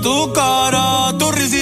tu cara, tu risa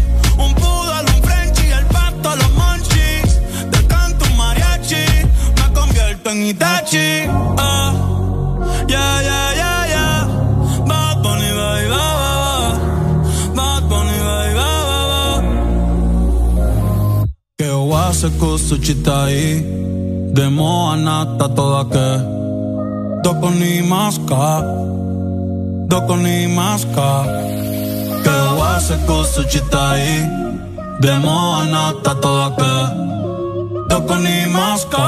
en Itachi ah. Yeah, yeah, yeah, yeah. Bad Bunny, ba, ba, ba. Bad Bunny, ba, ba, ba. Que oase kusuchita aí Demo anata toda que Doko ni maska Doko ni maska Que oase kusuchita aí Demo anata toda que Doko ni maska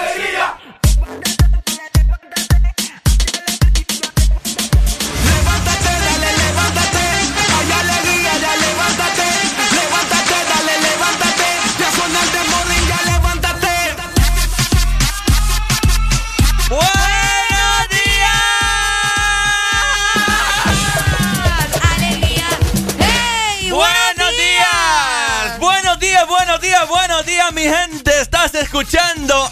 Estás escuchando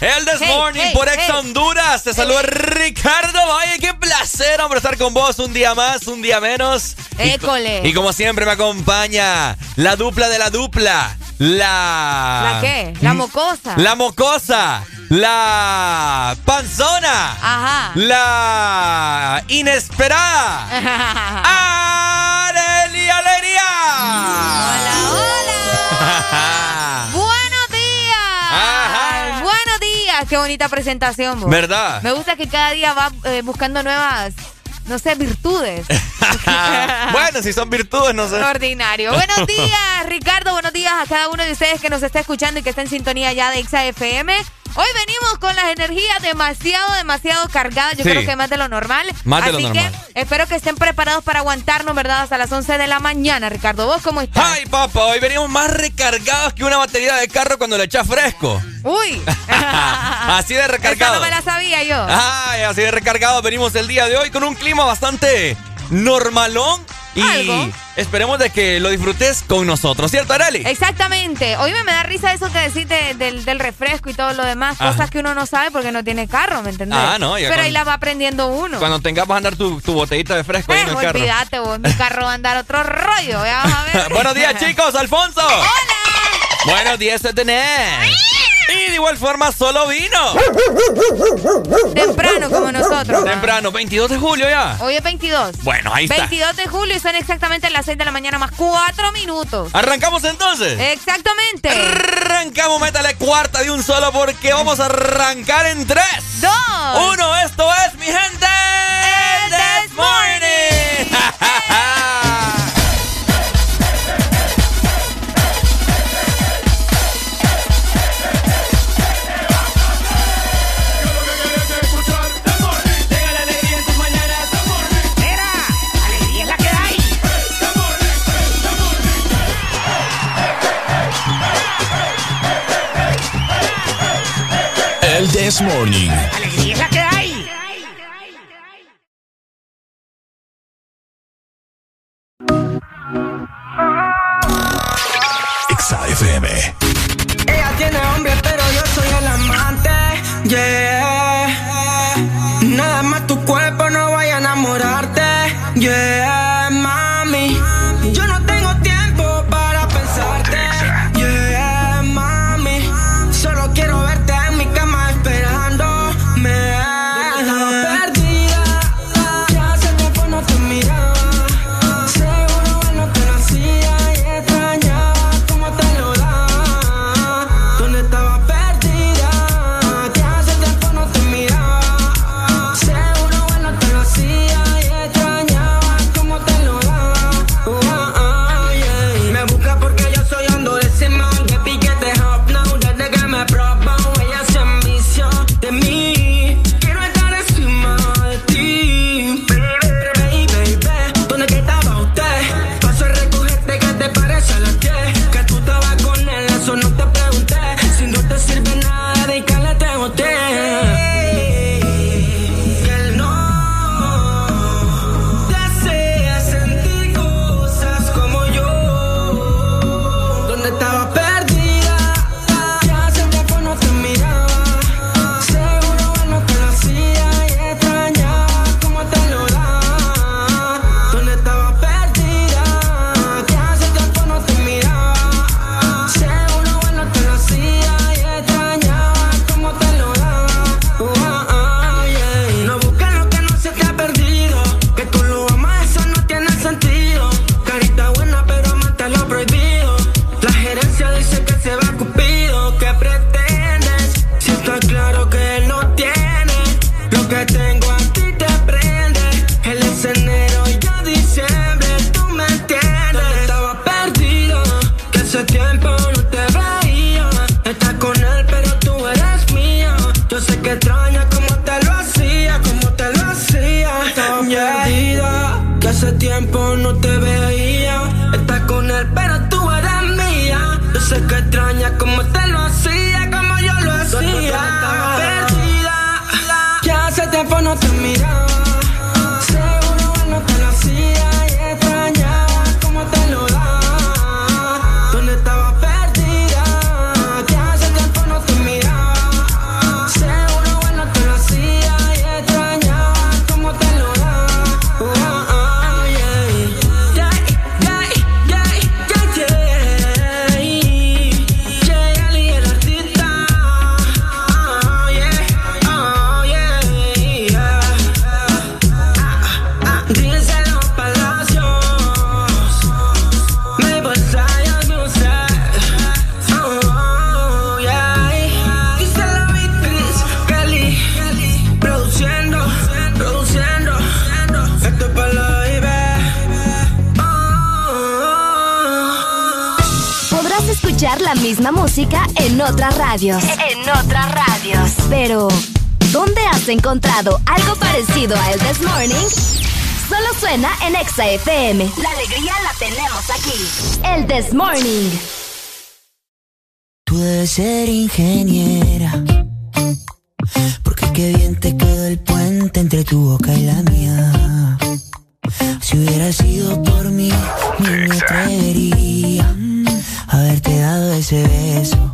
Exa. El This Hey, Morning hey, por Exa hey. Honduras. Te saluda Ricardo Valle. Qué placer, hombre, estar con vos un día más, un día menos. Y co- École. Y, como siempre me acompaña la dupla de la dupla. La... ¿La qué? La mocosa. La mocosa. La panzona. Ajá. La inesperada. ¡Areli Alegría! Hola, hola. Qué bonita presentación, vos. ¿Verdad? Me gusta que cada día va eh, buscando nuevas, no sé, virtudes. bueno, si son virtudes, no sé. Ordinario. Buenos días, Ricardo. Buenos días a cada uno de ustedes que nos está escuchando y que está en sintonía ya de Ixa FM. Hoy venimos con las energías demasiado, demasiado cargadas. Yo creo que más de lo normal. Más de lo normal. que espero que estén preparados para aguantarnos, ¿verdad? Hasta las 11 de la mañana. Ricardo, ¿vos cómo estás? Ay, papá, hoy venimos más recargados que una batería de carro cuando le echas fresco. Uy. así de recargado. no me la sabía yo. Ay, así de recargado venimos el día de hoy con un clima bastante normalón y esperemos de que lo disfrutes con nosotros, ¿cierto, Areli? Exactamente. Hoy me da risa eso que decís del, refresco y todo lo demás, cosas que uno no sabe porque no tiene carro, ¿me entendés? Ah, no, Pero ahí la va aprendiendo uno. Cuando tengamos a andar tu, botellita de fresco ahí en el carro. Olvídate vos, mi carro va a andar otro rollo, vamos a ver. Buenos días, chicos, Alfonso. Hola. Buenos días, tenés. Y de igual forma solo vino. Temprano como nosotros. Temprano, 22 de julio ya. Hoy es 22. Bueno, ahí está. 22 de julio y son exactamente las 6 de la mañana más 4 minutos. ¿Arrancamos entonces? Exactamente. Arrancamos, métale cuarta de un solo porque vamos a arrancar en 3. 2. 1, esto es mi gente. El This Morning. El This Morning. Alegría es la que hay. XAFM. Ella tiene hombre, pero yo soy el amante. Yeah. Nada más tu cuerpo no vaya a enamorarte. Yeah, no otras radios. En otras radios. Pero, ¿dónde has encontrado algo parecido a El This Morning? Solo suena en Exa FM. La alegría la tenemos aquí. El This Morning. Tú debes ser ingeniera. Porque qué bien te quedó el puente entre tu boca y la mía. Si hubiera sido por mí, ni me atrevería haberte dado ese beso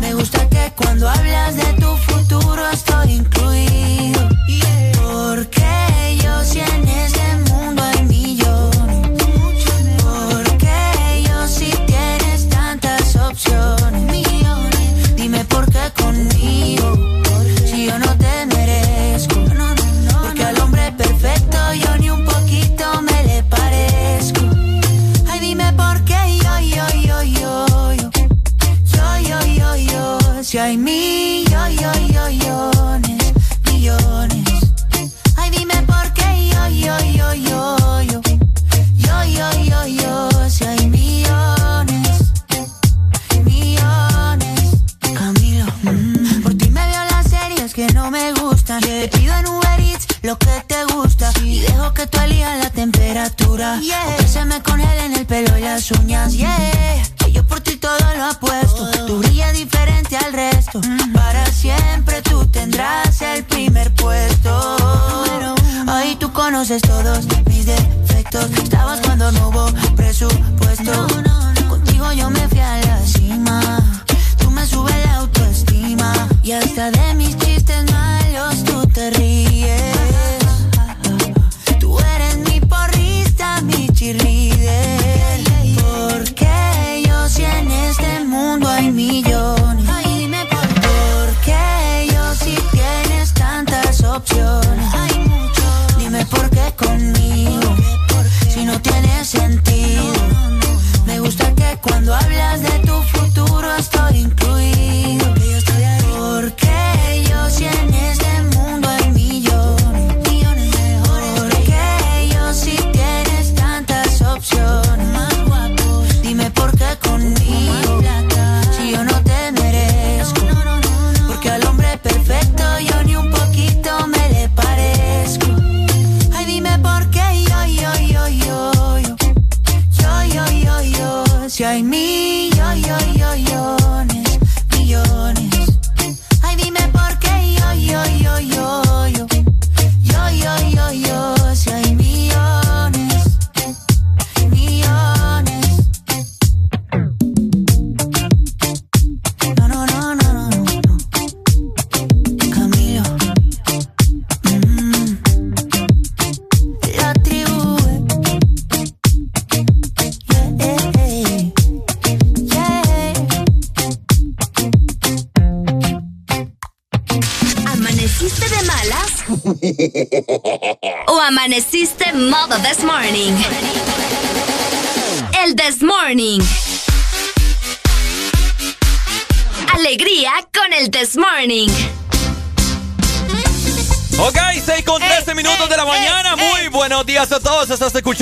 Me gusta que cuando hablas de tu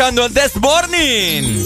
escuchando el This Morning.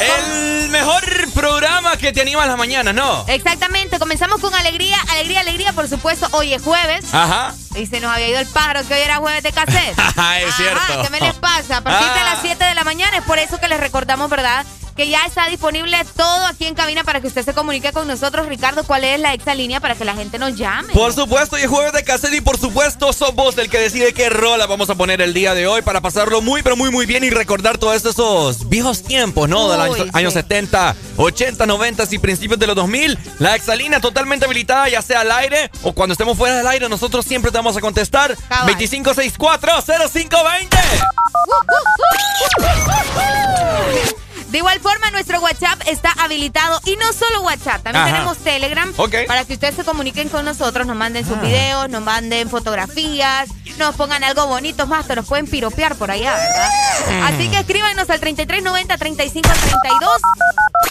El mejor programa que te anima en las mañanas, ¿no? Exactamente, comenzamos con alegría, alegría, alegría, por supuesto, hoy es jueves. Ajá. Y se nos había ido el pájaro que hoy era jueves de cassette. es cierto. ¿qué me les pasa? A partir de Ah. las 7 de la mañana es por eso que les recordamos, ¿verdad? Que ya está disponible todo aquí en cabina para que usted se comunique con nosotros. Ricardo, ¿cuál es la exalínea para que la gente nos llame? Por supuesto, y es jueves de cassette y por supuesto sos vos el que decide qué rola vamos a poner el día de hoy para pasarlo muy, pero muy, muy bien y recordar todos esos viejos tiempos, ¿no? de los años, 70, 80, 90 y principios de los 2000. La exalínea totalmente habilitada, ya sea al aire o cuando estemos fuera del aire, nosotros siempre te vamos a contestar. 2564-0520. De igual forma, nuestro WhatsApp está habilitado y no solo WhatsApp, también tenemos Telegram para que ustedes se comuniquen con nosotros, nos manden sus ah. videos, nos manden fotografías, nos pongan algo bonito más, te nos pueden piropear por allá, ¿verdad? Mm. Así que escríbanos al 3390-3532.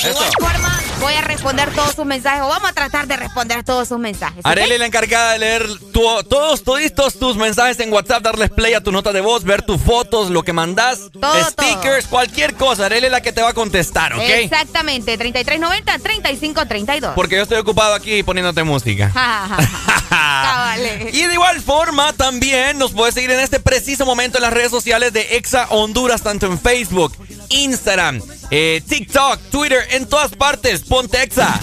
De igual forma, voy a responder todos sus mensajes o vamos a tratar de responder todos sus mensajes. ¿okay? la encargada de leer todos, toditos tus mensajes en WhatsApp, darles play a tu nota de voz, ver tus fotos, lo que mandas, stickers, cualquier cosa. Arely la que te va a contestar, ¿ok? Exactamente, 3390-3532. Porque yo estoy ocupado aquí poniéndote música. y de igual forma, también nos puedes seguir en este preciso momento en las redes sociales de Exa Honduras, tanto en Facebook, Instagram, eh, TikTok, Twitter, en todas partes. Ponte Exa.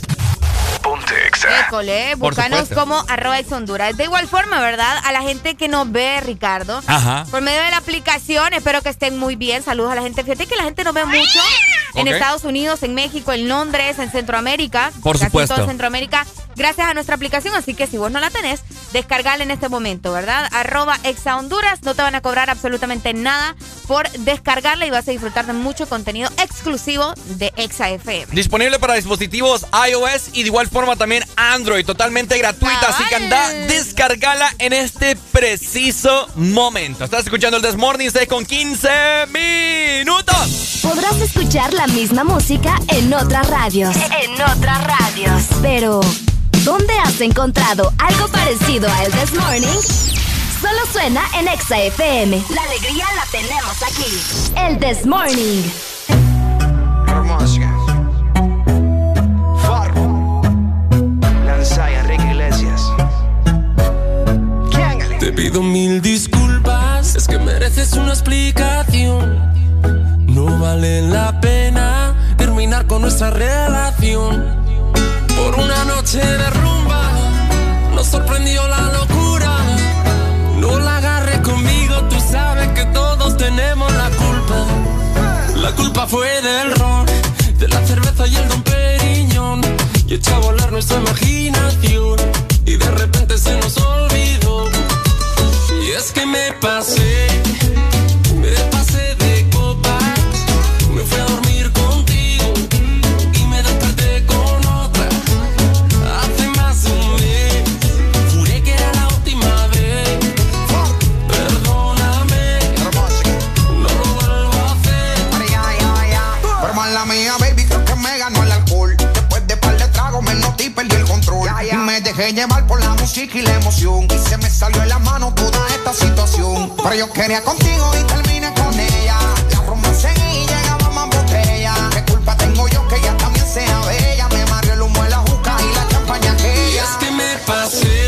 École, búscanos como arroba ex Honduras. De igual forma, ¿verdad? A la gente que nos ve, Ricardo. Ajá. Por medio de la aplicación, espero que estén muy bien. Saludos a la gente. Fíjate que la gente nos ve mucho en Estados Unidos, en México, en Londres, en Centroamérica. Por supuesto. En toda Centroamérica gracias a nuestra aplicación. Así que si vos no la tenés, descargala en este momento, ¿verdad? Arroba Exa Honduras. No te van a cobrar absolutamente nada por descargarla y vas a disfrutar de mucho contenido exclusivo de Exa FM. Disponible para dispositivos iOS y de igual forma también Android. Totalmente gratuita. Así que anda, descargala en este preciso momento. Estás escuchando el Desmorning 6 con 15 minutos. Podrás escuchar la misma música en otras radios. En otras radios. Pero. ¿Dónde has encontrado algo parecido a El This Morning? Solo suena en Exa FM. La alegría la tenemos aquí. El This Morning. Farro. Lanzaya, Enrique Iglesias. Te pido mil disculpas, es que mereces una explicación. No vale la pena terminar con nuestra relación por una noche de rumba nos sorprendió la locura. No la agarres conmigo, tú sabes que todos tenemos la culpa. La culpa fue del ron, de la cerveza y el don Periñón. Y echó a volar nuestra imaginación. Y de repente se nos olvidó. Y es que me pasé dejé llevar por la música y la emoción. Y se me salió en la mano toda esta situación. Pero yo quería contigo y terminé con ella. La rumba seguía y llegaba más botella. ¿Qué culpa tengo yo que ella también sea bella? Me mareó el humo de la juca y la champaña que Y es que me pasé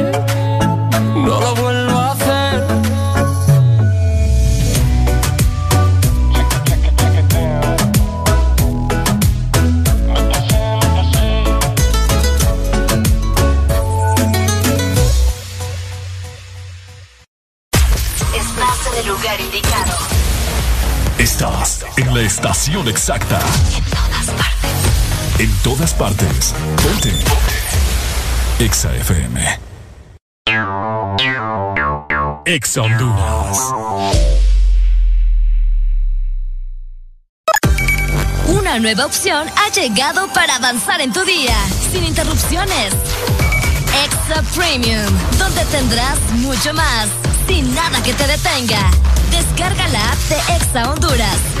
exacta. En todas partes. En todas partes. Ponte. Exa FM. Exa Honduras. Una nueva opción ha llegado para avanzar en tu día, sin interrupciones. Extra Premium, donde tendrás mucho más, sin nada que te detenga. Descarga la app de Exa Honduras.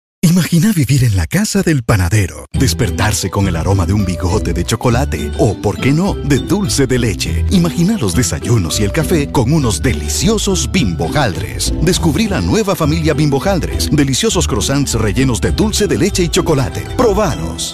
Imagina vivir en la casa del panadero, despertarse con el aroma de un bigote de chocolate o, por qué no, de dulce de leche. Imagina los desayunos y el café con unos deliciosos bimbojaldres. Descubrí la nueva familia bimbojaldres, deliciosos croissants rellenos de dulce de leche y chocolate. Probanos.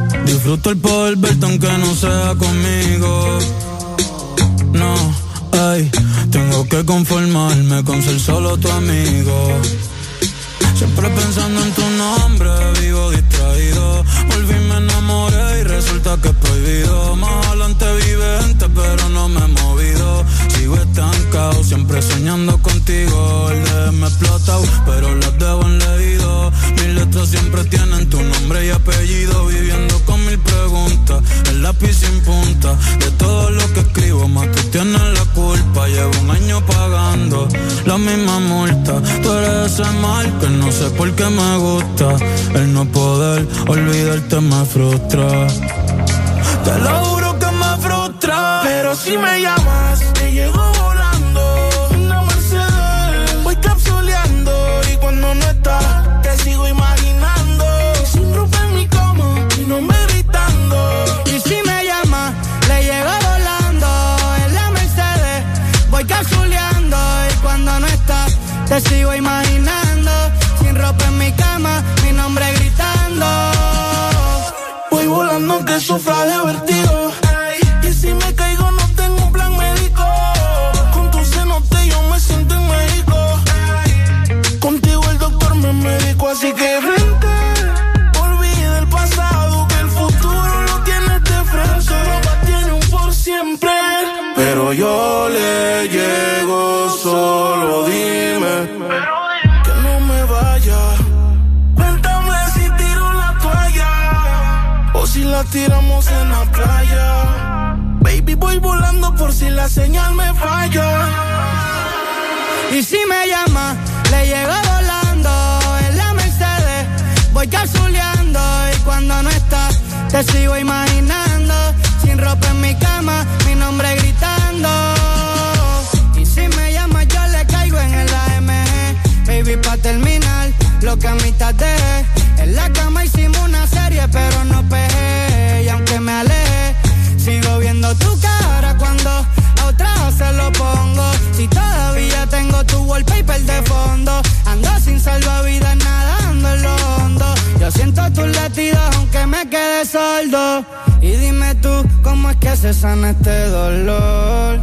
Disfruto el poder verte aunque no sea conmigo. No, ay, tengo que conformarme con ser solo tu amigo. Siempre pensando en tu nombre, vivo distraído. Volví, me enamoré y resulta que es prohibido. Más adelante vive gente, pero no me he movido. Sigo estancado, siempre soñando contigo. El de me explotado, pero las debo en leído. Mis letras siempre tienen tu nombre y apellido. Viviendo con mil preguntas, el lápiz sin punta. De todo lo que escribo, más tú tienes la culpa. Llevo un año pagando la misma multa. Tú eres ese mal que no sé por qué me gusta. El no poder olvidarte me frustra. Te lo juro Pero si me llamas, te llego volando. Una Mercedes, voy capsuleando. Y cuando no estás, te sigo imaginando. Sin ropa en mi cama, y no me gritando. Y si me llamas, le llego volando. En la Mercedes, voy capsuleando. Y cuando no estás, te sigo imaginando ropa en mi cama, mi nombre gritando. Voy volando que sufra de vertigo. Pero yo le llego solo, dime. la tiramos en la playa. Baby, voy volando por si la señal me falla. Y si me llama, le llego volando en la Mercedes. Voy cazuleando y cuando no estás, te sigo imaginando. Sin ropa en mi cama, nombre gritando. Y si me llama, yo le caigo en el AMG. Baby, pa' terminar, lo que a mitad dejé. En la cama hicimos una serie, pero no pegué me aleje. Sigo viendo tu cara cuando si todavía tengo tu wallpaper de fondo, ando sin salvavidas nadando en lo hondo. Yo siento tus latidos aunque me quede sordo. Y dime tú, ¿cómo es que se sana este dolor?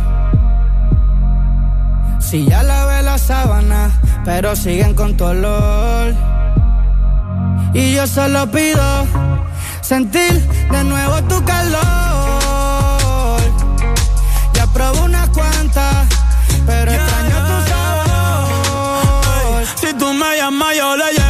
Si ya lavé la sábana, pero siguen con tu olor. Y yo solo pido sentir de nuevo tu calor. Ya probé una pero extraño tu sabor. Si tú me llamas, yo le llego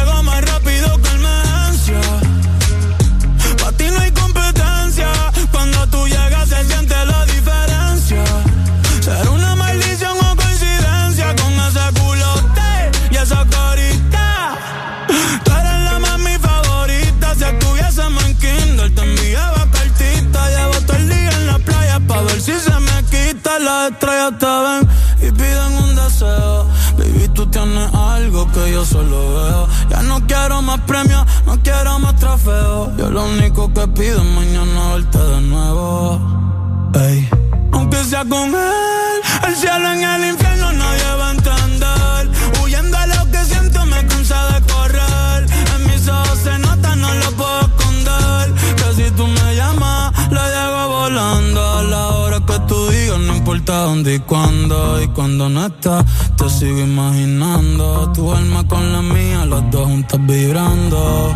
Las estrellas te ven y piden un deseo. Baby, tú tienes algo que yo solo veo. Ya no quiero más premios, no quiero más trofeos. Yo lo único que pido es mañana verte de nuevo. Ey. Aunque sea con él, el cielo en el infierno nadie va importa dónde y cuándo. Y cuando no estás, te sigo imaginando. Tu alma con la mía, las dos juntas vibrando.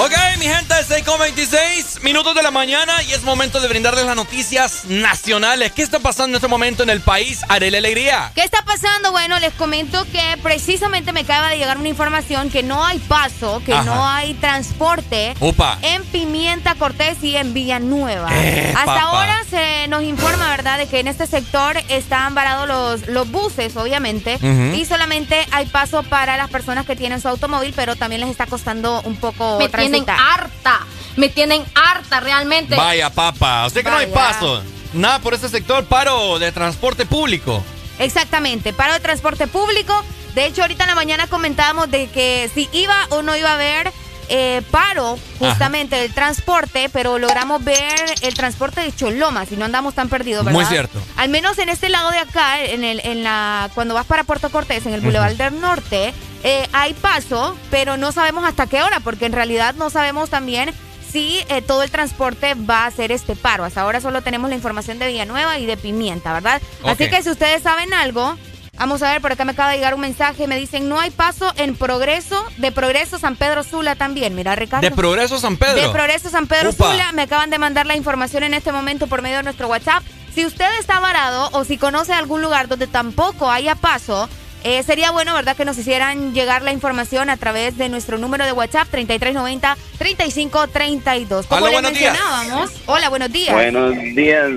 Ok, mi gente, 6.26 minutos de la mañana y es momento de brindarles las noticias nacionales. ¿Qué está pasando en este momento en el país? Haré la alegría. ¿Qué está pasando? Bueno, les comento que precisamente me acaba de llegar una información que no hay paso, que Ajá. no hay transporte Upa. en Pimienta Cortés y en Villanueva. Eh, Hasta ahora se nos informa, ¿verdad?, de que en este sector están varados los, los buses, obviamente, y solamente hay paso para las personas que tienen su automóvil, pero también les está costando un poco Me tienen harta. Me tienen harta realmente. Vaya, papá. O sea que no hay paso. Nada por este sector, paro de transporte público. Exactamente, paro de transporte público. De hecho, ahorita en la mañana comentábamos de que si iba o no iba a haber eh, paro justamente del transporte, pero logramos ver el transporte de Choloma, si no andamos tan perdidos, ¿verdad? Muy cierto. Al menos en este lado de acá, en el, en la, cuando vas para Puerto Cortés, en el Boulevard del Norte, eh, hay paso, pero no sabemos hasta qué hora, porque en realidad no sabemos también si eh, todo el transporte va a hacer este paro. Hasta ahora solo tenemos la información de Villanueva y de Pimienta, ¿verdad? Así que si ustedes saben algo, vamos a ver, por acá me acaba de llegar un mensaje, me dicen, no hay paso en Progreso, de Progreso San Pedro Sula también, mira Ricardo. De Progreso San Pedro. De Progreso San Pedro Upa. Sula, me acaban de mandar la información en este momento por medio de nuestro WhatsApp. Si usted está varado o si conoce algún lugar donde tampoco haya paso, eh, sería bueno, ¿verdad?, que nos hicieran llegar la información a través de nuestro número de WhatsApp 3390-3532. Como Hola, le buenos días. mencionábamos. Hola, buenos días. Buenos días.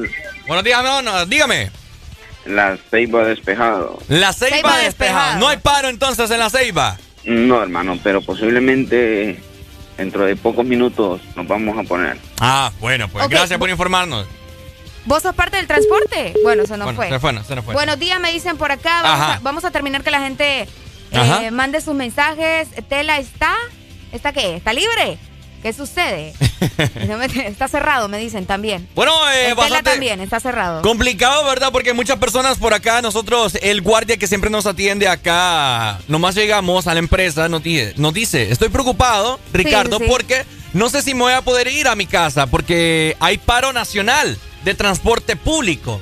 Buenos días, no, no, dígame. La Ceiba despejado. La ceiba, despejado. No hay paro entonces en la ceiba. No, hermano, pero posiblemente dentro de pocos minutos nos vamos a poner. Ah, bueno, pues gracias por informarnos. ¿Vos sos parte del transporte? Bueno, eso no bueno, fue. se fue, no, se nos fue. Buenos días, me dicen por acá. Vamos, a, vamos a terminar que la gente eh, mande sus mensajes. Tela está. ¿Está qué? ¿Está libre? ¿Qué sucede? está cerrado, me dicen también. Bueno, eh, bastante también, está cerrado. complicado, ¿verdad? Porque muchas personas por acá, nosotros, el guardia que siempre nos atiende acá, nomás llegamos a la empresa, nos dice, nos dice estoy preocupado, Ricardo, sí. porque no sé si me voy a poder ir a mi casa, porque hay paro nacional de transporte público.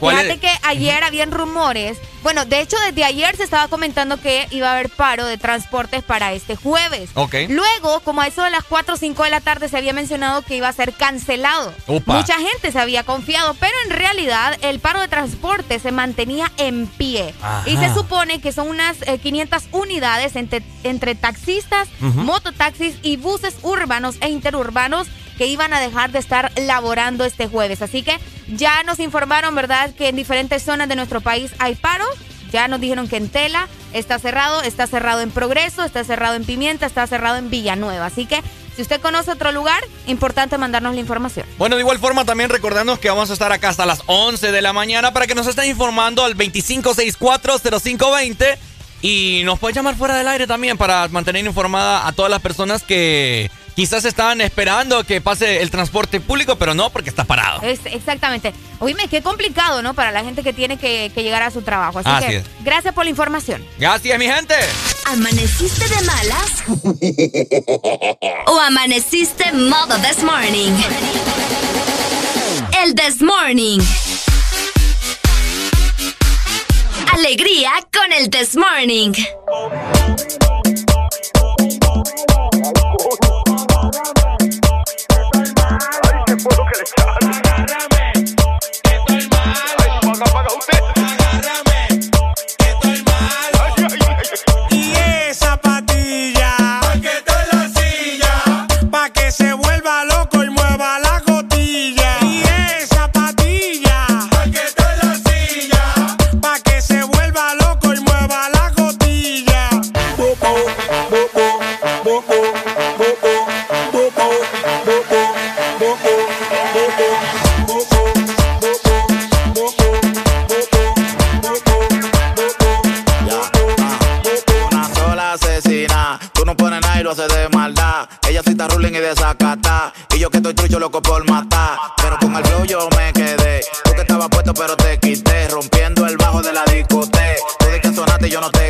Fíjate que ayer habían rumores. Bueno, de hecho, desde ayer se estaba comentando que iba a haber paro de transportes para este jueves. Ok. Luego, como a eso de las 4 o 5 de la tarde, se había mencionado que iba a ser cancelado. Mucha gente se había confiado, pero en realidad el paro de transporte se mantenía en pie. Y se supone que son unas 500 eh, unidades entre, entre taxistas, mototaxis y buses urbanos e interurbanos que iban a dejar de estar laborando este jueves. Así que ya nos informaron, ¿verdad?, que en diferentes zonas de nuestro país hay paro. Ya nos dijeron que en Tela está cerrado, está cerrado en Progreso, está cerrado en Pimienta, está cerrado en Villanueva. Así que si usted conoce otro lugar, importante mandarnos la información. Bueno, de igual forma también recordarnos que vamos a estar acá hasta las 11 de la mañana para que nos estén informando al 25640520 y nos puede llamar fuera del aire también para mantener informada a todas las personas que quizás estaban esperando que pase el transporte público, pero no porque está parado. Es, exactamente. Oíme, qué complicado, ¿no? Para la gente que tiene que, llegar a su trabajo. Así, que, gracias por la información. Gracias, mi gente. ¿Amaneciste de malas? ¿O amaneciste modo this morning? El this morning. Alegría con el this morning que puedo que le Agárrame, estoy malo. Ay, paga, paga usted. Ruling y desacata. Y yo que estoy trucho loco por matar. Pero con el flow yo me quedé. Tú que estabas puesto pero te quité. Rompiendo el bajo de la discoteca. Tú de que sonaste y yo no te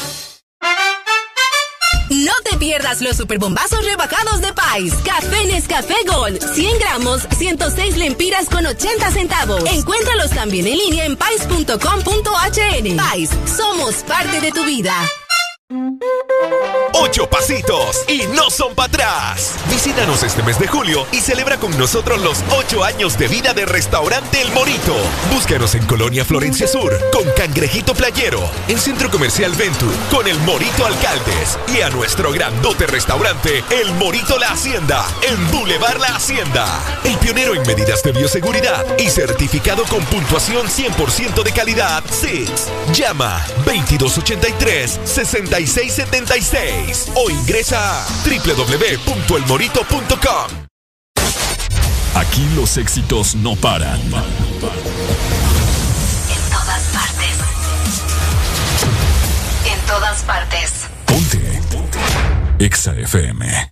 Pierdas los superbombazos rebajados de Pais. Café Nescafé Gold. 100 gramos, 106 lempiras con 80 centavos. Encuéntralos también en línea en pais.com.hn. Pais, somos parte de tu vida. Ocho pasitos y no son para atrás. Visítanos este mes de julio y celebra con nosotros los ocho años de vida de Restaurante El Morito. Búscanos en Colonia Florencia Sur con Cangrejito Playero, en Centro Comercial Ventur con El Morito Alcaldes y a nuestro grandote restaurante El Morito La Hacienda en Boulevard La Hacienda. El pionero en medidas de bioseguridad y certificado con puntuación 100% de calidad SIX. Llama 2283 60 7676 o ingresa a www.elmorito.com. Aquí los éxitos no paran. En todas partes. En todas partes. Ponte. Ponte. Exa FM.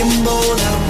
Boulder.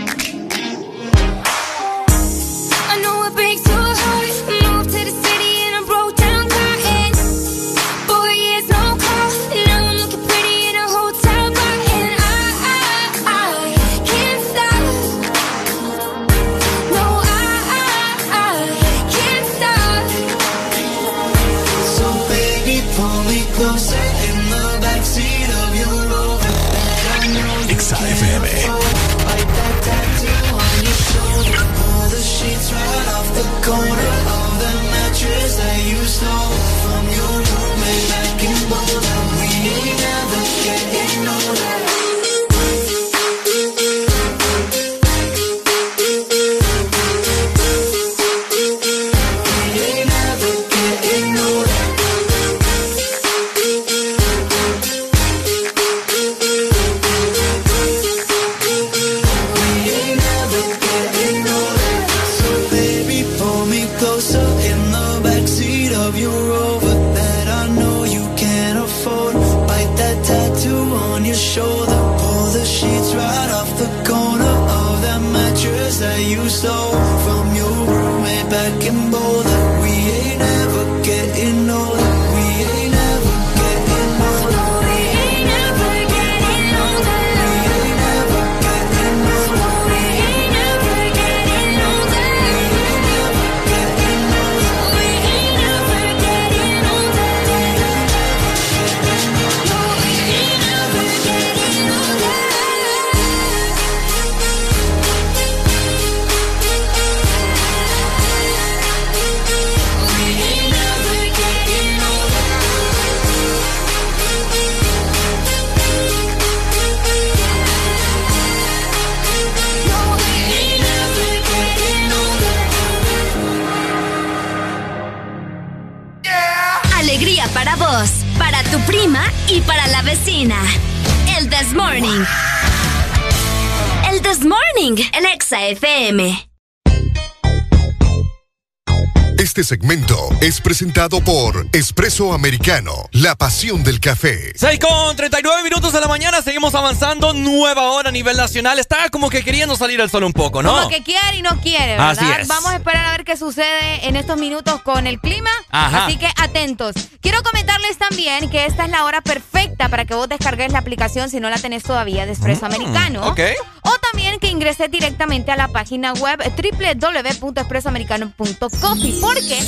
Este segmento es presentado por Espresso Americano, la pasión del café. 6 con 39 minutos de la mañana, seguimos avanzando, nueva hora a nivel nacional. Está como que queriendo salir el sol un poco, ¿no? Como que quiere y no quiere, ¿verdad? Así es. Vamos a esperar a ver qué sucede en estos minutos con el clima. Así que atentos. Quiero comentarles también que esta es la hora perfecta para que vos descargues la aplicación si no la tenés todavía de Espresso Mm, Americano. ok. O también que ingreses directamente a la página web www.expresoamericano.coffee. Porque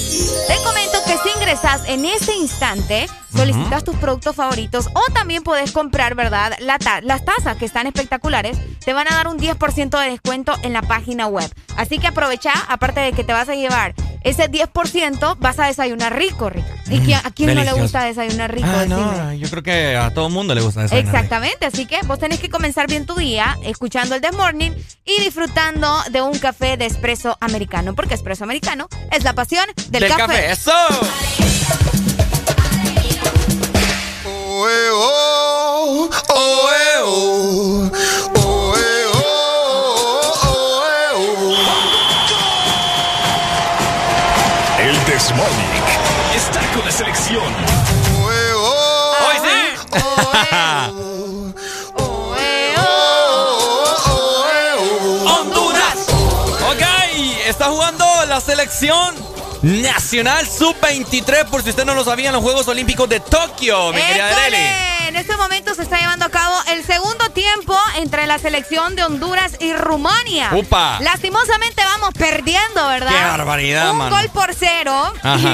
te comento que si ingresas en este instante, solicitas tus productos favoritos o también puedes comprar, ¿verdad? La ta- las tazas que están espectaculares, te van a dar un 10% de descuento en la página web. Así que aprovecha, aparte de que te vas a llevar ese 10%, vas a desayunar rico, rico. ¿Y quién- a quién no le gusta desayunar rico? Ah, no, yo creo que a todo el mundo le gusta eso. Exactamente, así que vos tenés que comenzar bien tu día escuchando el The Morning y disfrutando de un café de espresso americano, porque espresso americano es la pasión del, Del café. ¡Eso! Oh, eh, oh, oh, eh, oh. La selección nacional sub-23, por si usted no lo sabía, en los Juegos Olímpicos de Tokio, mi querida. Arely. En este momento se está llevando a cabo el segundo tiempo entre la selección de Honduras y Rumania. Upa. Lastimosamente vamos perdiendo, ¿verdad? Qué barbaridad, Un gol por cero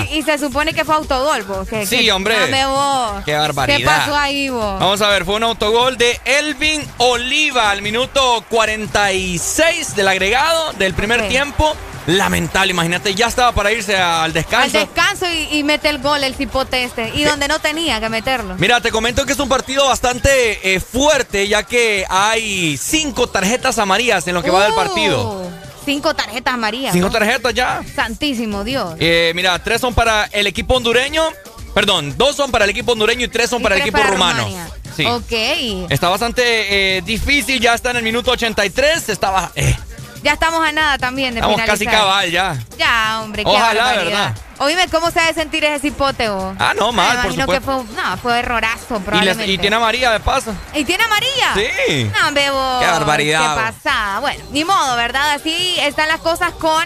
y, y se supone que fue autogol. vos. ¿Qué- Sí, hombre. Dame vos. Qué barbaridad. ¿Qué pasó ahí vos? Vamos a ver, fue un autogol de Elvin Oliva al minuto 46 del agregado del primer tiempo. Lamentable, imagínate, ya estaba para irse al Al descanso. descanso y, y mete el gol el cipote este. Y donde no tenía que meterlo. Mira, te comento que es un partido bastante eh, fuerte, ya que hay cinco tarjetas amarillas en lo que va del partido. Uh, Cinco tarjetas amarillas. Cinco ¿no? tarjetas ya. Santísimo Dios. Eh, mira, tres son para el equipo hondureño. Perdón, dos son para el equipo hondureño y tres son Y para el equipo para rumano. Rumania. Sí. Ok. Está bastante eh, difícil, ya está en el minuto 83. Estaba. eh, Ya estamos a nada también de estamos casi finalizar. cabal ya. Ya, hombre, Ojalá, barbaridad. ¿verdad? Oíme, ¿cómo se ha de sentir ese cipote vos? Ah, no, mal, Me por que fue, no, fue errorazo Y, les- probablemente. y tiene amarilla de paso. ¿Y tiene amarilla? Sí. No, bebo. Qué barbaridad, Qué pasada. Bueno, ni modo, ¿verdad? Así están las cosas con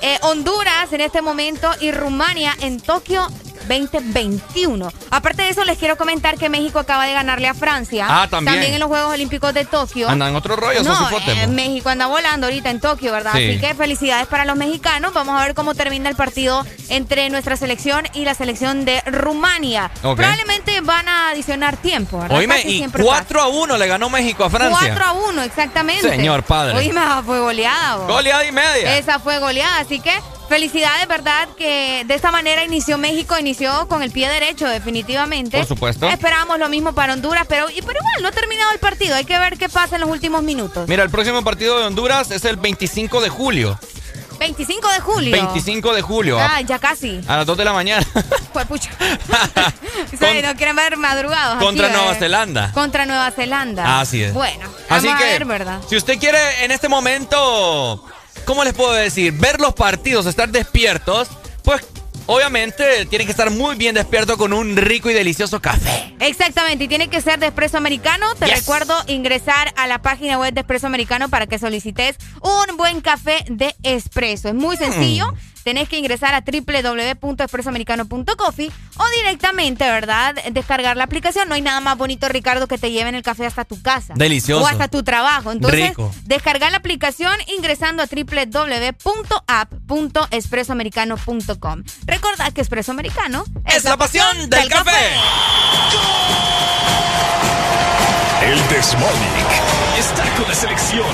eh, Honduras en este momento y Rumania en Tokio 2021. Aparte de eso, les quiero comentar que México acaba de ganarle a Francia. Ah, también. en los Juegos Olímpicos de Tokio. Andan otro rollo, No, eh. México anda volando ahorita en Tokio, ¿verdad? Sí. Así que felicidades para los mexicanos. Vamos a ver cómo termina el partido entre nuestra selección y la selección de Rumania. Probablemente van a adicionar tiempo, ¿verdad? Oíme, y siempre 4 a 1 le ganó México a Francia. 4 a 1, exactamente. Señor padre. Oíme, esa fue goleada. vos. Goleada y media. Esa fue goleada, así que felicidades, ¿verdad? Que de esta manera inició México, inició con el pie derecho, definitivamente. Por supuesto. Esperábamos lo mismo para Honduras, pero, y- pero igual no ha terminado el partido. Hay que ver qué pasa en los últimos minutos. Mira, el próximo partido de Honduras es el 25 de julio. 25 de julio. 25 de julio. Ah, ya casi. A las 2 de la mañana. Fue pucha. No quieren ver madrugados. contra. Nueva Zelanda. Contra Nueva Zelanda. Así es. Bueno, Así vamos que, a ver, ¿verdad? si usted quiere en este momento, ¿cómo les puedo decir? Ver los partidos, estar despiertos, pues obviamente tiene que estar muy bien despierto con un rico y delicioso café. Exactamente, y tiene que ser de Espresso Americano. Te Yes. recuerdo ingresar a la página web de Espresso Americano para que solicites un buen café de espresso. Es muy Mm. sencillo. Tenés que ingresar a www.expresoamericano.coffee o directamente, ¿verdad? Descargar la aplicación. No hay nada más bonito, Ricardo, que te lleven el café hasta tu casa. Delicioso. O hasta tu trabajo. Entonces, Rico. descargar la aplicación ingresando a www.app.expresoamericano.com. Recordad que Espresso Americano Es la pasión del café. El Desmonic está con la selección.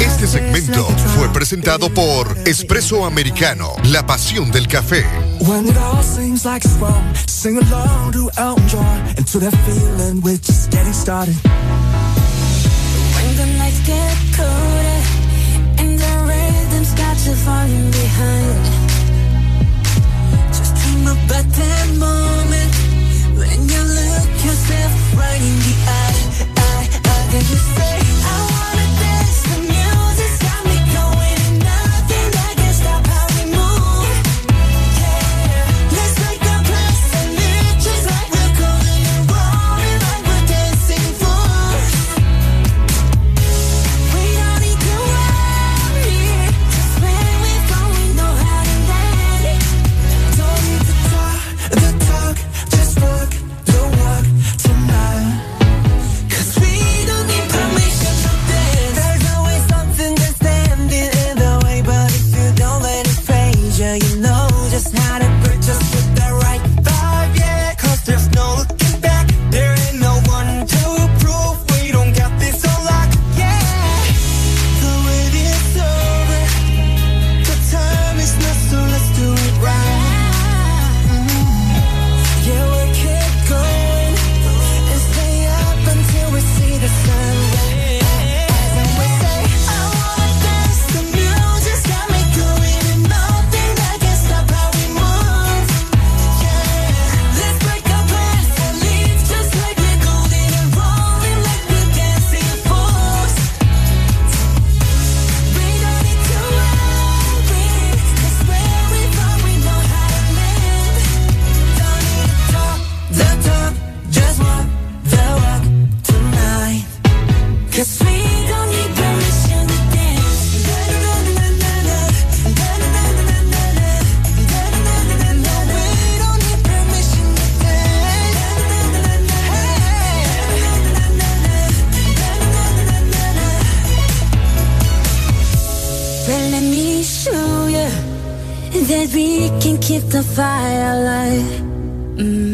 Este segmento fue presentado por Espresso Americano, la pasión del café. falling behind. Just dream about that moment when you look yourself right in the eye. I, I, can't say. we can keep the fire alive. Mm.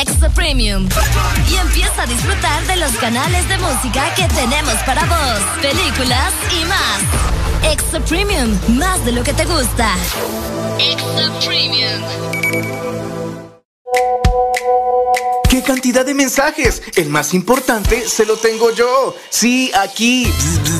Extra Premium. Y empieza a disfrutar de los canales de música que tenemos para vos, películas y más. Extra Premium, más de lo que te gusta. Extra Premium cantidad de mensajes. El más importante se lo tengo yo. Sí, aquí.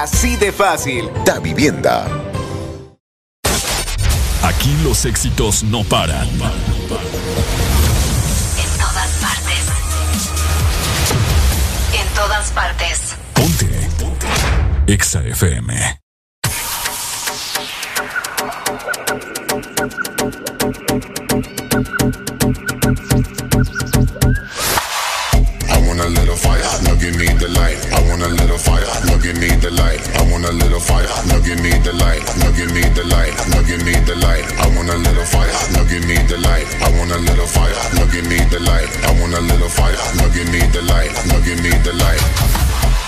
Así de fácil. Da Vivienda. Aquí los éxitos no paran. En todas partes. En todas partes. Ponte. Ponte. Exa FM. A little fire, no give me the light. I want a little fire, no give me the light. No give me the light, no give me the light. I want a little fire, no give me the light. I want a little fire, no give me the light. I want a little fire, no give me the light. No give me the light.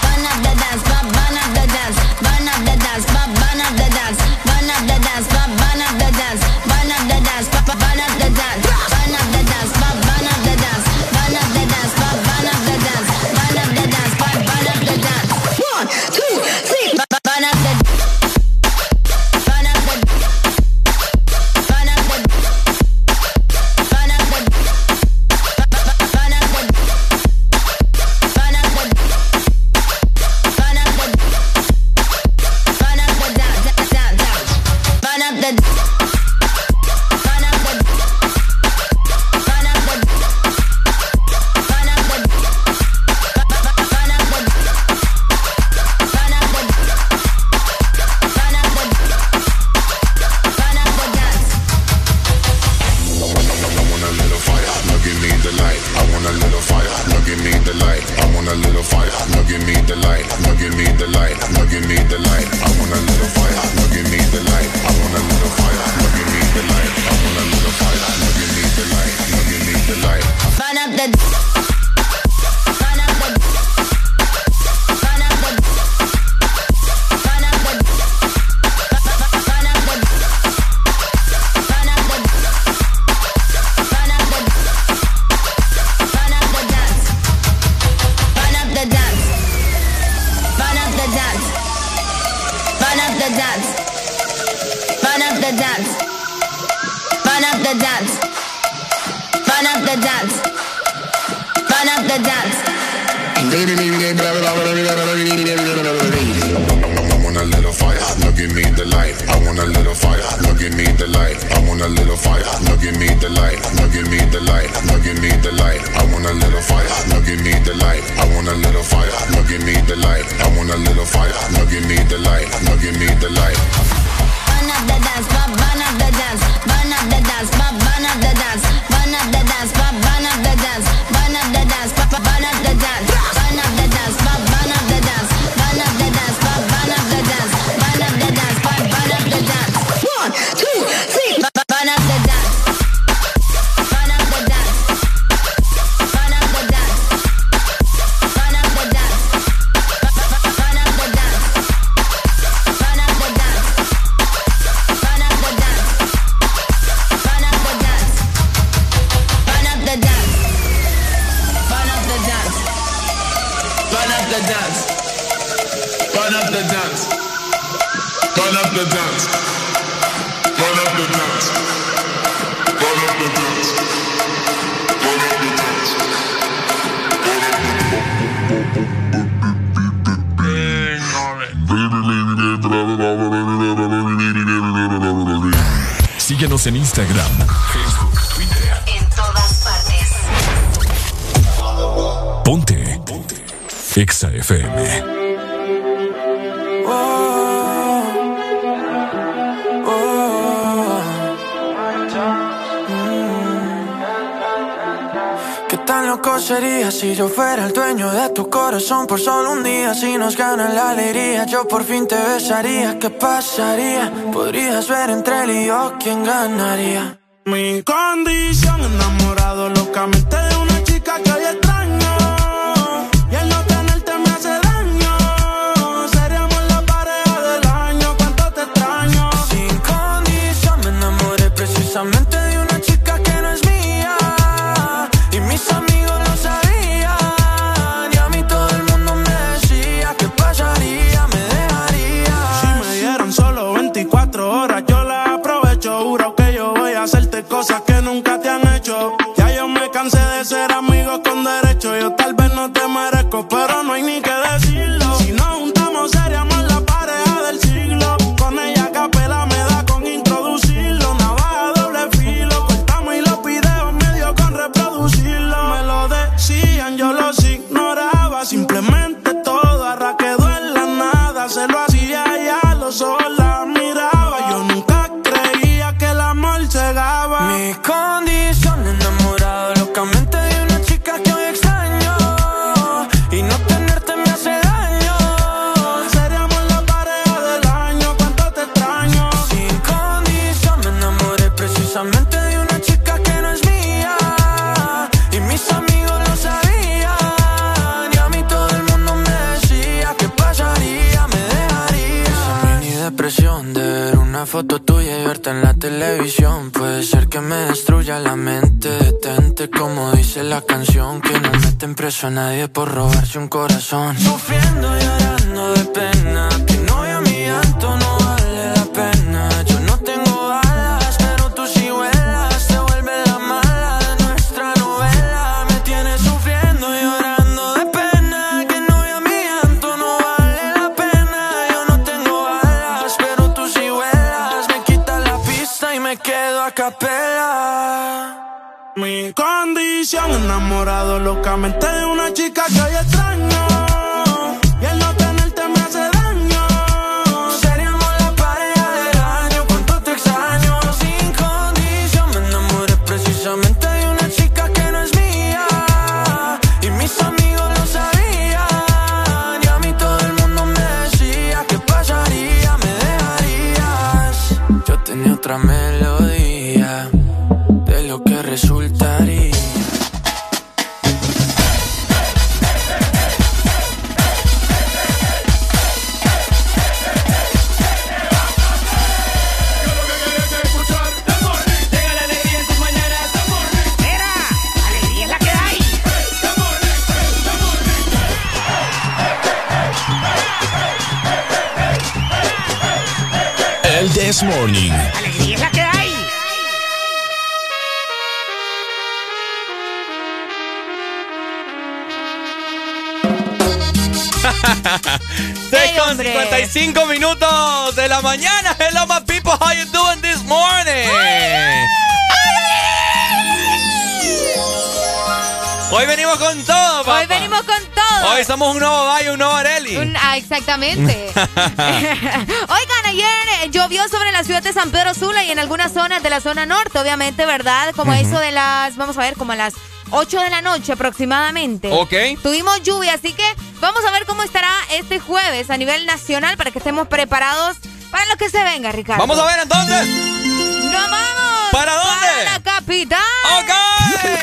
Burn up the dance, burn up the dance, burn up the dance, burn up the dance, burn up the dance, burn up nos gana la alegría. Yo por fin te besaría, ¿qué pasaría? Podrías ver entre él y yo quién ganaría. Mi condición por This Morning. Alegría es la que hay. Con 55 minutos de la mañana. Hello, my people. How you doing this morning? Hoy venimos con todo, papá. Hoy venimos con todo. Hoy somos un nuevo Valle, un nuevo Areli. Un- ah, exactamente. Oigan, ayer eh, llovió sobre la ciudad de San Pedro Sula y en algunas zonas de la zona norte, obviamente, ¿verdad? Como eso de las, vamos a ver, como a las 8 de la noche aproximadamente. Ok. Tuvimos lluvia, así que vamos a ver cómo estará este jueves a nivel nacional para que estemos preparados para lo que se venga, Ricardo. Vamos a ver entonces. ¡Nos vamos! ¿Para dónde? Para la capital.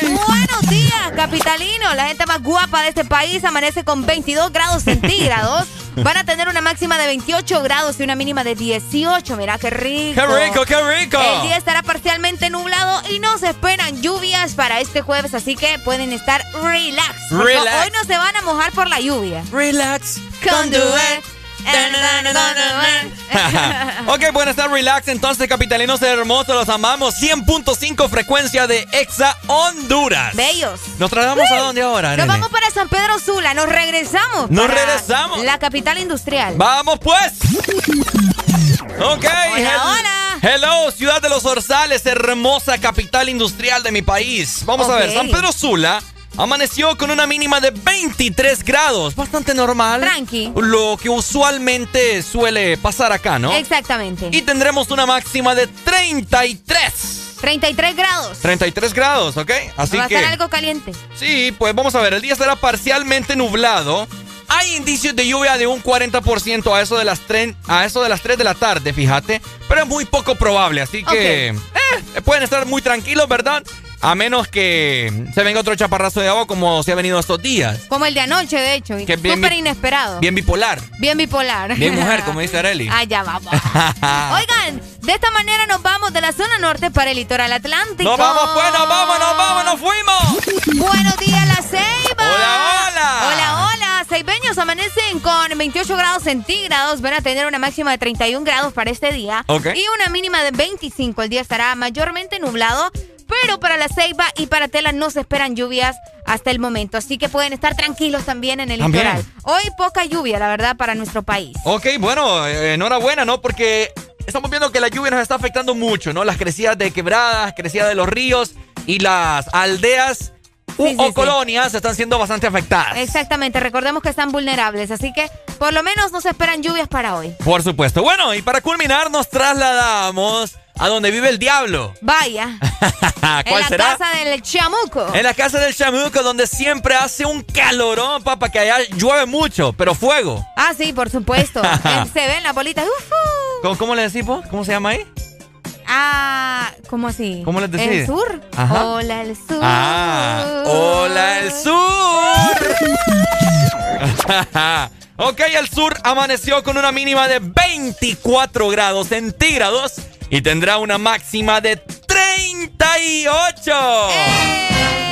Buenos días, capitalino. La gente más guapa de este país amanece con 22 grados centígrados. Van a tener una máxima de 28 grados y una mínima de 18. Mira qué rico. ¡Qué rico, qué rico! El día estará parcialmente nublado y no se esperan lluvias para este jueves, así que pueden estar relax. Hoy no se van a mojar por la lluvia. Relax. Con duet. ok, bueno, está relax. Entonces, capitalinos hermosos, los amamos. 100.5 frecuencia de Exa Honduras. Bellos. ¿Nos trasladamos a dónde ahora, Nos nene? vamos para San Pedro Sula, nos regresamos. Nos para regresamos. La capital industrial. ¡Vamos, pues! Ok. Hola, hel- hola. Hello, ciudad de los Orzales, hermosa capital industrial de mi país. Vamos a ver. San Pedro Sula amaneció con una mínima de 23 grados. Bastante normal. Tranqui. Lo que usualmente suele pasar acá, ¿no? Exactamente. Y tendremos una máxima de 33. 33 grados. 33 grados, ¿ok? Así Va a que... estar algo caliente. Sí, pues vamos a ver, el día estará parcialmente nublado. Hay indicios de lluvia de un 40% a eso de las 3 a eso de las 3 de la tarde, fíjate, pero es muy poco probable, así que eh, pueden estar muy tranquilos, ¿verdad? A menos que se venga otro chaparrazo de agua como se ha venido estos días. Como el de anoche, de hecho. Que bien Súper inesperado. Bien bipolar. Bien bipolar. Bien mujer, como dice Areli. Ah, ya vamos. Oigan, de esta manera nos vamos de la zona norte para el litoral atlántico. Nos vamos, pues, nos vamos, nos vamos, nos fuimos. Buenos días, La Ceiba. Hola, hola. Hola, hola. Ceibeños amanecen con 28 grados centígrados. Van a tener una máxima de 31 grados para este día. Ok. Y una mínima de 25. El día estará mayormente nublado. Pero para la Ceiba y para Tela no se esperan lluvias hasta el momento. Así que pueden estar tranquilos también en el También. litoral. Hoy poca lluvia, la verdad, para nuestro país. Ok, bueno, eh, enhorabuena, ¿no? Porque estamos viendo que la lluvia nos está afectando mucho, ¿no? Las crecidas de quebradas, crecidas de los ríos y las aldeas Sí, o sí. colonias están siendo bastante afectadas. Exactamente, recordemos que están vulnerables, así que por lo menos no se esperan lluvias para hoy. Por supuesto. Bueno, y para culminar nos trasladamos a donde vive el diablo. Vaya, en ¿Cuál la será? casa del chamuco. En la casa del chamuco, donde siempre hace un calorón, papá, que allá llueve mucho, pero fuego. Ah, sí, por supuesto. Se ven las bolitas. Ujú. ¿Cómo, cómo le decimos? ¿Cómo se llama ahí? Ah, ¿cómo así? ¿Cómo les decís? El sur. Hola, el sur. Ah, hola, el sur. ok, el sur amaneció con una mínima de 24 grados centígrados y tendrá una máxima de 38. ¡Eh!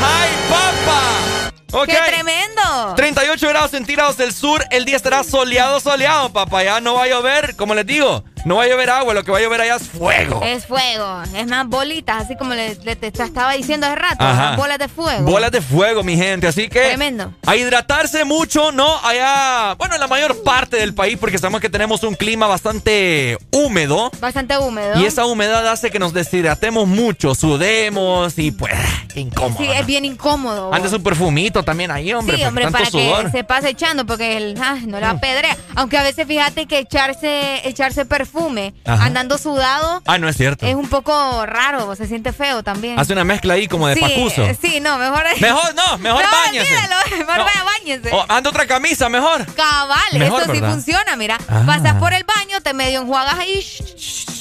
¡Ay, papá! ¡Qué tremendo! 38 grados centígrados del sur. El día estará soleado, soleado, papá. Ya no va a llover, como les digo. No va a llover agua, lo que va a llover allá es fuego. Es fuego, es más bolitas, así como le, te, estaba diciendo hace rato, bolas de fuego. Bolas de fuego, mi gente, así que... Tremendo. A hidratarse mucho, ¿no? Allá, bueno, en la mayor parte del país, porque sabemos que tenemos un clima bastante húmedo. Bastante húmedo. Y esa humedad hace que nos deshidratemos mucho, sudemos y pues, qué incómodo. Sí, es bien incómodo. Antes un perfumito también ahí, hombre. Sí, hombre, para que se pase echando, porque el, ah, no la mm. pedrea. Aunque a veces fíjate que echarse, echarse perfume perfume andando sudado. Ah, no es cierto. Es un poco raro, se siente feo también. Hace una mezcla ahí como de sí, pacuso. Sí, no, mejor. Mejor no, mejor no, bañese. mejor vaya bañese. Anda otra camisa, mejor. Cabal, eso sí funciona, mira. Ah. Pasas por el baño, te medio enjuagas ahí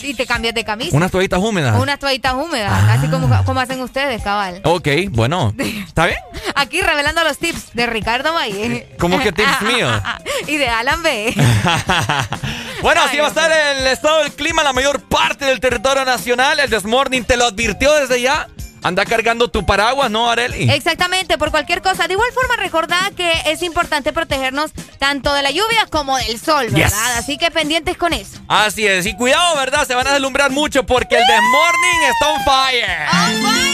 y te cambias de camisa. Unas toallitas húmedas. Unas toallitas húmedas, ah. así como, como hacen ustedes, cabal. Ok, bueno. ¿Está bien? Aquí revelando los tips de Ricardo Valle. ¿Cómo que tips míos? y de Alan B. bueno, así va a estar el estado del clima en la mayor parte del territorio nacional. El Desmorning te lo advirtió desde ya. Anda cargando tu paraguas, ¿no, Areli? Exactamente, por cualquier cosa. De igual forma, recordad que es importante protegernos tanto de la lluvia como del sol, ¿verdad? Así que pendientes con eso. Así es. Y cuidado, ¿verdad? Se van a deslumbrar mucho porque el Desmorning está on fire. ¡On fire!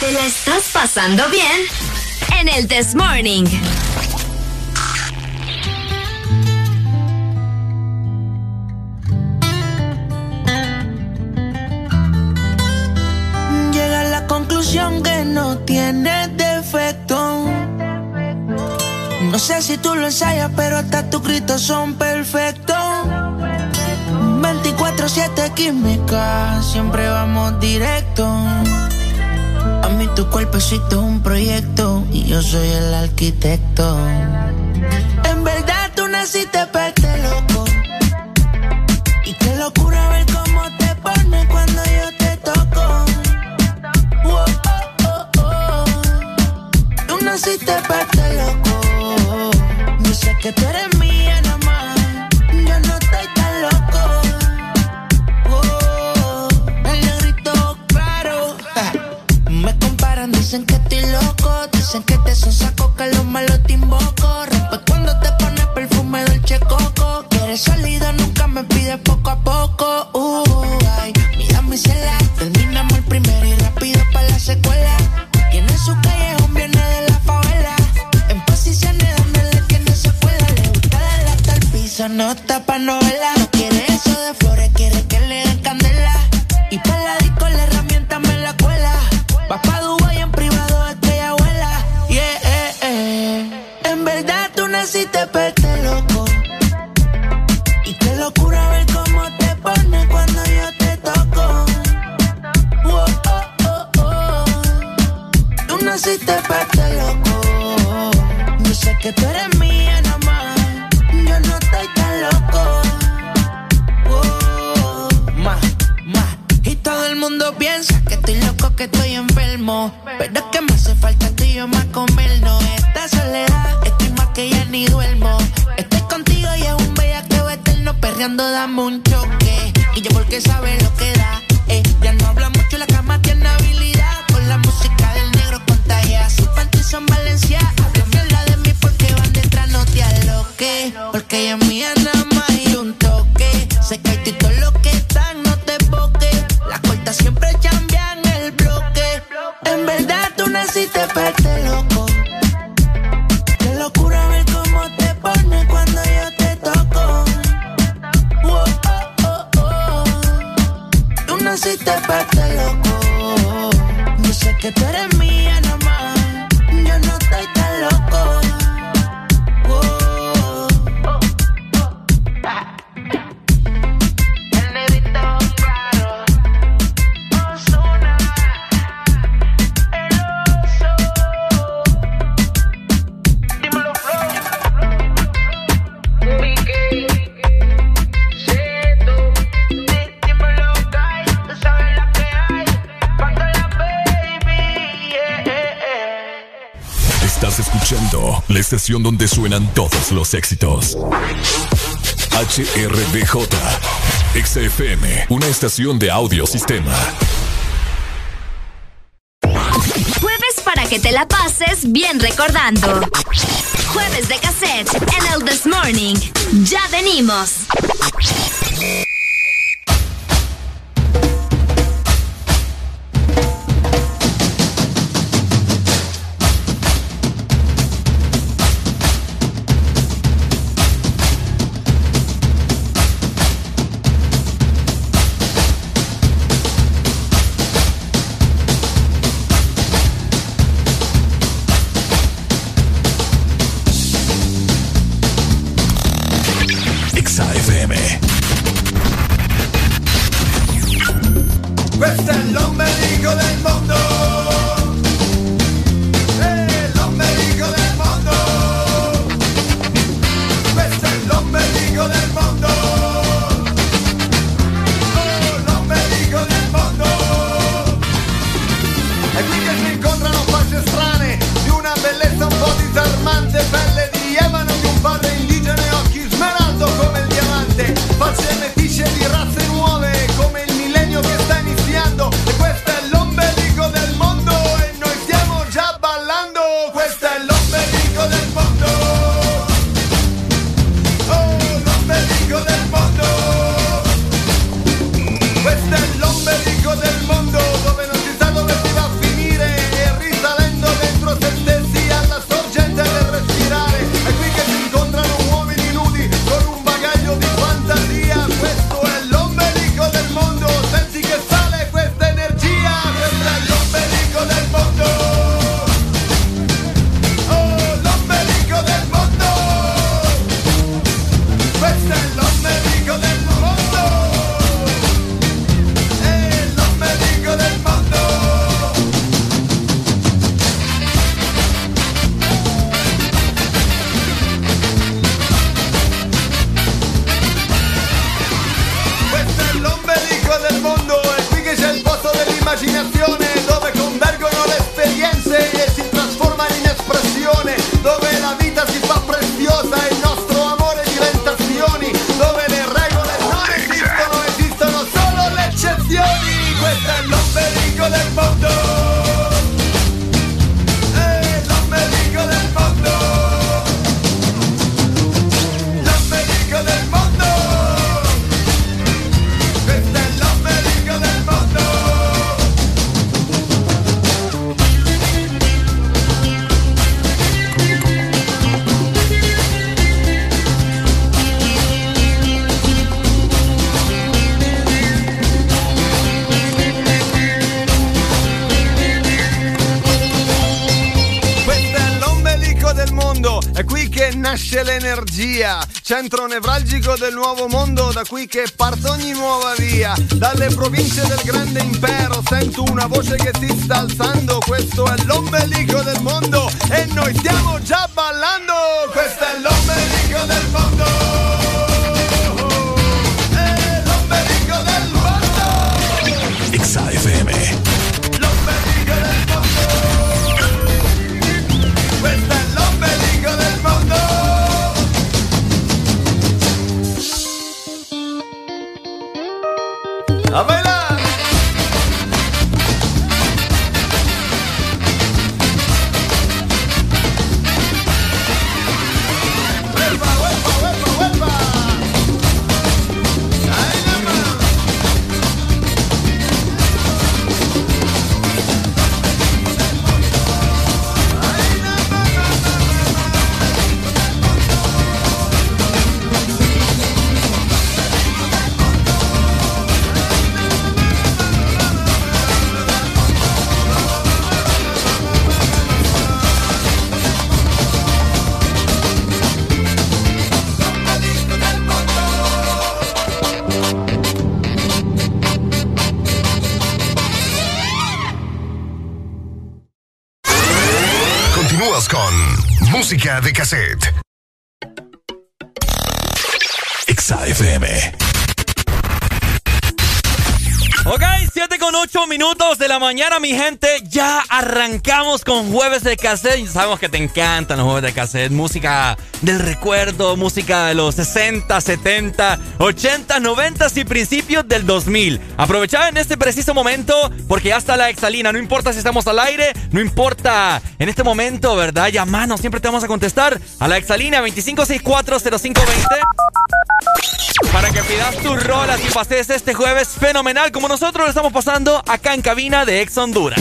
¿Te la estás pasando bien? En el This Morning. Conclusión que no tiene defecto. No sé si tú lo ensayas, pero hasta tus gritos son perfectos. 24-7 química, siempre vamos directo. A mí tu cuerpecito es un proyecto y yo soy el arquitecto. En verdad tú naciste para este loco. Y qué locura ver para este loco. Sé que tú eres mía nada. Yo no estoy tan loco. Dicen que estoy loco, dicen que te son saco, que los malos te invoco. Rompe cuando te pones perfume dolce coco. Quieres salida, nunca me pides poco a poco. Uh, ay, mira mi cela. Terminamos el primero y rápido para la secuela. En su callejón no tapa novela. No quiere eso de flores, quiere que le den candela. Y para la disco la herramienta me la cuela. Va pa' si te peste loco. Y qué locura ver cómo te pones cuando yo te toco. Oh, oh, oh, Tú naciste para loco. Yo sé que tú eres mía mundo piensa que estoy loco, que estoy enfermo. Pero es que me hace falta tú y yo más comernos. Esta soledad que ya ni duermo. Estoy contigo y es un bellaqueo eterno, perreando dame un choque. Y yo porque sabe lo que da. Eh, ya no habla mucho, la cama tiene habilidad. Con la música del negro contagia. Su panty son Valencia. Habla la de mí porque van detrás, no te aloques. Porque ella es mía nada Siempre cambian el bloque. En verdad tú naciste para este loco locura ver cómo te pones cuando yo te toco. Oh, oh, oh, tú naciste para este loco. Yo sé que tú eres mía la estación donde suenan todos los éxitos. HRBJ, XFM, una estación de audio sistema. Jueves para que te la pases bien recordando. Jueves de cassette en el This Morning. Ya venimos. Qui che cassette. XAFM. Ok, 7 con 8 minutos de la mañana, mi gente. Ya arrancamos con jueves de cassette. Sabemos que te encantan los jueves de cassette. Música del recuerdo, música de los 60, 70, 80, 90 y principios del 2000. Aprovechad en este preciso momento porque ya está la exalina. No importa si estamos al aire, no importa en este momento, ¿verdad? Llamanos, siempre te vamos a contestar a la exalina 25640520 para que pidas tus rolas y pases este jueves fenomenal como nosotros lo estamos pasando acá en cabina de Ex Honduras.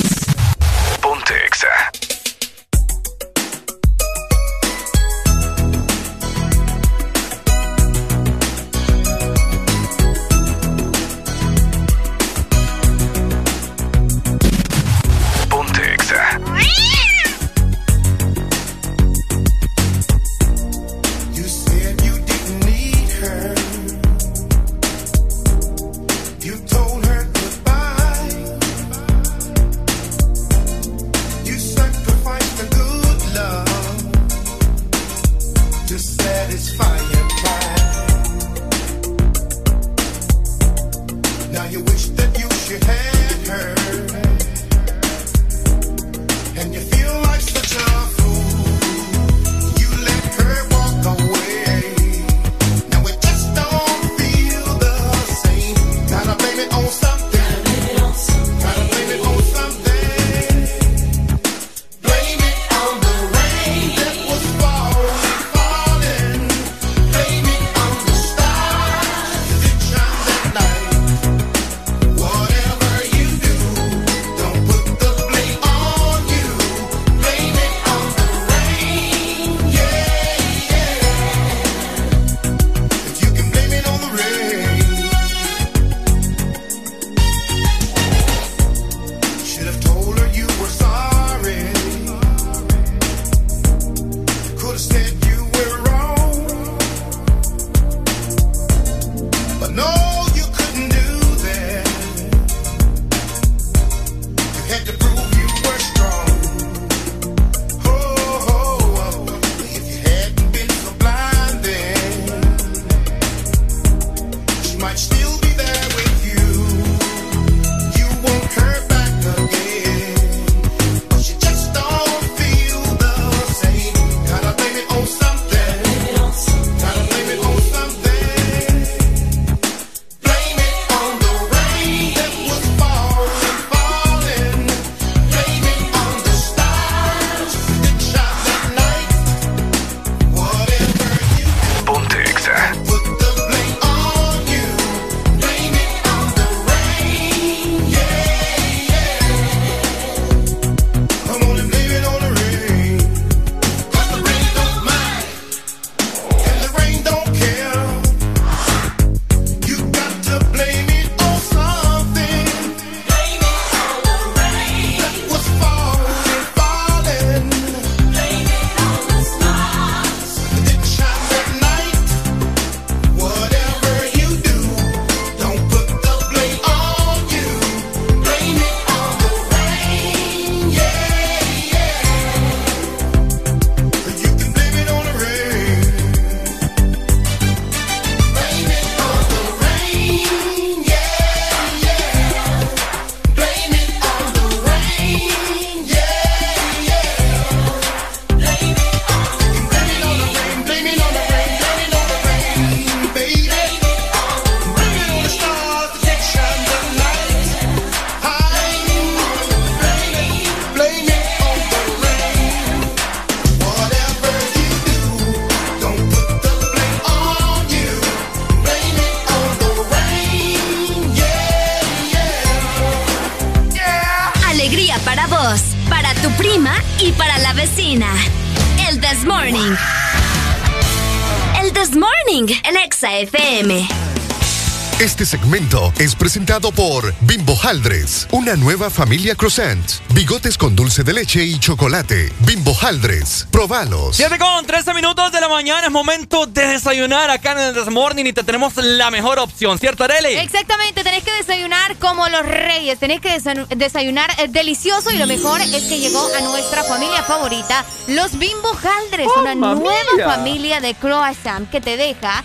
Es presentado por Bimbo Haldres, una nueva familia croissant, bigotes con dulce de leche y chocolate. Bimbo Haldres, probalos. 7 con 13 minutos de la mañana, es momento de desayunar acá en el Desmorning y te tenemos la mejor opción, ¿cierto, Arely? Exactamente, tenés que desayunar como los reyes, tenés que desayunar eh, delicioso y lo mejor es que llegó a nuestra familia favorita, los Bimbo Haldres, una nueva familia de croissant que te deja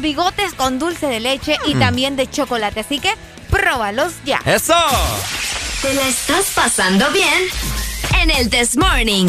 bigotes con dulce de leche y mm. también de chocolate. Así que próbalos ya. ¡Eso! ¿Te la estás pasando bien? En el This Morning.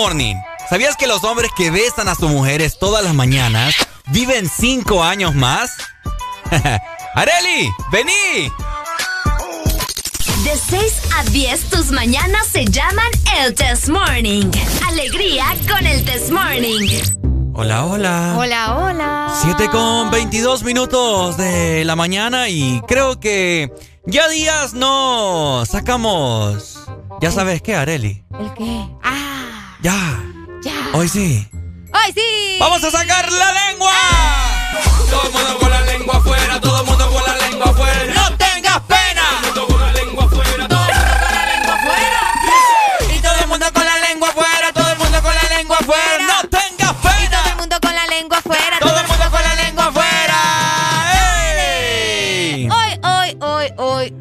Morning. ¿Sabías que los hombres que besan a sus mujeres todas las mañanas viven cinco años más? ¡Areli! ¡Vení! De 6 a 10, tus mañanas se llaman el Test Morning. Alegría con el Test Morning. Hola, hola. Hola, hola. 7 con 22 minutos de la mañana y creo que ya días no sacamos. ¿Ya sabes qué, Areli? ¿El qué? Ah. Ya. Ya. Hoy sí. Hoy sí. ¡Vamos a sacar la lengua! Todo el mundo con la lengua afuera, todo el mundo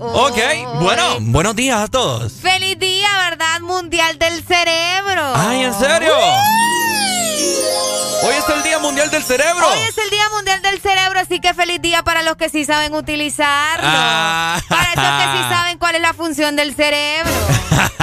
Ok, bueno, buenos días a todos. Feliz día, ¿verdad? Mundial del cerebro. Ay, ¿en serio? Hoy es el Día Mundial del Cerebro. Hoy es el Día Mundial del Cerebro, así que feliz día para los que sí saben utilizarlo. Ah. Para esos que sí saben cuál es la función del cerebro.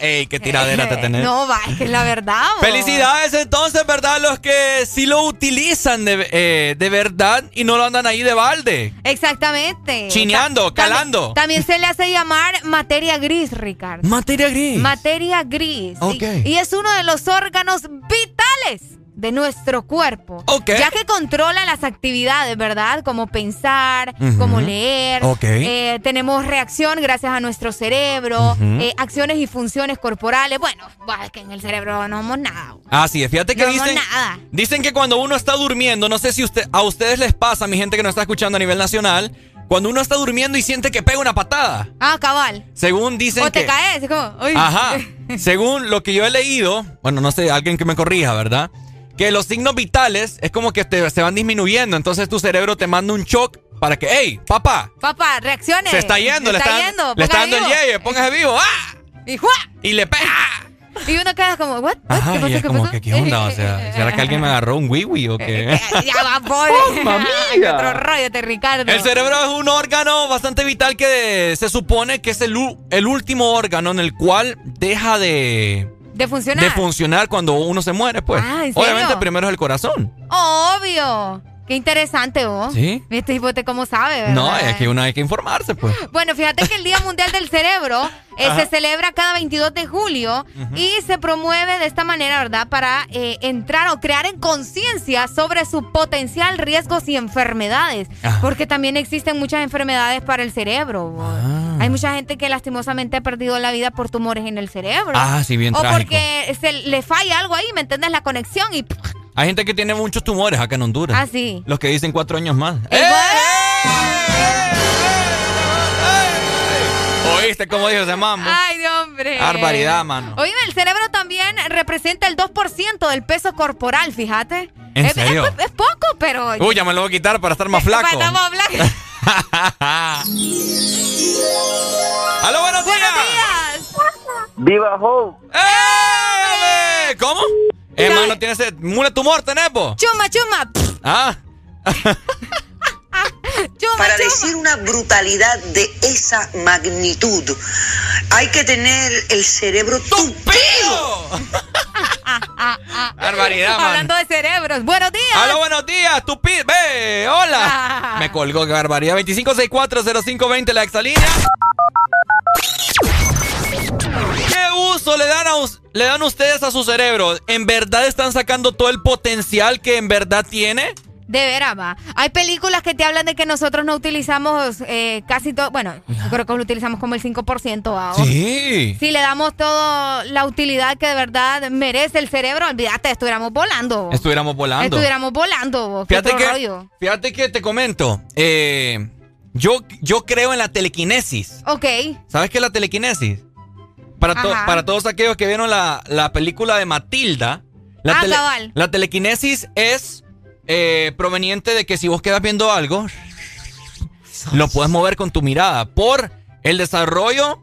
Ey, qué tiradera te tenés. No, va, es que es la verdad. vos. Felicidades entonces, ¿verdad? Los que sí lo utilizan de, eh, de verdad y no lo andan ahí de balde. Exactamente. Chineando, Ta- calando. También, también se le hace llamar materia gris, Ricardo. Materia gris. Materia gris. Ok. Y, y es uno de los órganos vitales de nuestro cuerpo. Ok. Ya que controla las actividades, ¿verdad? Como pensar, como leer. Ok. Eh, tenemos reacción gracias a nuestro cerebro, eh, acciones y funciones corporales. Bueno, es que en el cerebro no somos nada. Ah, sí, fíjate que No dicen, nada. dicen que cuando uno está durmiendo, no sé si usted, a ustedes les pasa, mi gente que nos está escuchando a nivel nacional, cuando uno está durmiendo y siente que pega una patada. Ah, cabal. Según dicen O te que... caes, es como, uy. Ajá. Según lo que yo he leído, bueno, no sé, alguien que me corrija, ¿verdad? Que los signos vitales es como que te- se van disminuyendo, entonces tu cerebro te manda un shock para que, hey, papá, Papá, reacciones. se está yendo, le está, yendo. le está dando el yeye, póngase vivo, ¡ah! Y ¡juá! Y le pega. Y uno queda como, ¿what? ¿What? Ajá, ¿Qué pasó? y es ¿Qué como pasó? que, ¿qué onda? O sea, ¿será que alguien me agarró un wiwi o qué? ya va, pobre. ¡Mamma Ay, mía! Otro rollo, te Ricardo. El cerebro es un órgano bastante vital que se supone que es el, el último órgano en el cual deja de, De funcionar. de funcionar cuando uno se muere, pues. Ah, ¿en serio? Obviamente primero es el corazón. Obvio. Qué interesante vos. Sí. Este tipo te cómo sabe, ¿verdad? No, es que uno hay que informarse, pues. Bueno, fíjate que el Día Mundial del Cerebro eh, se celebra cada 22 de julio y se promueve de esta manera, ¿verdad? Para eh, entrar o crear en conciencia sobre su potencial riesgos y enfermedades. Ajá. Porque también existen muchas enfermedades para el cerebro. Ah. Hay mucha gente que lastimosamente ha perdido la vida por tumores en el cerebro. Ah, sí, bien O trágico. porque se le falla algo ahí, ¿me entiendes? La conexión y... Hay gente que tiene muchos tumores acá en Honduras. Ah, sí. Los que dicen cuatro años más. ¡Eh! ¿Oíste cómo dijo ese mambo? Ay, Dios, hombre. Barbaridad, mano. Oíme, el cerebro también representa el 2% del peso corporal, fíjate. ¿En es, serio? Es, es poco, pero... Uy, ya me lo voy a quitar para estar más flaco. Para estar más flaco. ¡Aló, buenos días! ¡Viva Hope! ¡Eh! ¿Cómo? Hermano, tienes ese mule tumor, tenés, po? Chuma, chuma. Ah. Para decir una brutalidad de esa magnitud, hay que tener el cerebro tupido. Barbaridad, man. Hablando de cerebros. Buenos días. ¡Aló, buenos días! ¡Tu pi- ¡Ve! ¡Hola! Me colgó, qué barbaridad. 25640520, la exalínea. ¿Qué uso le dan, a, us- le dan ustedes a su cerebro? ¿En verdad están sacando todo el potencial que en verdad tiene? De veras, va. Hay películas que te hablan de que nosotros no utilizamos eh, casi todo. Bueno, yo creo que lo utilizamos como el 5%. ¿va? O- Sí. Si le damos toda la utilidad que de verdad merece el cerebro, olvídate, estuviéramos volando. Estuviéramos volando. Estuviéramos volando. Fíjate que, rollo. fíjate que te comento. eh, yo, yo creo en la telequinesis. Ok. ¿Sabes qué es la telequinesis? Para, to- Ajá. para todos aquellos que vieron la, la película de Matilda, la, Ah, cabal. la telequinesis es eh, proveniente de que si vos quedas viendo algo, lo puedes mover con tu mirada por el desarrollo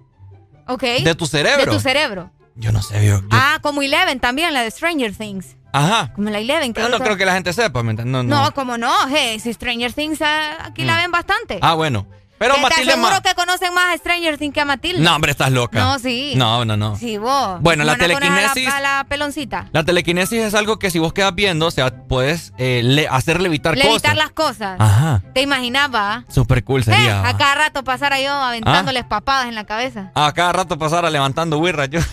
de tu cerebro. De tu cerebro. Yo no sé, yo, yo- Ah, como Eleven también, la de Stranger Things. Ajá. Como la Eleven. que Pero no creo que la gente sepa, ¿me entiendes? No, No, no. como no. Hey, si Stranger Things ah, aquí la Mm. ven bastante. Ah, bueno. Pero aseguro más... que conocen más a Stranger Things que a Matilda. No, hombre, estás loca. No, sí. No, no, no. Sí, vos. Bueno, la ¿Van a a telequinesis- A la, peloncita. La telequinesis es algo que si vos quedas viendo, o sea, puedes eh, le- hacer levitar, Levitar cosas. las cosas. Ajá. ¿Te imaginaba? Super cool Eh, sería. a va. cada rato pasara yo aventándoles papadas en la cabeza. Ah, cada rato pasara levantando birra yo.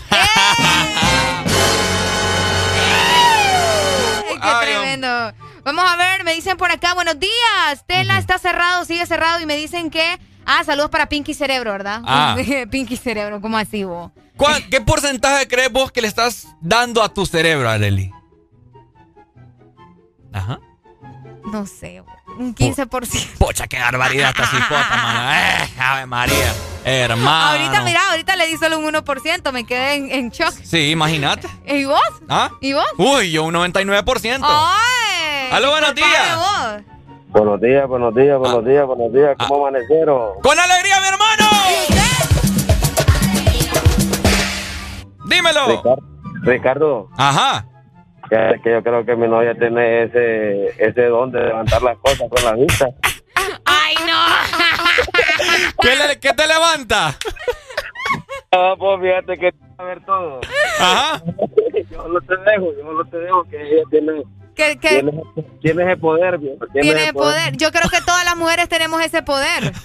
Qué tremendo. Vamos a ver, me dicen por acá, buenos días. Tela está cerrado, sigue cerrado y me dicen que... Ah, saludos para Pinky Cerebro, ¿verdad? Ah. Pinky Cerebro, ¿cómo así vos? ¿Cuál- ¿Qué porcentaje crees vos que le estás dando a tu cerebro, Areli? Ajá. No sé, un 15%. Pocha, qué barbaridad esta cipota, mano. Eh, Ave María. Hermano. Ahorita, mira, ahorita le di solo un 1%, me quedé en, en shock. Sí, imagínate. ¿Y vos? ¿Ah? ¿Y vos? Uy, yo un 99%. ¡Ay! Aló, buenos días. Buenos días, buenos días, buenos días, buenos días. ¿Cómo amanecieron? ¡Con alegría, mi hermano! Dímelo. Ricardo. Ajá. Que, que, yo creo que mi novia tiene ese, ese don de levantar las cosas con la vista. ¡Ay, no! ¿Qué, ¿Qué, te levanta? Ah, pues fíjate que a ver todo. Ajá. yo no te dejo, yo no te dejo que ella tiene ¿Qué, qué? Tienes, tienes ese poder, Tienes, Tienes el poder. poder. Yo creo que todas las mujeres tenemos ese poder.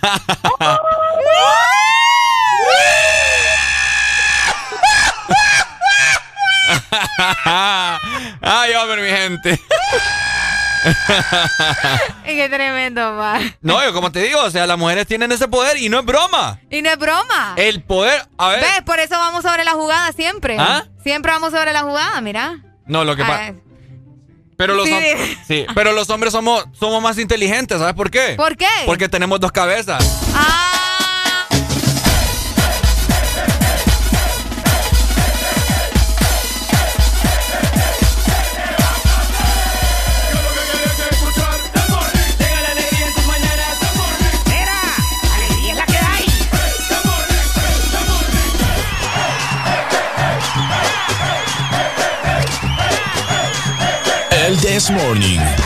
Ay, hombre, mi gente. Qué tremendo, va. No, yo como te digo, o sea, las mujeres tienen ese poder y no es broma. Y no es broma. El poder, a ver. ¿Ves? Por eso vamos sobre la jugada siempre. ¿Ah? Siempre vamos sobre la jugada, mira. No, lo que pasa. Pero los, sí. sí. pero los hombres somos, somos más inteligentes, ¿sabes por qué? ¿Por qué? Porque tenemos dos cabezas. Ah. El This Morning.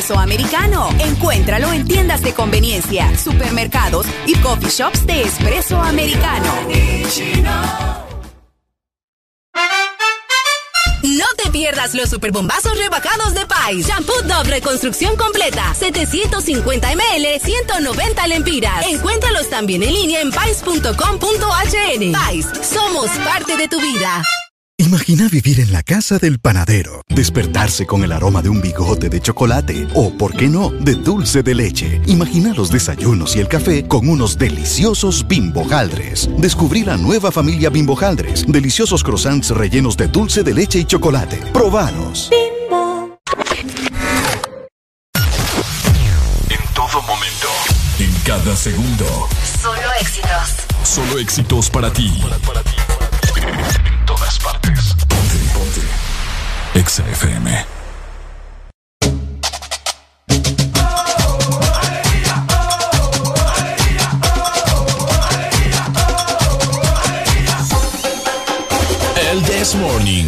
Espresso americano. Encuéntralo en tiendas de conveniencia, supermercados y coffee shops de espresso americano. No te pierdas los superbombazos rebajados de Pais. Shampoo Dove Reconstrucción Completa. 750 ml, 190 lempiras. Encuéntralos también en línea en pais.com.hn. Pais, somos parte de tu vida. Imagina vivir en la casa del panadero, despertarse con el aroma de un bigote de chocolate o, por qué no, de dulce de leche. Imagina los desayunos y el café con unos deliciosos bimbojaldres. Descubrí la nueva familia bimbojaldres, deliciosos croissants rellenos de dulce de leche y chocolate. Probanos. En todo momento. En cada segundo. Solo éxitos. Solo éxitos para ti. En todas partes. Exa FM. El This Morning.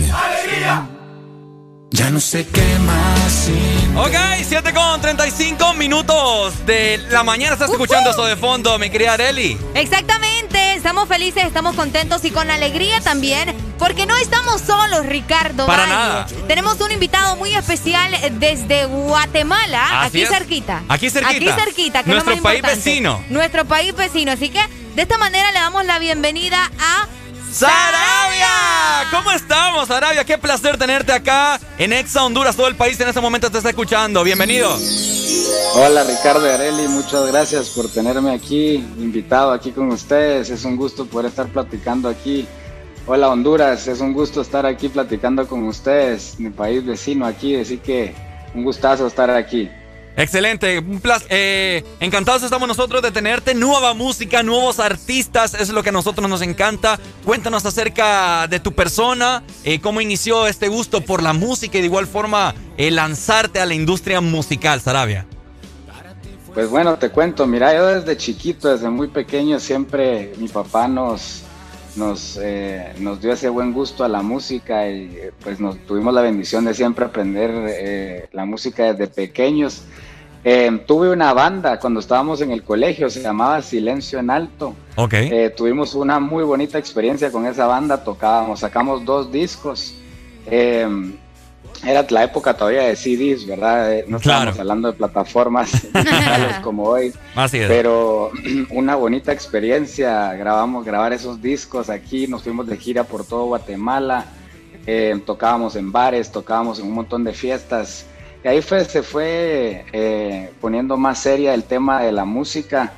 Ya no sé qué más. Ok, 7 con 35 minutos de la mañana. Estás escuchando eso de fondo, mi querida Areli. Exactamente, estamos felices, estamos contentos y con alegría también, porque no estamos solos, Ricardo. Para Valle. nada. Tenemos un invitado muy especial desde Guatemala, Así aquí es. cerquita. Aquí cerquita. Aquí cerquita, que es lo Nuestro más país importante. vecino. Nuestro país vecino. Así que de esta manera le damos la bienvenida a ¡Sarabia! ¿Cómo estamos, Sarabia? Qué placer tenerte acá en Exa Honduras. Todo el país en este momento te está escuchando. Bienvenido. Hola Ricardo y Areli, muchas gracias por tenerme aquí, invitado aquí con ustedes. Es un gusto poder estar platicando aquí. Hola Honduras, es un gusto estar aquí platicando con ustedes, mi país vecino aquí, así que un gustazo estar aquí. Excelente, un placer. Eh, encantados estamos nosotros de tenerte. Nueva música, nuevos artistas, es lo que a nosotros nos encanta. Cuéntanos acerca de tu persona, eh, cómo inició este gusto por la música y de igual forma eh, lanzarte a la industria musical, Sarabia. Pues bueno, te cuento, mira, yo desde chiquito, desde muy pequeño, siempre mi papá nos, nos, eh, nos dio ese buen gusto a la música y eh, pues nos tuvimos la bendición de siempre aprender eh, la música desde pequeños. Eh, tuve una banda cuando estábamos en el colegio, se llamaba Silencio en Alto. Ok. Eh, tuvimos una muy bonita experiencia con esa banda, tocábamos, sacamos dos discos. Era la época todavía de CDs, ¿verdad? Eh, No estábamos hablando de plataformas digitales como hoy. Así es. Pero una bonita experiencia, grabamos grabar esos discos aquí, nos fuimos de gira por todo Guatemala, eh, tocábamos en bares, tocábamos en un montón de fiestas. Y ahí fue, se fue eh, poniendo más seria el tema de la música.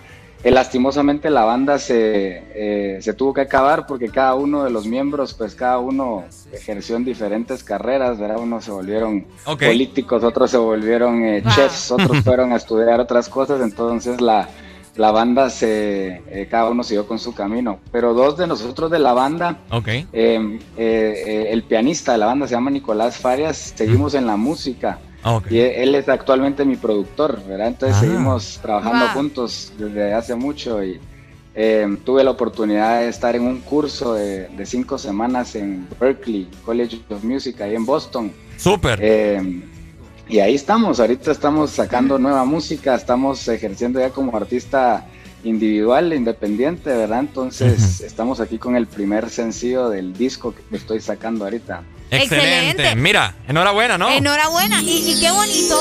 Eh, lastimosamente la banda se, eh, se tuvo que acabar porque cada uno de los miembros, pues cada uno ejerció en diferentes carreras, ¿verdad? Unos se volvieron Ok. políticos, otros se volvieron eh, chefs, otros fueron a estudiar otras cosas, entonces la, la banda se, eh, cada uno siguió con su camino. Pero dos de nosotros de la banda, Ok. eh, eh, eh, el pianista de la banda se llama Nicolás Farias, seguimos en la música. Ok. Y él es actualmente mi productor, ¿verdad? Entonces Ah. seguimos trabajando Wow. juntos desde hace mucho y eh, tuve la oportunidad de estar en un curso de, de cinco semanas en Berkeley College of Music, ahí en Boston. Súper. Eh, y ahí estamos, ahorita estamos sacando nueva música, estamos ejerciendo ya como artista individual, independiente, ¿verdad? Entonces estamos aquí con el primer sencillo del disco que estoy sacando ahorita. Excelente. Excelente. Mira, enhorabuena, ¿no? Enhorabuena. Y, y qué bonito,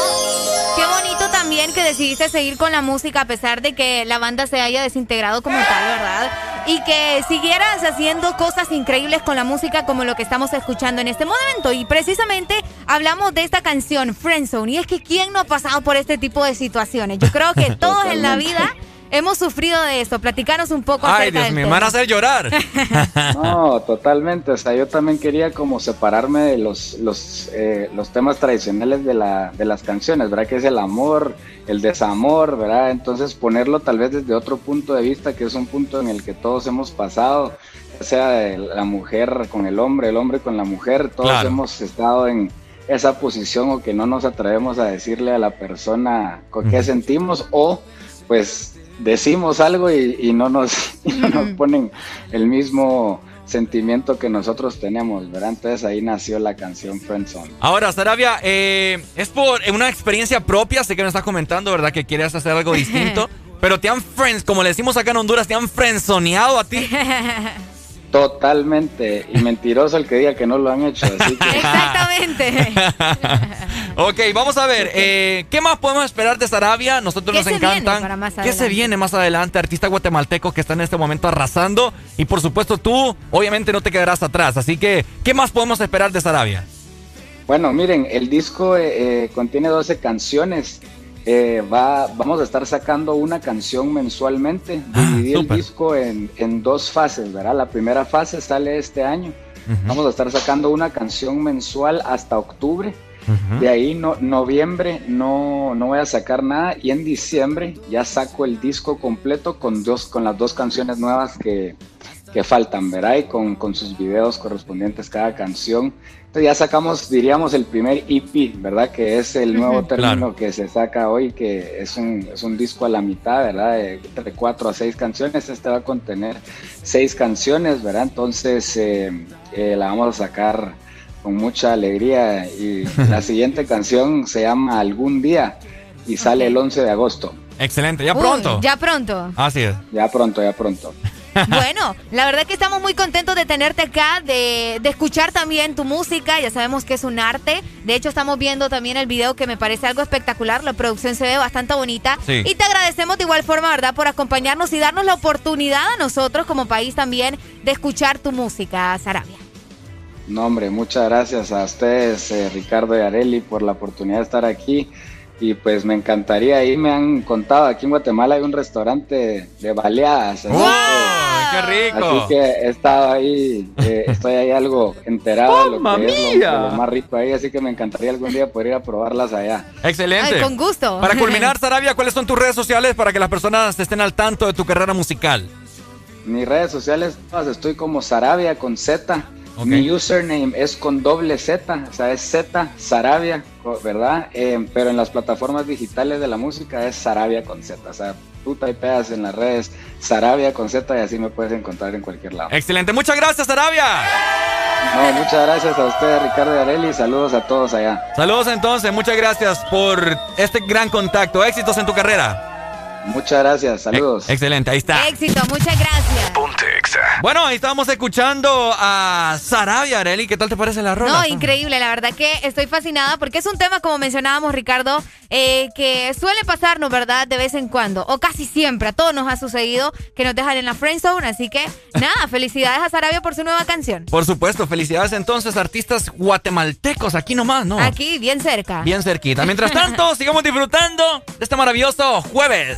qué bonito también que decidiste seguir con la música a pesar de que la banda se haya desintegrado como tal, ¿verdad? y que siguieras haciendo cosas increíbles con la música como lo que estamos escuchando en este momento. Y precisamente hablamos de esta canción, Friendzone. Y es que ¿quién no ha pasado por este tipo de situaciones? Yo creo que todos en la vida hemos sufrido de esto. Platicanos un poco Ay, Dios me van a hacer llorar. no, totalmente. O sea, yo también quería como separarme de los, los, eh, los temas tradicionales de, la, de las canciones, ¿verdad? Que es el amor, el desamor, ¿verdad? Entonces ponerlo tal vez desde otro punto de vista, que es un punto en el que todos hemos pasado, ya sea la mujer con el hombre, el hombre con la mujer, todos hemos estado en esa posición o que no nos atrevemos a decirle a la persona con qué sentimos o pues decimos algo y, no, nos, nos ponen el mismo sentimiento que nosotros tenemos, ¿verdad? Entonces ahí nació la canción Friendzone. Ahora, Sarabia, eh, es por una experiencia propia, sé que me estás comentando, ¿verdad? Que quieres hacer algo distinto, pero te han friends, como le decimos acá en Honduras, te han friendzoneado a ti. Totalmente. Y mentiroso el que diga que no lo han hecho. Exactamente. Ok, vamos a ver. Eh, ¿Qué más podemos esperar de Sarabia? Nosotros nos encantan. ¿Qué se viene más adelante? Artista guatemalteco que está en este momento arrasando. Y por supuesto tú, obviamente, no te quedarás atrás. Así que, ¿qué más podemos esperar de Sarabia? Bueno, miren, el disco eh, eh, contiene 12 canciones. Eh, va, vamos a estar sacando una canción mensualmente. Ah, Dividí el disco en, dos fases, ¿verdad? La primera fase sale este año. Vamos a estar sacando una canción mensual hasta octubre. De ahí no, noviembre no, no voy a sacar nada y en diciembre ya saco el disco completo con, dos, con las dos canciones nuevas que, que faltan, ¿verdad? Y con, con, sus videos correspondientes cada canción. Entonces ya sacamos, diríamos, el primer EP, ¿verdad? Que es el nuevo término que se saca hoy, que es un, es un disco a la mitad, ¿verdad? De, cuatro a seis canciones. Este va a contener seis canciones, ¿verdad? Entonces eh, eh, la vamos a sacar con mucha alegría. Y la siguiente canción se llama Algún Día y sale el 11 de agosto. Excelente, ya pronto. ya pronto. Así es. Ya pronto, ya pronto. Bueno, la verdad que estamos muy contentos de tenerte acá, de, escuchar también tu música. Ya sabemos que es un arte. De hecho, estamos viendo también el video que me parece algo espectacular. La producción se ve bastante bonita. Y te agradecemos de igual forma, ¿verdad?, por acompañarnos y darnos la oportunidad a nosotros como país también de escuchar tu música, Sarabia. No, hombre, muchas gracias a ustedes, eh, Ricardo y Areli, por la oportunidad de estar aquí y pues me encantaría, ahí me han contado, aquí en Guatemala hay un restaurante de baleadas. ¡Wow! ¡Qué rico! Así que he estado ahí, eh, estoy ahí algo enterado de lo que es lo, más rico ahí, así que me encantaría algún día poder ir a probarlas allá. Excelente. con gusto. Para culminar, Sarabia, ¿cuáles son tus redes sociales para que las personas estén al tanto de tu carrera musical? Mis redes sociales, estoy como Sarabia con Z. Mi username es con doble Z, o sea, es Z, Sarabia, ¿verdad? Eh, pero en las plataformas digitales de la música es Sarabia con Z, o sea, tú typeas en las redes Sarabia con Z y así me puedes encontrar en cualquier lado. Excelente, muchas gracias, Sarabia. No, muchas gracias a ustedes, Ricardo y Areli, saludos a todos allá. Saludos entonces, muchas gracias por este gran contacto, éxitos en tu carrera. Muchas gracias, saludos. excelente, ahí está. Éxito, muchas gracias. Ponte Bueno, ahí estábamos escuchando a Sarabia Areli. ¿Qué tal te parece la rola? No, increíble, la verdad que estoy fascinada porque es un tema, como mencionábamos, Ricardo, eh, que suele pasarnos, ¿verdad? De vez en cuando, o casi siempre, a todos nos ha sucedido que nos dejan en la friend zone. Así que, nada, felicidades a Sarabia por su nueva canción. Por supuesto, felicidades entonces, artistas guatemaltecos, aquí nomás, ¿no? Aquí, bien cerca. Bien cerquita. Mientras tanto, sigamos disfrutando de este maravilloso jueves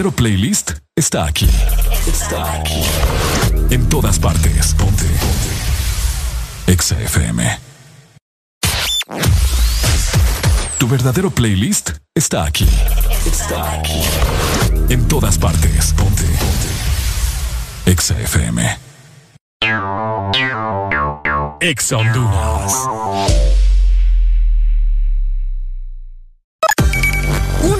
Verdadero playlist está aquí. Está aquí. En todas partes. Ponte. Ponte. Exa FM. Tu verdadero playlist está aquí. Está aquí. En todas partes. Ponte. Ponte. Exa FM. Exa Honduras.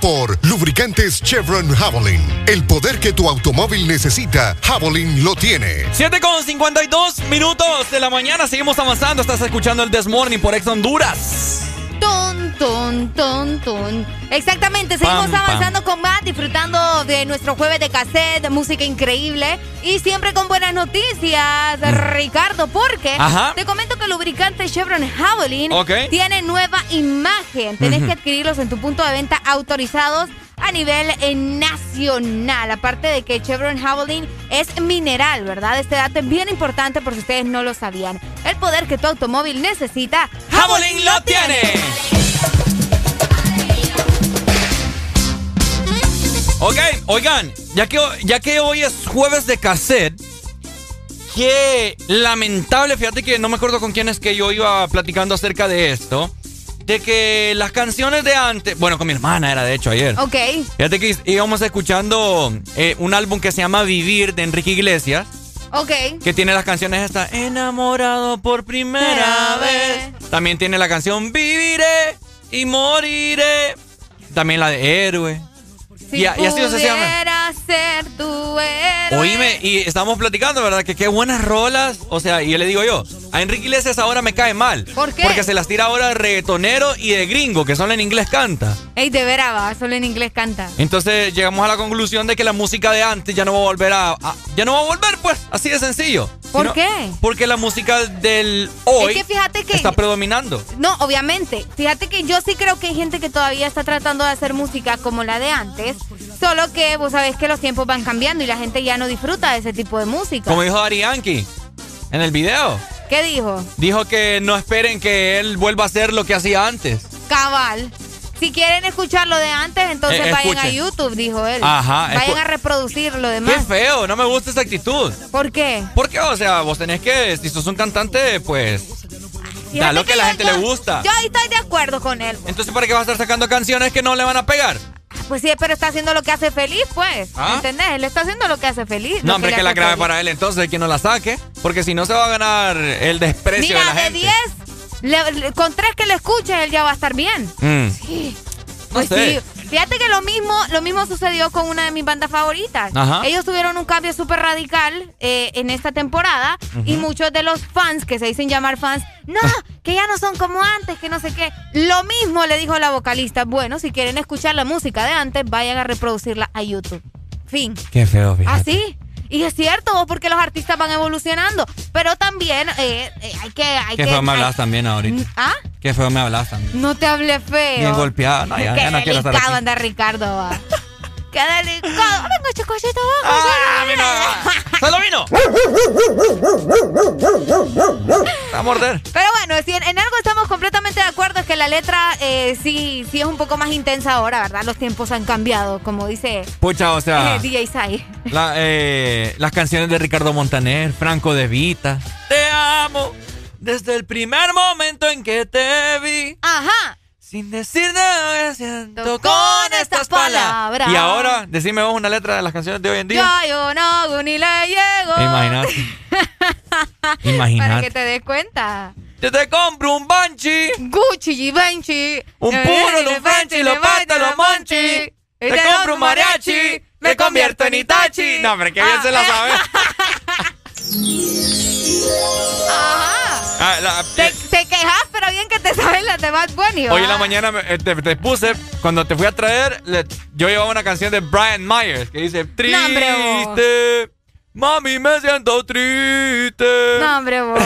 Por Lubricantes Chevron Javelin. El poder que tu automóvil necesita, Javelin lo tiene. 7 con 52 minutos de la mañana. Seguimos avanzando. Estás escuchando el Desmorning por Ex Honduras. Ton, ton, ton. Exactamente, seguimos avanzando con más, disfrutando de nuestro jueves de cassette, de música increíble y siempre con buenas noticias, mm. Ricardo, porque te comento que el lubricante Chevron Javelin tiene nueva imagen. Tenés que adquirirlos en tu punto de venta autorizados a nivel eh, nacional. Aparte de que Chevron Javelin es mineral, ¿verdad? Este dato es bien importante por si ustedes no lo sabían. El poder que tu automóvil necesita, Javelin lo tiene. Ok, oigan, ya que, ya que hoy es jueves de cassette, qué lamentable, fíjate que no me acuerdo con quién es que yo iba platicando acerca de esto, de que las canciones de antes, bueno, con mi hermana era de hecho ayer. Ok. Fíjate que íbamos escuchando eh, un álbum que se llama Vivir de Enrique Iglesias. Ok. Que tiene las canciones esta Enamorado por primera vez. También tiene la canción Viviré y moriré. También la de Héroe. Si y, así se llama. Ser tu héroe. Oíme, y estamos platicando, ¿verdad? Que qué buenas rolas. O sea, y yo le digo yo, a Enrique Iglesias ahora me cae mal. ¿Por qué? Porque se las tira ahora de reggaetonero y de gringo, que solo en inglés canta. Ey, de veras, va, solo en inglés canta. Entonces llegamos a la conclusión de que la música de antes ya no va a volver a. ya no va a volver, pues, así de sencillo. ¿Por qué? Porque la música del hoy que fíjate que, está predominando. No, obviamente. Fíjate que yo sí creo que hay gente que todavía está tratando de hacer música como la de antes. Solo que vos sabés que los tiempos van cambiando y la gente ya no disfruta de ese tipo de música. Como dijo Ari Yankee en el video. ¿Qué dijo? Dijo que no esperen que él vuelva a hacer lo que hacía antes. Cabal. Si quieren escuchar lo de antes, entonces eh, vayan a YouTube, dijo él. Ajá. Vayan a reproducir lo demás. Qué feo, no me gusta esa actitud. ¿Por qué? Porque, o sea, vos tenés que, si sos un cantante, pues... Da lo que, a la gente le gusta. Yo estoy de acuerdo con él. Entonces, ¿para qué vas a estar sacando canciones que no le van a pegar? Pues sí, pero está haciendo lo que hace feliz, pues. ¿Ah? ¿Entendés? Él está haciendo lo que hace feliz. No, hombre, que, la grabe para él entonces, que no la saque. Porque si no se va a ganar el desprecio de la gente. Mira, de 10, con tres que le escuchen, él ya va a estar bien. Mm. Sí. Pues sí, Fíjate que lo mismo, lo mismo sucedió con una de mis bandas favoritas. Ellos tuvieron un cambio súper radical eh, en esta temporada y muchos de los fans que se dicen llamar fans, no, que ya no son como antes, que no sé qué. Lo mismo le dijo la vocalista. Bueno, si quieren escuchar la música de antes, vayan a reproducirla a YouTube. Fin. Qué feo, fíjate. Así. Y es cierto, porque los artistas van evolucionando. Pero también eh, eh, hay que. Hay Qué feo me hablas también ahorita. ¿Ah? Qué feo me hablas también. No te hablé feo. Bien golpeado. No, ya, Qué ya no quiero estar aquí. Ricardo, va. Qué delicado. Venga, chicosito, ¡Ah, mira! ¡Se lo vino! A morder. Pero bueno, si en, en algo estamos completamente de acuerdo es que la letra eh, sí, sí es un poco más intensa ahora, ¿verdad? Los tiempos han cambiado, como dice Pucha, o sea. eh, DJ Sai. la- eh, las canciones de Ricardo Montaner, Franco De Vita. Te amo desde el primer momento en que te vi. Ajá. Sin decir nada, siento con estas palabras. Y ahora, decime vos una letra de las canciones de hoy en día. Ya yo no ni le llego. Imagínate. Para que Imagínate. te des cuenta. Yo te compro un Banshee. Gucci, Givenchy. Un puro, un Fancy, lo pata, lo monchi. Te compro un mariachi. Me convierto en Itachi. No, hombre, que bien se la sabe. Ajá. Ah, la- Te, pero bien que te sabes las de Bad Bunny. Hoy en la mañana me- eh, te, te puse, cuando te fui a traer, le- yo llevaba una canción de Brian Myers que dice, No, vos. triste, mami me siento triste. No, hombre, vos.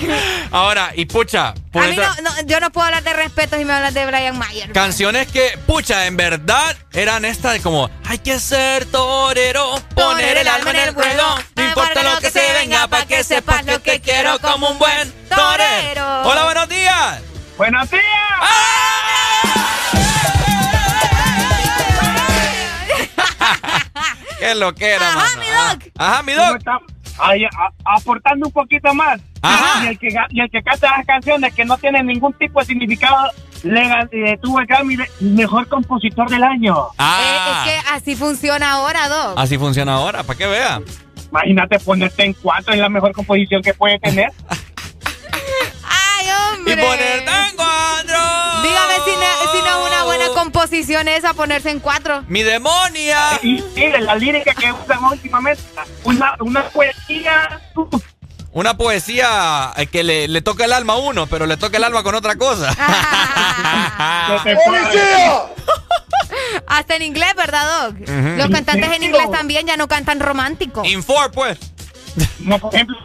Ahora, y pucha, A mí no, no, yo no puedo hablar de respeto si me hablas de Brian Mayer. canciones que, pucha, en verdad eran estas de como, hay que ser torero, poner el alma en el juego, no importa lo que se venga, para que sepas lo que quiero como un buen torero. Hola, buenos días. ¡Buenos días! Qué lo que era, Ajá, mi doc. Ajá, mi ¿Cómo doc. está? Ahí, a- aportando un poquito más. Ajá. Y el, que, y el que canta las canciones que no tienen ningún tipo de significado, le eh, tuvo el Grammy mejor compositor del año. Ah. Eh, es que así funciona ahora, Doc. Así funciona ahora, para que vea. Imagínate ponerte en cuatro en la mejor composición que puede tener. ¡Ay, hombre! Y ponerte en cuatro. Dígame si no, si no es una buena composición esa ponerse en cuatro. Mi demonia. Y mire, la lírica que usan últimamente, una, una poesía. Una poesía eh, que le, le toca el alma a uno, pero le toca el alma con otra cosa. puedo- Hasta en inglés, ¿verdad, Doc? Los cantantes en inglés también ya no cantan romántico. Infor, pues. No, por ejemplo,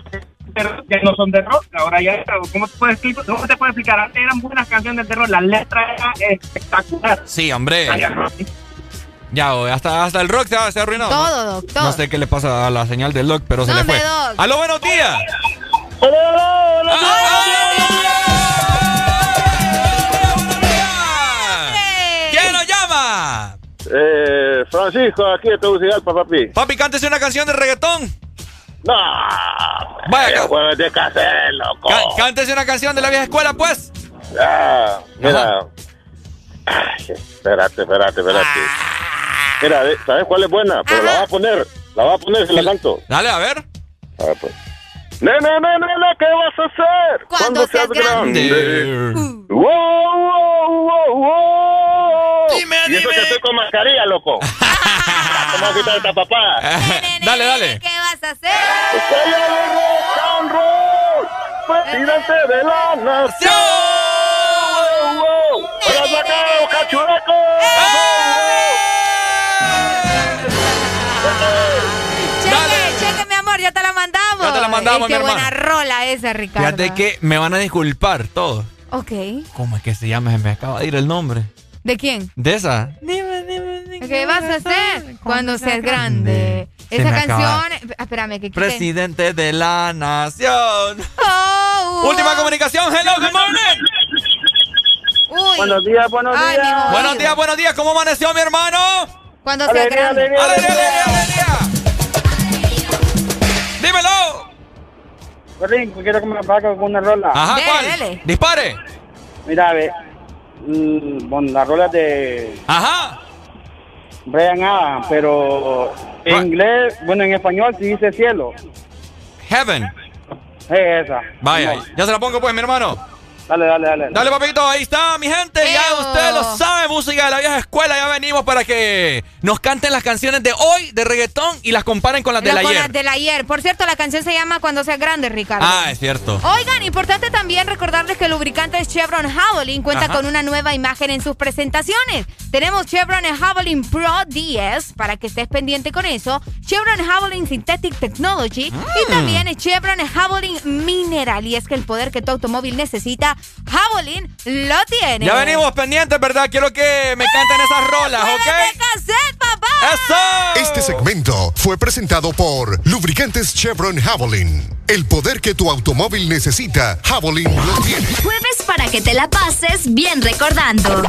ya no son de rock, ahora ya, ¿cómo te puedes explicar? ¿Cómo te puedo explicar? Antes eran buenas canciones de rock, la letra era espectacular. Sí, hombre. Ya, hasta, hasta el rock se ha, se ha arruinado. ¿no? Todo, Doc, todo. No sé qué le pasa a la señal del doc, pero se No, le fue. Doc. ¡Aló, buenos días! ¿Quién nos llama? Eh, Francisco, aquí de Tegucigalpa, papi. Papi, cántese una canción de reggaetón. No, Vaya, caser, loco. Cá- cántese una canción de la vieja escuela, pues. Ah, mira. Ay, espérate, espérate, espérate. Mira, de- ¿sabes cuál es buena? Pero la va a poner. La va a poner si la canto. Dale, a ver. A ver, pues. Nene, nene, nene, ¿qué vas a hacer? Cuando seas grande. Wow, wow, wow, wow. Dime, y eso dime. que estoy con mascarilla, loco. ¿Cómo quitar esta papá? dale, dale. ¿Qué vas a hacer? Estrella de rock and roll, presidente de la nación. Wow, wow. Para sacar a los cachurecos. Te la mandamos. Ya te la mandamos, Ey, Qué mi buena rola esa, Ricardo. Fíjate que me van a disculpar todos. Ok. ¿Cómo es que se llama? Se me acaba de ir el nombre. ¿De quién? De esa. ¿Qué vas a hacer cuando seas grande? Se Esa canción. eh, Espérame, que. Presidente de la nación. Oh, Última comunicación. Hello, good morning. Uy. Buenos días, buenos Ay, días. Buenos días, buenos días. ¿Cómo amaneció mi hermano? Cuando seas grande. alegría, ¡Alegría, alegría. alegría, alegría! Corrín, quiero que me apague con una rola. Ajá, Dele, ¿cuál? dele. Dispare. Mira, ve. mm, bueno, la rola de Ajá. Brian Adams, pero en inglés, bueno, en español sí dice cielo. Heaven. Es esa. Vaya, No. ya se la pongo pues, mi hermano. Dale, dale, dale. Dale, papito, ahí está, mi gente. Ya usted lo sabe, música de la vieja escuela. Ya venimos para que nos canten las canciones de hoy, de reggaetón, y las comparen con las de ayer. Con las del ayer. Por cierto, la canción se llama Cuando seas grande, Ricardo. Ah, es cierto. Oigan, importante también recordarles que el lubricante Chevron Javelin cuenta con una nueva imagen en sus presentaciones. Tenemos Chevron Javelin Pro 10, para que estés pendiente con eso. Chevron Javelin Synthetic Technology. Y mm. también Chevron Javelin Mineral. Y es que el poder que tu automóvil necesita Javelin lo tiene. Ya venimos pendientes, ¿verdad? Quiero que me canten esas rolas, ¿ok? Cassette, papá! ¡Eso! Este segmento fue presentado por Lubricantes Chevron Javelin. El poder que tu automóvil necesita, Javelin lo tiene. Jueves para que te la pases bien recordando.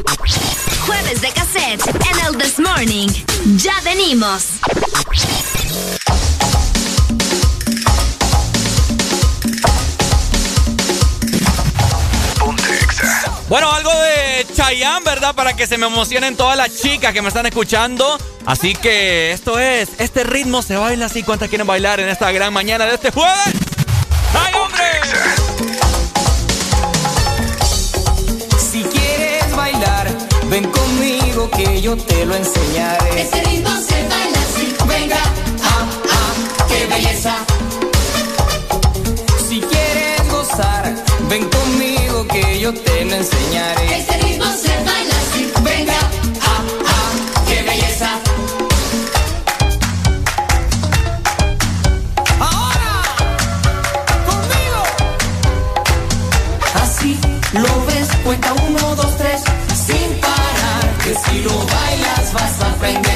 Jueves de cassette en el This Morning. Ya venimos. Bueno, algo de Chayanne, ¿verdad? Para que se me emocionen todas las chicas que me están escuchando. Así que esto es, este ritmo se baila así. ¿Cuántas quieren bailar en esta gran mañana de este jueves? ¡Ay, hombre! Si quieres bailar, ven conmigo que yo te lo enseñaré. Este ritmo se baila así. Venga, ah, ah, qué belleza. Si quieres gozar, ven conmigo que yo te enseñaré. Este ritmo se baila así. Venga, ah, ah, qué belleza. Ahora, conmigo. Así lo ves, cuenta uno, dos, tres, sin parar. Que si lo bailas vas a aprender.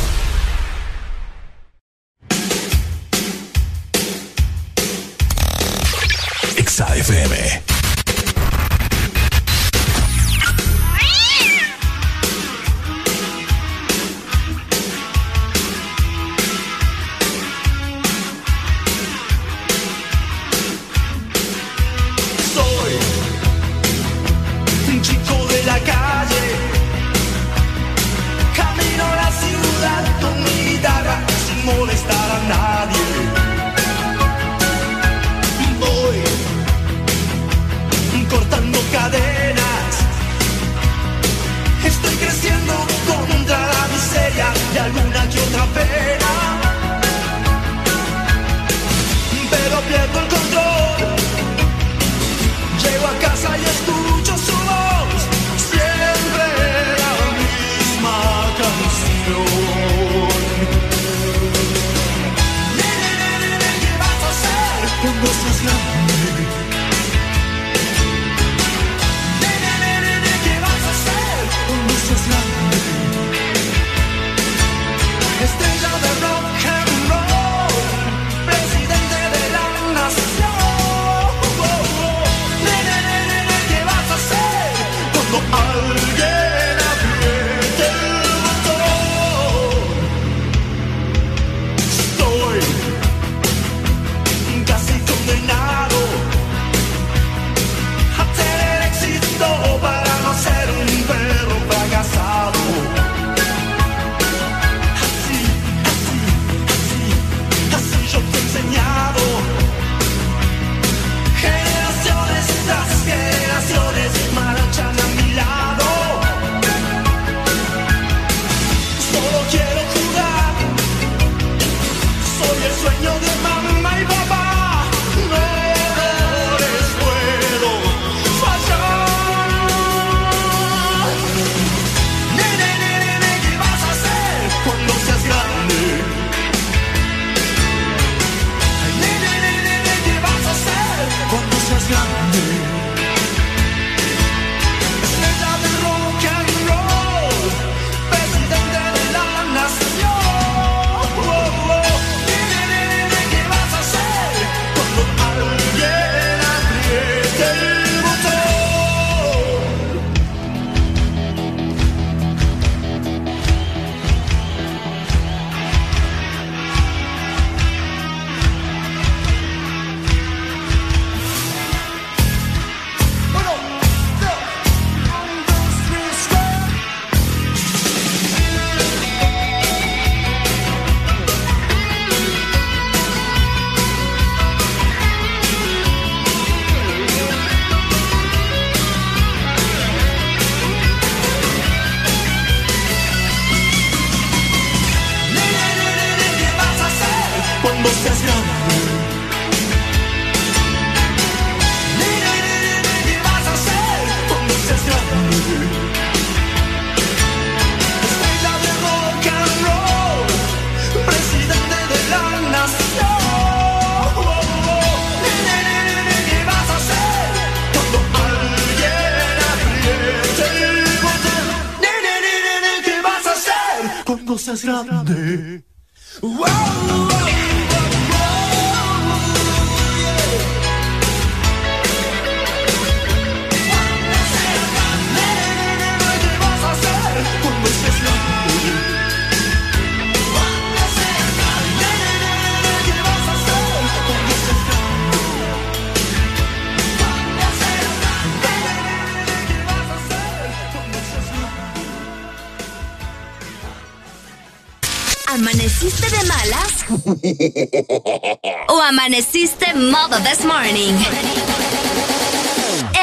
Morning.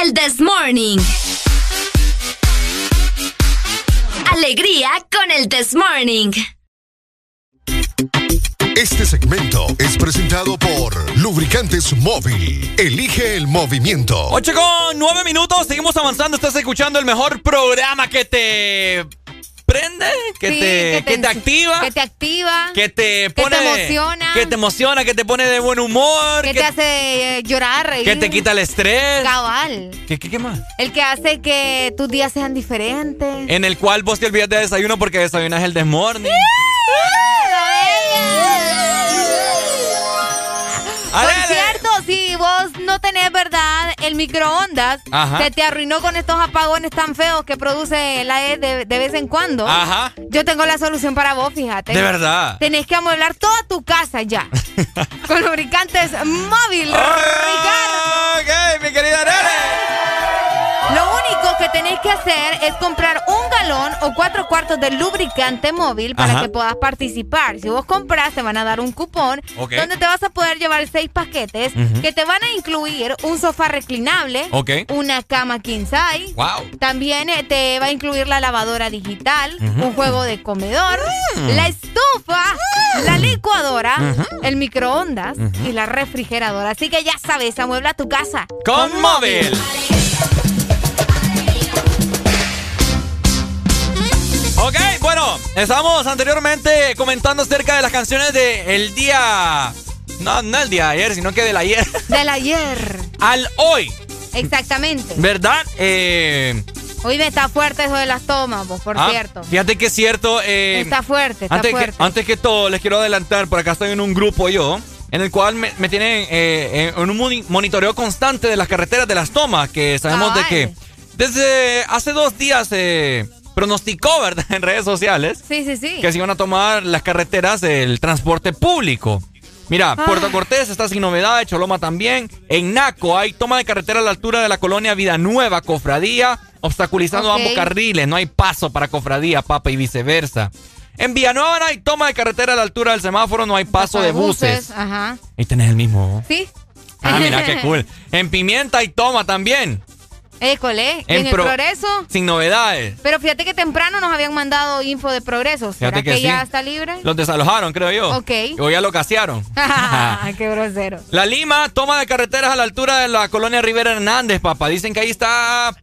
El This Morning. Alegría con el This Morning. Este segmento es presentado por Lubricantes Móvil. Elige el movimiento. 8 con 9 minutos. Seguimos avanzando. Estás escuchando el mejor programa que te prende, que, te, que, te, activa. Que te activa. Que te pone. Que te emociona. Que te emociona, que te pone de buen humor. Que, te hace eh, llorar, reír. Que te quita el estrés. Cabal. ¿Qué, qué, más? El que hace que tus días sean diferentes. En el cual vos te olvidas de desayuno porque desayunas el desmorning. Por cierto, si vos no tenés, ¿verdad? El microondas se te arruinó con estos apagones tan feos que produce la E de, vez en cuando. Ajá. Yo tengo la solución para vos, fíjate. De verdad. Tenés que amueblar toda tu casa ya. con lubricantes móvil. Único que hacer es comprar un galón o cuatro cuartos de lubricante móvil para que puedas participar. Si vos compras, te van a dar un cupón donde te vas a poder llevar seis paquetes que te van a incluir un sofá reclinable, una cama king size. También eh, te va a incluir la lavadora digital, un juego de comedor, Mm. la estufa, la licuadora, el microondas y la refrigeradora. Así que ya sabes, amuebla tu casa. Con, móvil. Estamos anteriormente comentando acerca de las canciones de el día. No, no el día de ayer, sino que del ayer. Del ayer. Al hoy. Exactamente. ¿Verdad? Eh. Hoy me está fuerte eso de las tomas, vos, por ah, cierto. Fíjate que es cierto. Eh, está fuerte, está antes fuerte. Que, antes que todo, les quiero adelantar, por acá estoy en un grupo yo, en el cual me, me tienen eh, en un monitoreo constante de las carreteras de las tomas, que sabemos de que desde hace dos días eh, pronosticó, ¿verdad? En redes sociales. Sí, sí, sí. Que se iban a tomar las carreteras del transporte público. Mira, Ah. Puerto Cortés está sin novedades, Choloma también. En Naco hay toma de carretera a la altura de la colonia Vida Nueva, Cofradía, obstaculizando ambos carriles. No hay paso para Cofradía, Papa y viceversa. En Villanueva no hay toma de carretera a la altura del semáforo, no hay paso de buses. Ajá. Ahí tenés el mismo. Sí. Ah, mira, qué cool. En Pimienta hay toma también. École. ¿Y En en el Pro- progreso. Sin novedades. Pero fíjate que temprano nos habían mandado info de progreso. ¿Será Fíjate que, que ya está libre? Los desalojaron, creo yo. Ok. O ya lo casearon. Qué grosero. La Lima, toma de carreteras a la altura de la colonia Rivera Hernández, papá. Dicen que ahí está.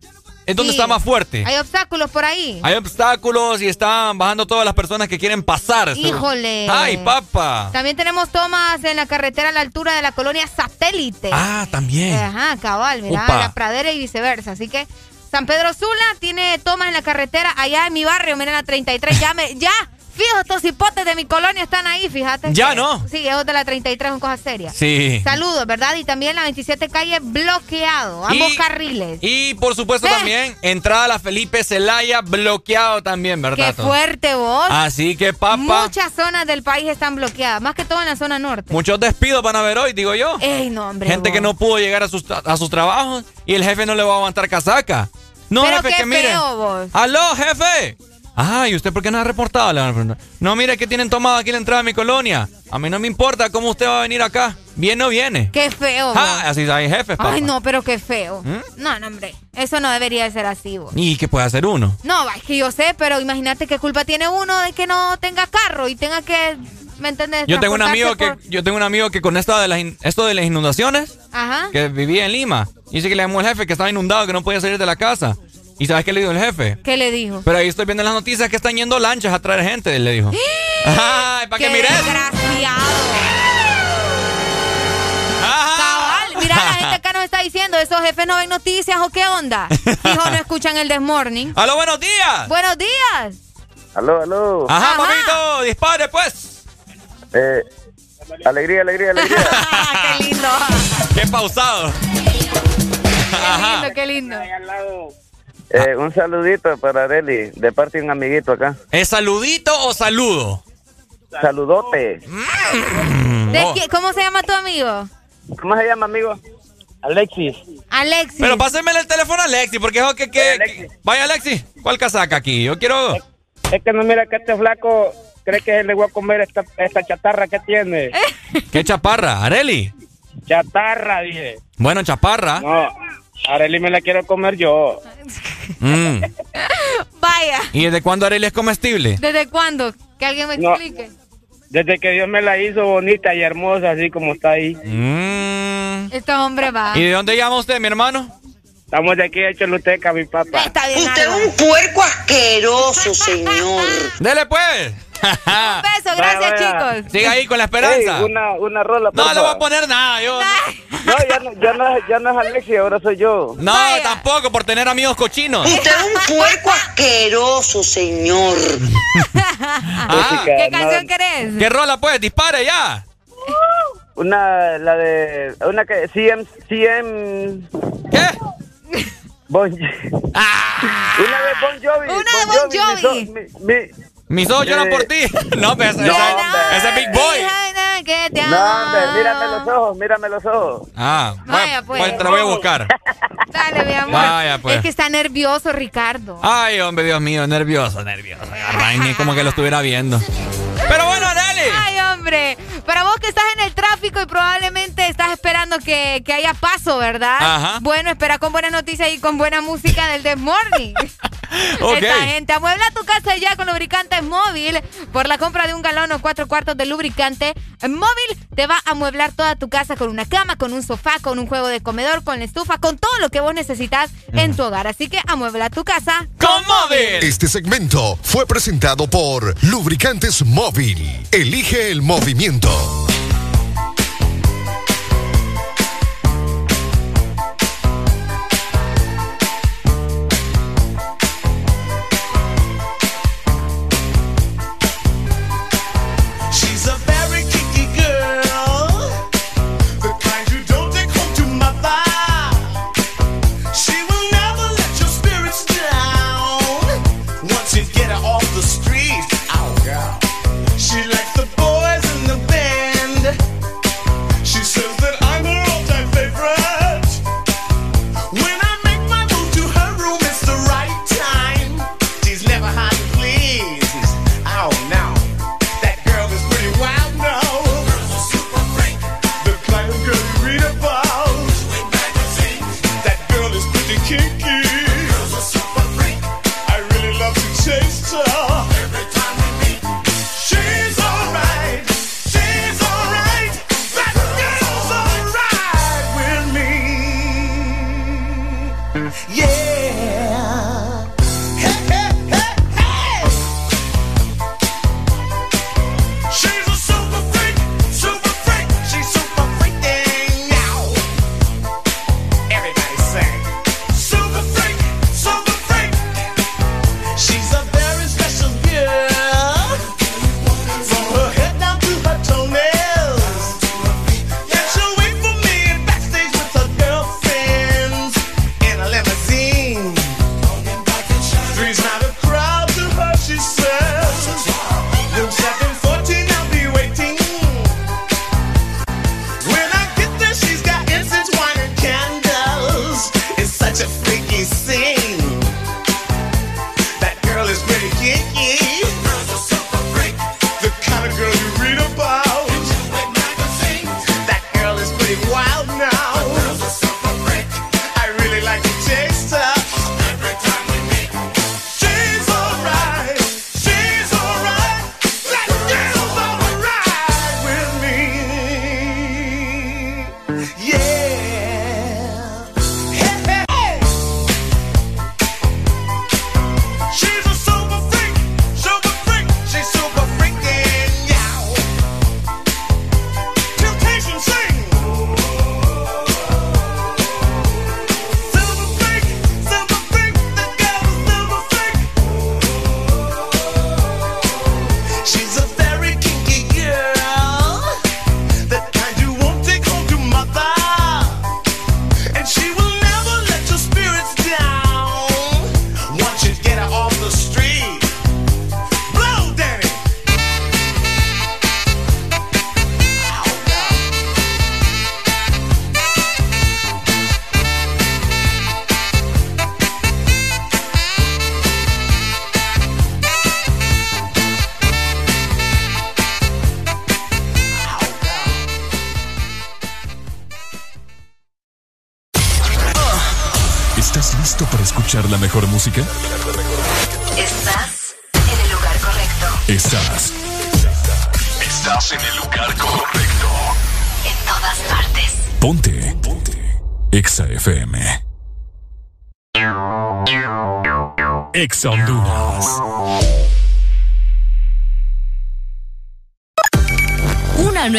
Es donde Sí. está más fuerte. Hay obstáculos por ahí. Hay obstáculos y están bajando todas las personas que quieren pasar. Híjole. ¡Ay, papá! También tenemos tomas en la carretera a la altura de la colonia Satélite. Ah, también. Ajá, cabal, mira, la pradera y viceversa. Así que San Pedro Sula tiene tomas en la carretera allá en mi barrio, miren la 33. Ya, me, ya, fijo, estos hipotes de mi colonia están ahí, fíjate. Ya Que- no. Sí, esos de la 33 son cosas serias. Sí. Saludos, ¿verdad? Y también la 27 calle bloqueado, ambos Y- carriles. Y por supuesto Eh. también, entrada a la Felipe Celaya bloqueado también, ¿verdad? Qué fuerte vos. Así que, papá, Muchas zonas del país están bloqueadas, más que todo en la zona norte. muchos despidos van a ver hoy, digo yo. Ey, no, hombre. Gente que no pudo llegar a sus, a sus trabajos y el jefe no le va a aguantar casaca. No, Pero jefe, qué que mire. ¡Aló, jefe! Ay, ¿usted por qué no ha reportado? Le van a preguntar. No, mire que tienen tomado aquí la entrada de mi colonia. A mí no me importa cómo usted va a venir acá. ¿Bien o viene? Qué feo. Ah, así hay jefes, papá. Ay, no, pero qué feo. ¿Mm? No, no, hombre. Eso no debería de ser así, vos. ¿Y qué puede hacer uno? No, es que yo sé, pero imagínate qué culpa tiene uno de que no tenga carro y tenga que, ¿me entiendes? Yo tengo un amigo que yo tengo un amigo que con esta de las in- esto de las inundaciones, Ajá. que vivía en Lima, dice que le llamó el jefe que estaba inundado, que no podía salir de la casa. ¿Y sabes qué le dijo el jefe? ¿Qué le dijo? Pero ahí estoy viendo en las noticias que están yendo lanchas a traer gente, le dijo. Ay, para que ¡Qué mires. desgraciado! Cabal, mira, la gente acá nos está diciendo, ¿esos jefes no ven noticias o qué onda? Hijo, no escuchan el Desmorning. ¡Aló, buenos días! ¡Buenos días! Aló, aló. Ajá, papito, dispare pues. Eh, alegría, alegría, alegría. ¡Qué lindo! Qué pausado. ¡Qué lindo, qué lindo! Eh, un saludito para Areli, de parte de un amiguito acá. ¿Es saludito o saludo? Saludote. ¿De qui- ¿Cómo se llama tu amigo? ¿Cómo se llama, amigo? Alexis. Alexis. Pero pásenmele el teléfono a Alexi, porque es que, que, que- Vaya, Alexi, ¿cuál casaca aquí? Yo quiero... Es que no mira que este flaco cree que le voy a comer esta, esta chatarra que tiene. ¿Qué chaparra? ¿Areli? Chatarra, dije. Bueno, chaparra. No, Areli me la quiero comer yo. Mm. Vaya. ¿Y desde cuándo Areli es comestible? ¿Desde cuándo? Que alguien me No. explique. Desde que Dios me la hizo bonita y hermosa, así como está ahí. Mm. Este hombre va. ¿Y de dónde llama usted, mi hermano? Estamos de aquí a Choluteca, mi papá. Usted es un puerco asqueroso, señor. Dele pues. Un beso, gracias chicos. Siga ahí con la esperanza. Ey, una, una rola, no le voy a poner nada, yo. No, ya no, ya no, ya no es Alexia, ahora soy yo. No, tampoco, por tener amigos cochinos. Usted es un puerco asqueroso, señor. Ah, ¿Qué canción querés? ¿Qué rola pues? Dispare ya. Una, la de, una que, CM, CM... ¿Qué? Bon, una de Bon Jovi. Una de Bon Jovi. mi so- mi- mi- Mis ojos lloran por ti. No, pero ese, no, ese- hombre. ese es Big Boy. Que te No, hombre, mírame los ojos, mírame los ojos. Ah, Vaya, bueno, pues. pues te la voy a buscar. Dale, mi amor. Vaya, pues. Es que está nervioso, Ricardo. Ay, hombre, Dios mío, nervioso, nervioso. Ay, ni como que lo estuviera viendo. Pero bueno, dale. Ay, hombre. Para vos que estás en el tráfico y probablemente estás esperando que, que haya paso, ¿verdad? Ajá. Bueno, espera con buenas noticias y con buena música del The Morning. Ok. Esta gente amuebla tu casa ya con lubricantes móvil. Por la compra de un galón o cuatro cuartos de lubricante móvil, te va a amueblar toda tu casa con una cama, con un sofá, con un juego de comedor, con la estufa, con todo lo que vos necesitas en tu hogar. Así que amuebla tu casa con móvil. Este segmento fue presentado por Lubricantes Móvil. Elige el movimiento.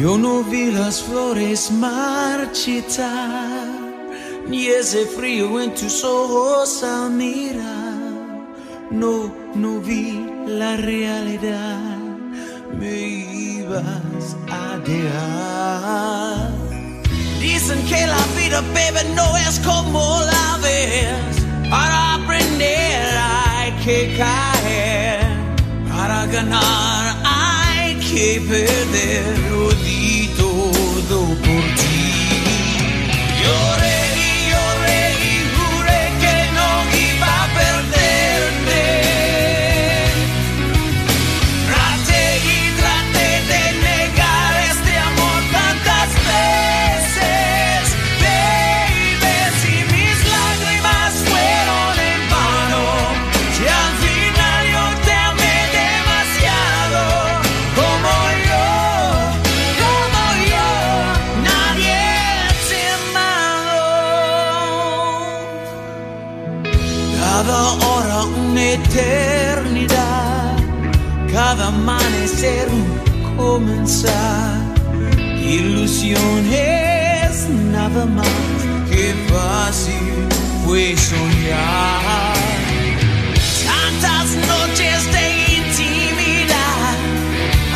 Yo no vi las flores marchitar, ni ese frío en tus ojos al mirar. No, no vi la realidad, me ibas a dejar. Dicen que la vida, baby, no es como la ves. Para aprender hay que caer, para ganar hay que perder. Lo di todo por ti. Comenzar. Ilusiones nada más que fácil fue soñar. Tantas noches de intimidad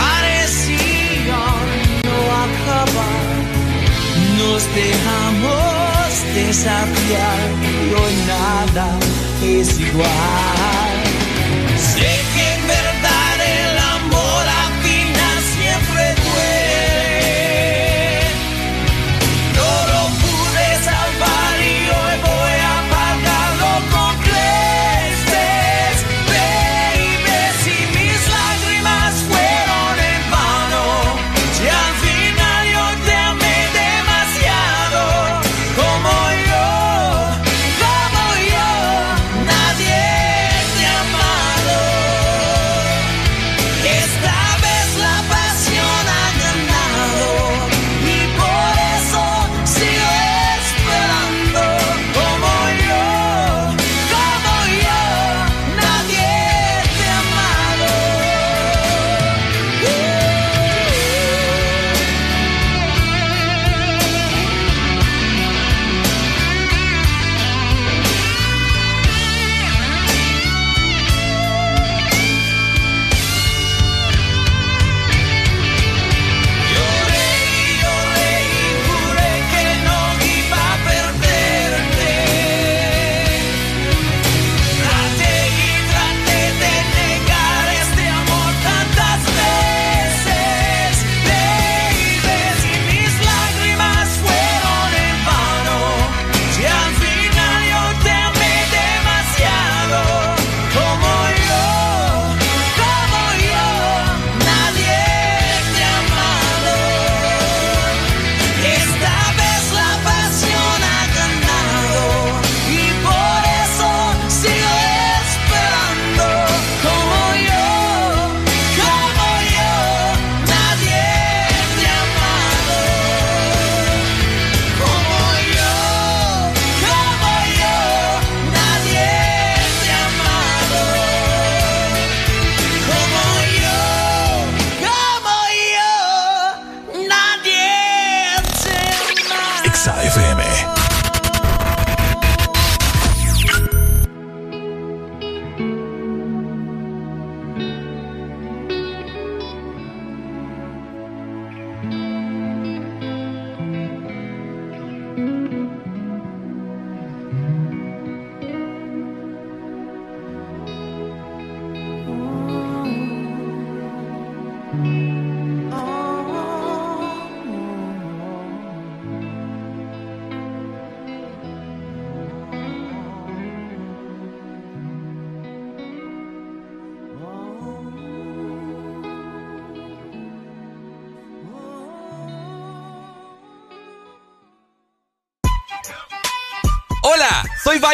parecían no acabar. Nos dejamos desafiar y hoy nada es igual. Sé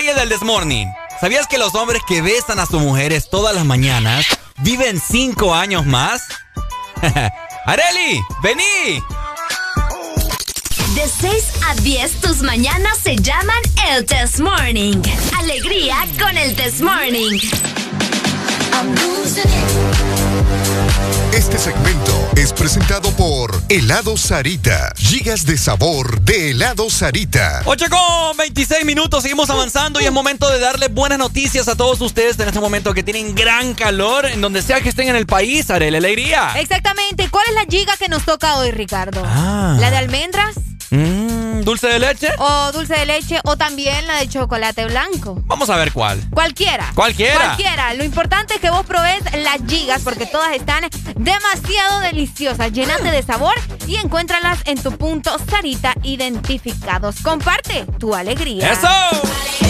Soy Valle del Desmorning. ¿Sabías que los hombres que besan a sus mujeres todas las mañanas viven cinco años más? ¡Areli! ¡Vení! De 6 a 10, tus mañanas se llaman el Test Morning. Alegría con el Test Morning. Este segmento es presentado por Helado Sarita. Gigas de sabor de Helado Sarita. 8 con 26 minutos, seguimos avanzando y es momento de darle buenas noticias a todos ustedes en este momento que tienen gran calor en donde sea que estén en el país. Haré la alegría. Exactamente. ¿Cuál es la giga que nos toca hoy, Ricardo? Ah. ¿La de almendras? Mm, ¿Dulce de leche? O dulce de leche o también la de chocolate blanco. Vamos a ver cuál. Cualquiera. Cualquiera. Cualquiera. Lo importante es que vos probés las gigas porque todas están demasiado deliciosas. Llénate de sabor y encuéntralas en tu punto Sarita identificados. Comparte tu alegría. ¡Eso!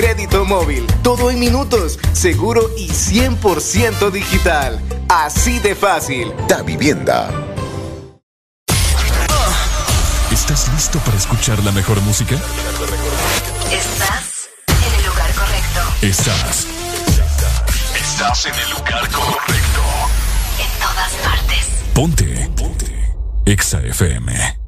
móvil. Todo en minutos, seguro y 100% digital. Así de fácil. Da Vivienda. ¿Estás listo para escuchar la mejor música? Estás en el lugar correcto. Estás. Estás en el lugar correcto. En todas partes. Ponte. Ponte. Exa FM.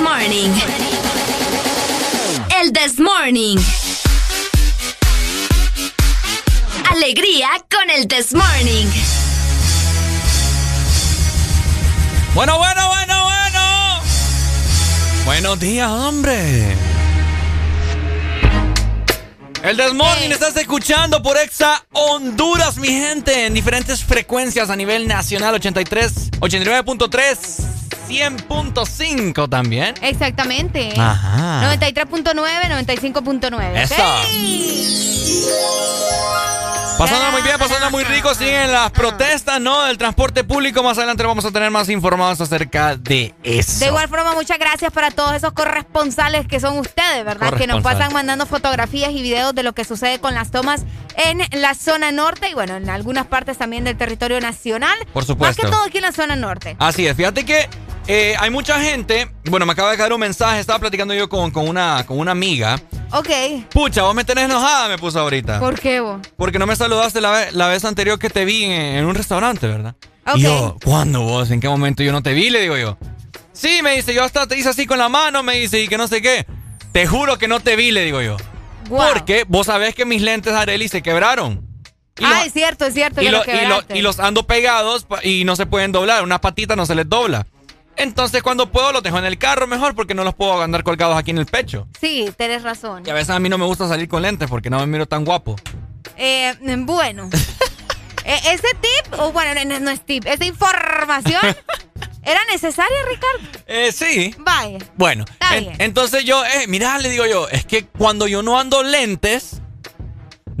This morning? El this morning. Alegría con el this morning. Bueno, bueno, bueno, bueno. Buenos días, hombre. El Desmorning estás escuchando por Exa Honduras, mi gente, en diferentes frecuencias a nivel nacional, 83, 89.3, 100.5 también. Exactamente. Ajá. 93.9, 95.9. Eso. Pasando muy bien, pasando muy rico, siguen las protestas, ¿no? Del transporte público. Más adelante vamos a tener más informados acerca de eso. De igual forma, muchas gracias para todos esos corresponsales que son ustedes, ¿verdad? Que nos pasan mandando fotografías y videos de lo que sucede con las tomas en la zona norte y bueno, en algunas partes también del territorio nacional. Por supuesto. Más que todo aquí en la zona norte. Así es, fíjate que eh, hay mucha gente, bueno, me acaba de caer un mensaje, estaba platicando yo con, con, una, con una amiga. Ok. Pucha, vos me tenés enojada, me puso ahorita. ¿Por qué vos? Porque no me saludaste la, vez, la vez anterior que te vi en, en un restaurante, ¿verdad? Ok. Y yo, ¿cuándo vos? ¿En qué momento yo no te vi? Le digo yo. Sí, me dice, yo hasta te hice así con la mano, me dice, y que no sé qué. Te juro que no te vi, le digo yo. Guau. Porque vos sabés que mis lentes Areli se quebraron. Y ah, es cierto, es cierto. y, que lo- lo y lo- quebraste. y los ando pegados y no se pueden doblar. Una patita no se les dobla. Entonces, cuando puedo, los dejo en el carro mejor porque no los puedo andar colgados aquí en el pecho. Sí, tenés razón. Y a veces a mí no me gusta salir con lentes porque no me miro tan guapo. Eh, bueno. Eh, ese tip, o bueno, no, no es tip, esa información era necesaria, Ricardo. Eh, sí. Vaya. Bueno, en- entonces yo, eh, mira, le digo yo, es que cuando yo no ando lentes,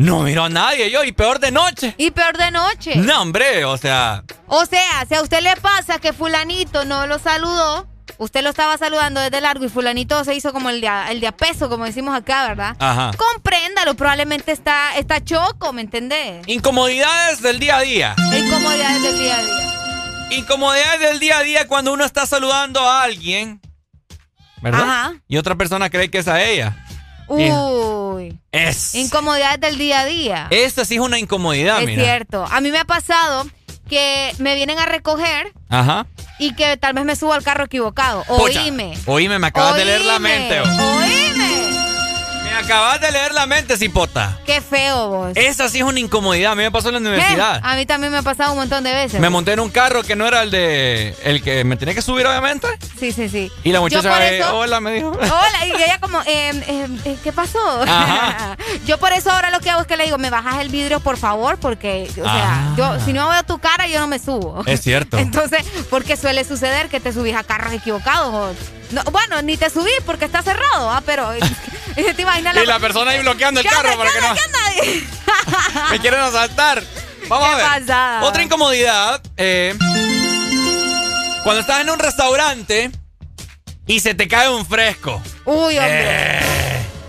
no miro a nadie yo, y peor de noche. Y peor de noche. No, hombre, o sea, O sea, si a usted le pasa que fulanito no lo saludó, usted lo estaba saludando desde largo y fulanito se hizo como el de el de a peso, como decimos acá, ¿verdad? Ajá. Compréndalo, probablemente está, está choco, ¿me entendés? incomodidades del día a día. Incomodidades del día a día. Incomodidades del día a día cuando uno está saludando a alguien, ¿verdad? Ajá. Y otra persona cree que es a ella. Uy. Es. Incomodidades del día a día. Esta sí es una incomodidad, es mira. cierto. A mí me ha pasado que me vienen a recoger Ajá. y que tal vez me subo al carro equivocado. Pucha, Oíme. Oíme, me acabas de leer la mente. Oíme. Acabas de leer la mente, cipota. Qué feo vos. Esa sí es una incomodidad. A mí me pasó en la ¿Qué? universidad. A mí también me ha pasado un montón de veces. Me monté en un carro que no era el de. El que me tenía que subir, obviamente. Sí, sí, sí. Y la muchacha, por eh, eso- hola, me dijo. Hola, y ella como, eh, eh, eh, ¿qué pasó? Ajá. yo por eso ahora lo que hago es que le digo, me bajas el vidrio, por favor, porque, o sea, Ah. yo si no veo tu cara, yo no me subo. Es cierto. Entonces, porque suele suceder que te subís a carros equivocados. o- no, bueno, ni te subís porque está cerrado, ¿ah? pero te imaginas Y la persona ahí bloqueando el ¿Qué carro para que no. qué? Me quieren asaltar. Vamos Qué a ver. pasada. Otra incomodidad. eh, cuando estás en un restaurante y se te cae un fresco. Uy, hombre.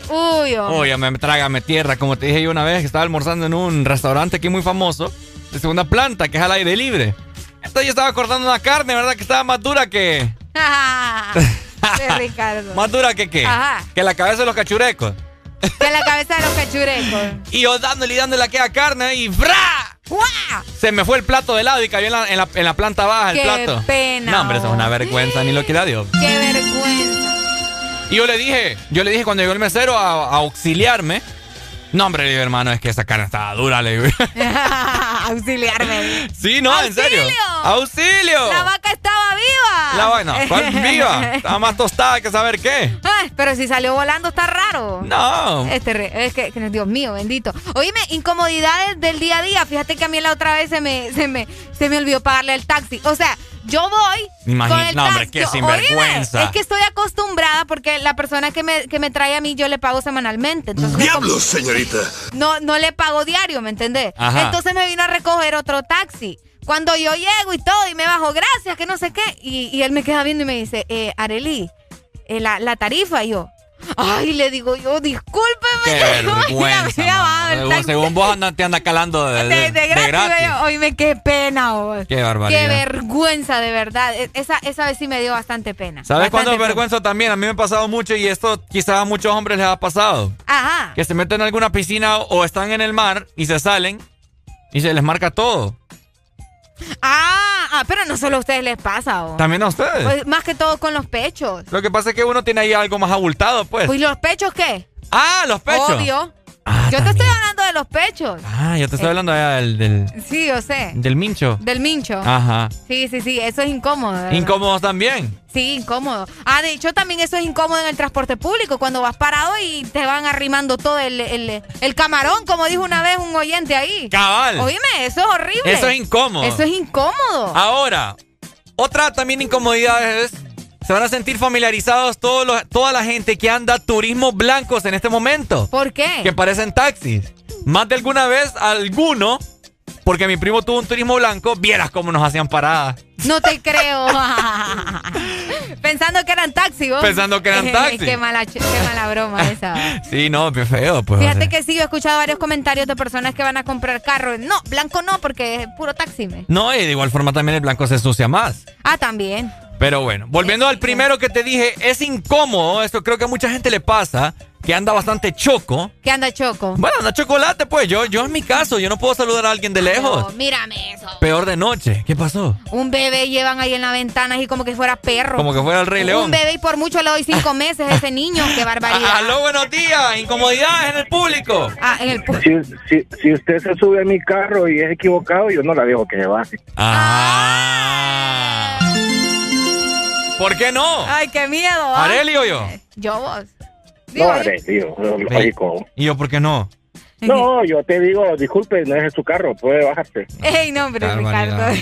Uy, hombre. Uy, me trágame tierra. Como te dije yo una vez que estaba almorzando en un restaurante aquí muy famoso, de segunda planta, que es al aire libre. Entonces yo estaba cortando una carne, ¿verdad? Que estaba más dura que. De Ricardo. ¿Más dura que qué? Ajá. Que la cabeza de los cachurecos. De la cabeza de los cachurecos. Y yo dándole y dándole aquella carne y ¡fra! Se me fue el plato de lado y cayó en la, en la, en la planta baja Qué el plato. pena, No, hombre, eso es una vergüenza, ni lo quiera Dios. Qué vergüenza. Y yo le dije, yo le dije cuando llegó el mesero a, a auxiliarme. No, hombre, le digo, hermano, es que esa carne estaba dura, le digo. Auxiliarme. Sí, no, en serio. ¡Auxilio! La vaca estaba viva. La vaina, ¿cuál viva? Estaba más tostada que saber qué. Ay, pero si salió volando está raro. No. Es, terri- es que, que- Dios mío, bendito. Oíme, incomodidades del día a día. Fíjate que a mí la otra vez se me, se me, se me olvidó pagarle el taxi. O sea, yo voy Imagin- con el no, hombre, qué sinvergüenza. Oíme, es que estoy acostumbrada porque la persona que me, que me trae a mí yo le pago semanalmente. Entonces, ¡Diablos, señorita! no, no le pago diario, ¿me entendés? Ajá. Entonces me vino a recoger otro taxi. Cuando yo llego y todo, y me bajo, gracias, que no sé qué. Y, y él me queda viendo y me dice, eh, Areli, eh, la, la tarifa. Y yo, ay, le digo yo, discúlpeme. Qué vergüenza. Según vos anda- te anda calando de, de, de- de gratis. yo, Oíme, qué pena, vos. Qué barbaridad. Qué vergüenza, de verdad. E- Esa, esa vez sí me dio bastante pena. ¿Sabes cuándo vergüenza también? A mí me ha pasado mucho y esto quizás a muchos hombres les ha pasado. Ajá. Que se meten en alguna piscina o están en el mar y se salen y se les marca todo. Ah, ah, pero no solo a ustedes les pasa. ¿o? También a ustedes. Pues, más que todo con los pechos. Lo que pasa es que uno tiene ahí algo más abultado, pues. ¿Y los pechos qué? Ah, los pechos. Obvio. Ah, yo te estoy hablando de los pechos. Ah, yo te estoy Eh. hablando del, del, Sí, yo sé. del mincho. Del mincho. Ajá. Sí, sí, sí. Eso es incómodo. verdad. Incómodos también. Sí, incómodo. Ah, de hecho, también eso es incómodo en el transporte público, cuando vas parado y te van arrimando todo el, el, el camarón, como dijo una vez un oyente ahí. Cabal. Oíme, eso es horrible. Eso es incómodo. Eso es incómodo. Ahora, otra también incomodidad es. Se van a sentir familiarizados todos los- toda la gente que anda turismo blancos en este momento. ¿Por qué? Que parecen taxis. Más de alguna vez, alguno, porque mi primo tuvo un turismo blanco, vieras cómo nos hacían paradas. No te creo. Pensando que eran taxi, vos. Pensando que eran taxi. qué, mala, qué mala broma esa. Sí, no, qué feo, pues. Fíjate que sí, yo he escuchado varios comentarios de personas que van a comprar carro. No, blanco no, porque es puro taxi. me. No, y de igual forma también el blanco se ensucia más. Ah, también. Pero bueno, volviendo al primero que te dije, es incómodo, esto creo que a mucha gente le pasa, que anda bastante choco. ¿Qué anda choco? Bueno, anda chocolate, pues yo, yo en mi caso, yo no puedo saludar a alguien de lejos. No, mírame eso. Peor de noche. ¿Qué pasó? Un bebé llevan ahí en la ventana así como que fuera perro. Como que fuera el Rey León. Un bebé y por mucho le doy cinco meses a ese niño. Qué barbaridad. Aló, buenos días. Incomodidades en el público. Ah, en el pu- Si, si, si usted se sube a mi carro y es equivocado, yo no la dejo que se baje. Ah. ¿Por qué no? Ay, qué miedo. ¿ah? ¿Areli o yo? Yo vos. No, haré, tío, lógico. ¿Y yo por qué no? No, yo te digo, disculpe, no es su carro, puede bajarse. Ey, no, Barbaridad. Ricardo.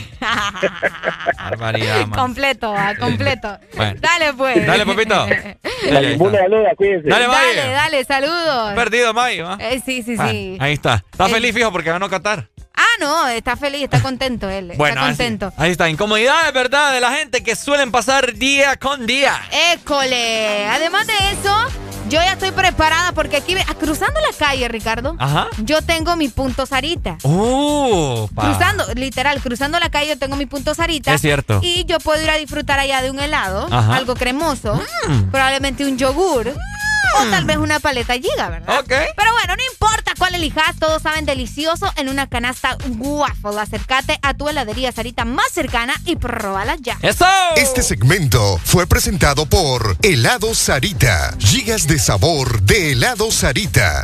Barbaridad, completo, ah, completo. Bueno. Dale, pues. Dale, papito. Ninguna saluda, cuídense. Dale. Dale, dale, saludos. Perdido, May. ¿va? Eh, sí, sí, Ah, sí. ahí está. Está Eh. feliz, fijo, porque ganó Qatar. Ah, no, está feliz, está contento él. Bueno, está así- contento. ahí está. Incomodidades, ¿verdad? De la gente que suelen pasar día con día. École. Además de eso, yo ya estoy preparada porque aquí, cruzando la calle, Ricardo, Ajá. yo tengo mi punto Sarita. Uh, pa. Cruzando, literal, cruzando la calle yo tengo mi punto Sarita. Es cierto. Y yo puedo ir a disfrutar allá de un helado, Ajá. algo cremoso, Mm. probablemente un yogur. O tal vez una paleta giga, ¿verdad? Ok. Pero bueno, no importa cuál elijas, todos saben delicioso en una canasta waffle. Acércate a tu heladería Sarita más cercana y pruébala ya. ¡Eso! Este segmento fue presentado por Helado Sarita. Gigas de sabor de helado Sarita.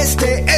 Este es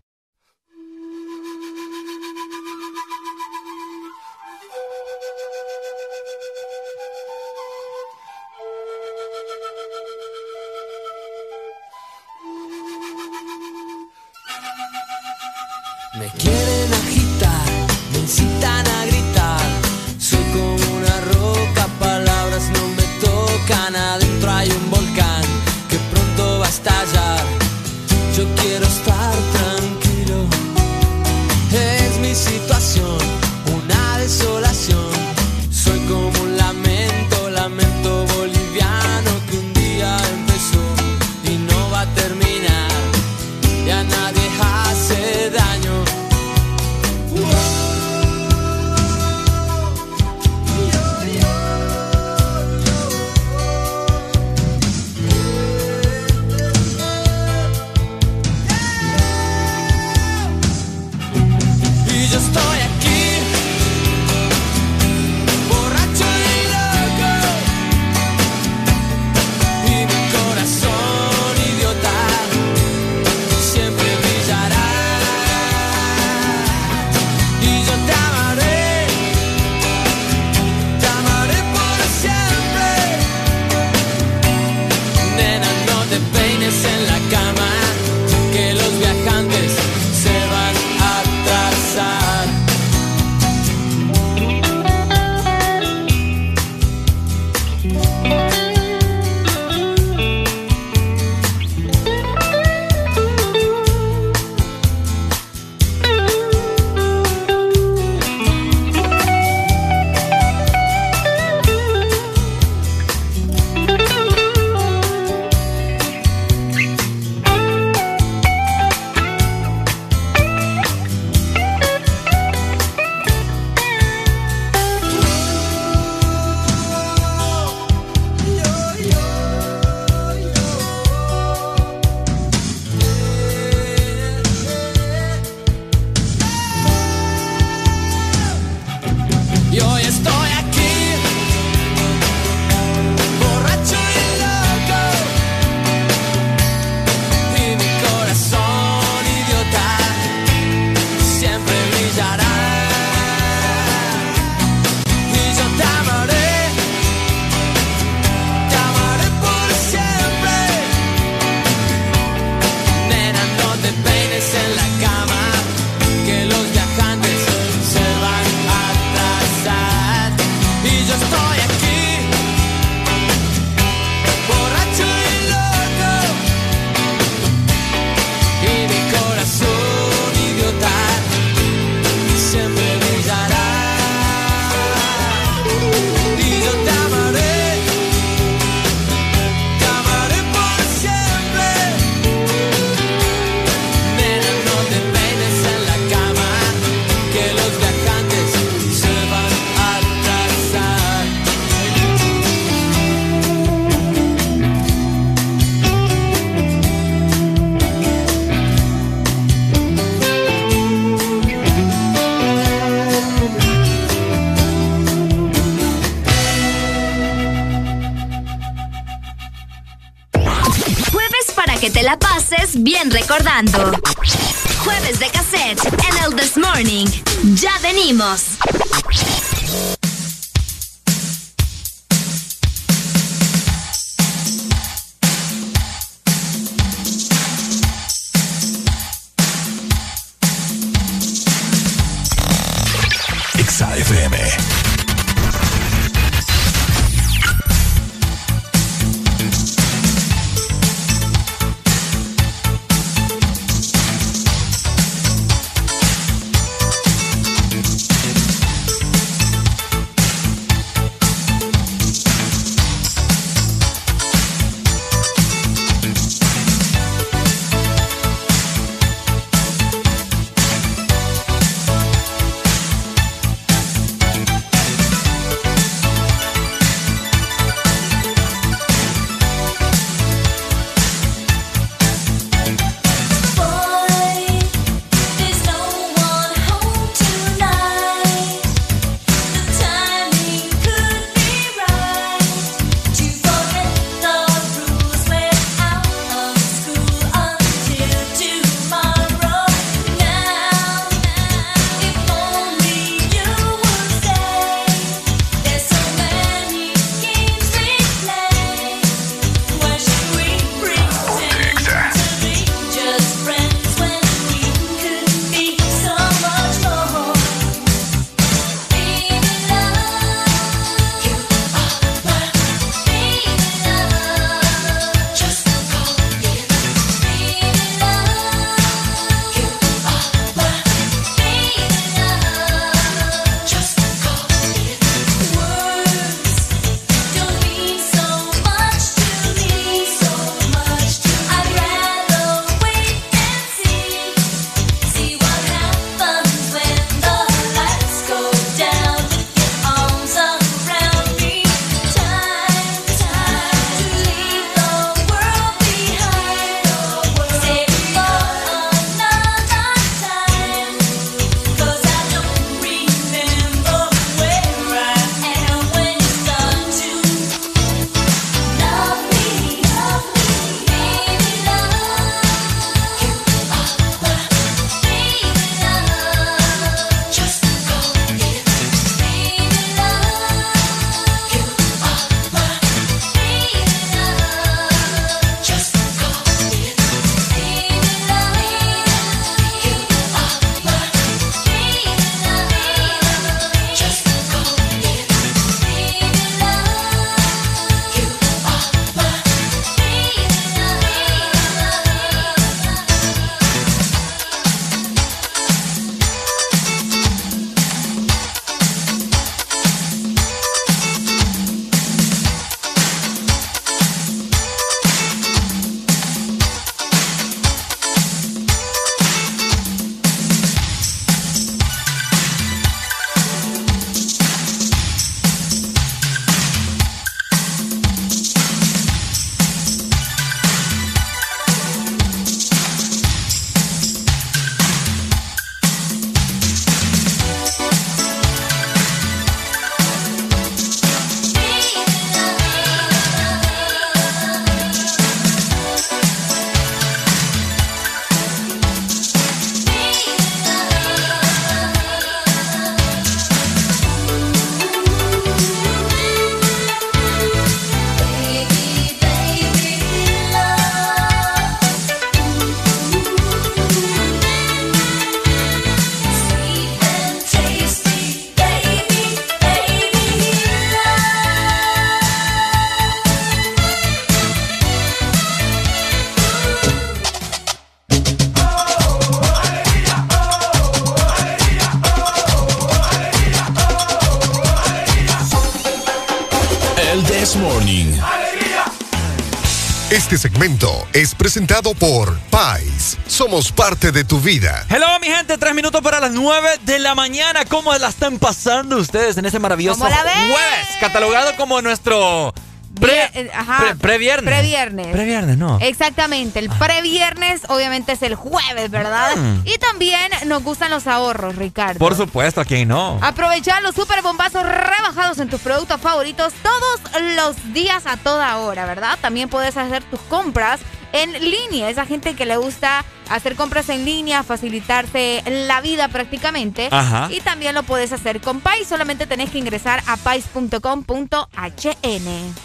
Presentado por Pais. Somos parte de tu vida. Hello, mi gente. Tres minutos para las nueve de la mañana. ¿Cómo la están pasando ustedes en ese maravilloso jueves? Catalogado como nuestro eh, pre, previernes. Previernes. Previernes, no. Exactamente. El previernes, obviamente, es el jueves, ¿verdad? Mm. Y también nos gustan los ahorros, Ricardo. Por supuesto, aquí no? Aprovechar los super bombazos rebajados en tus productos favoritos todos los días a toda hora, ¿verdad? También puedes hacer tus compras en línea. Esa gente que le gusta hacer compras en línea, facilitarse la vida prácticamente. Ajá. Y también lo puedes hacer con Pais. Solamente tenés que ingresar a pais.com.hn.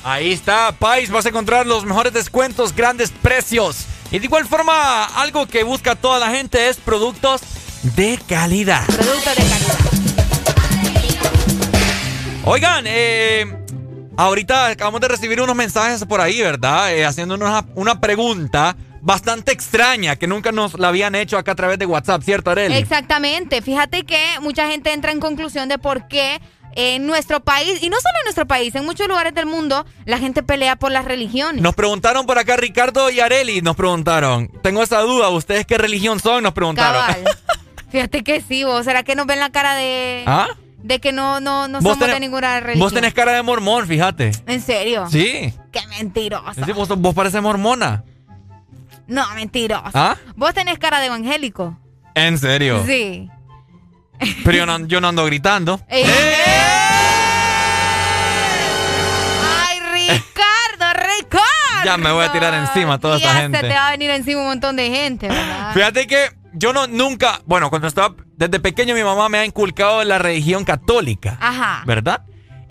Ahí está, Pais. Vas a encontrar los mejores descuentos, grandes precios. Y de igual forma, algo que busca toda la gente es productos de calidad. Productos de calidad. Oigan, eh, ahorita acabamos de recibir unos mensajes por ahí, ¿verdad? Eh, haciéndonos una, pregunta bastante extraña que nunca nos la habían hecho acá a través de WhatsApp, ¿cierto, Arely? Exactamente. Fíjate que mucha gente entra en conclusión de por qué en nuestro país, y no solo en nuestro país, en muchos lugares del mundo, la gente pelea por las religiones. Nos preguntaron por acá, Ricardo y Areli, nos preguntaron. Tengo esa duda, ¿ustedes qué religión son? Nos preguntaron. Fíjate que sí, vos. ¿Será que nos ven la cara de... ¿Ah? De que no, no, no somos de ninguna religión. Vos tenés cara de mormón, fíjate. ¿En serio? Sí. Qué mentirosa. vos, vos pareces mormona. No, mentirosa. ¿Ah? Vos tenés cara de evangélico. ¿En serio? Sí. Pero yo no, yo no ando gritando. ¡Eh! ¡Ay, Ricardo, Ricardo! Ya me voy a tirar encima a toda esta gente. Ya se te va a venir encima un montón de gente, ¿verdad? Fíjate que yo no nunca, bueno, cuando estaba desde pequeño mi mamá me ha inculcado la religión católica. Ajá. ¿Verdad?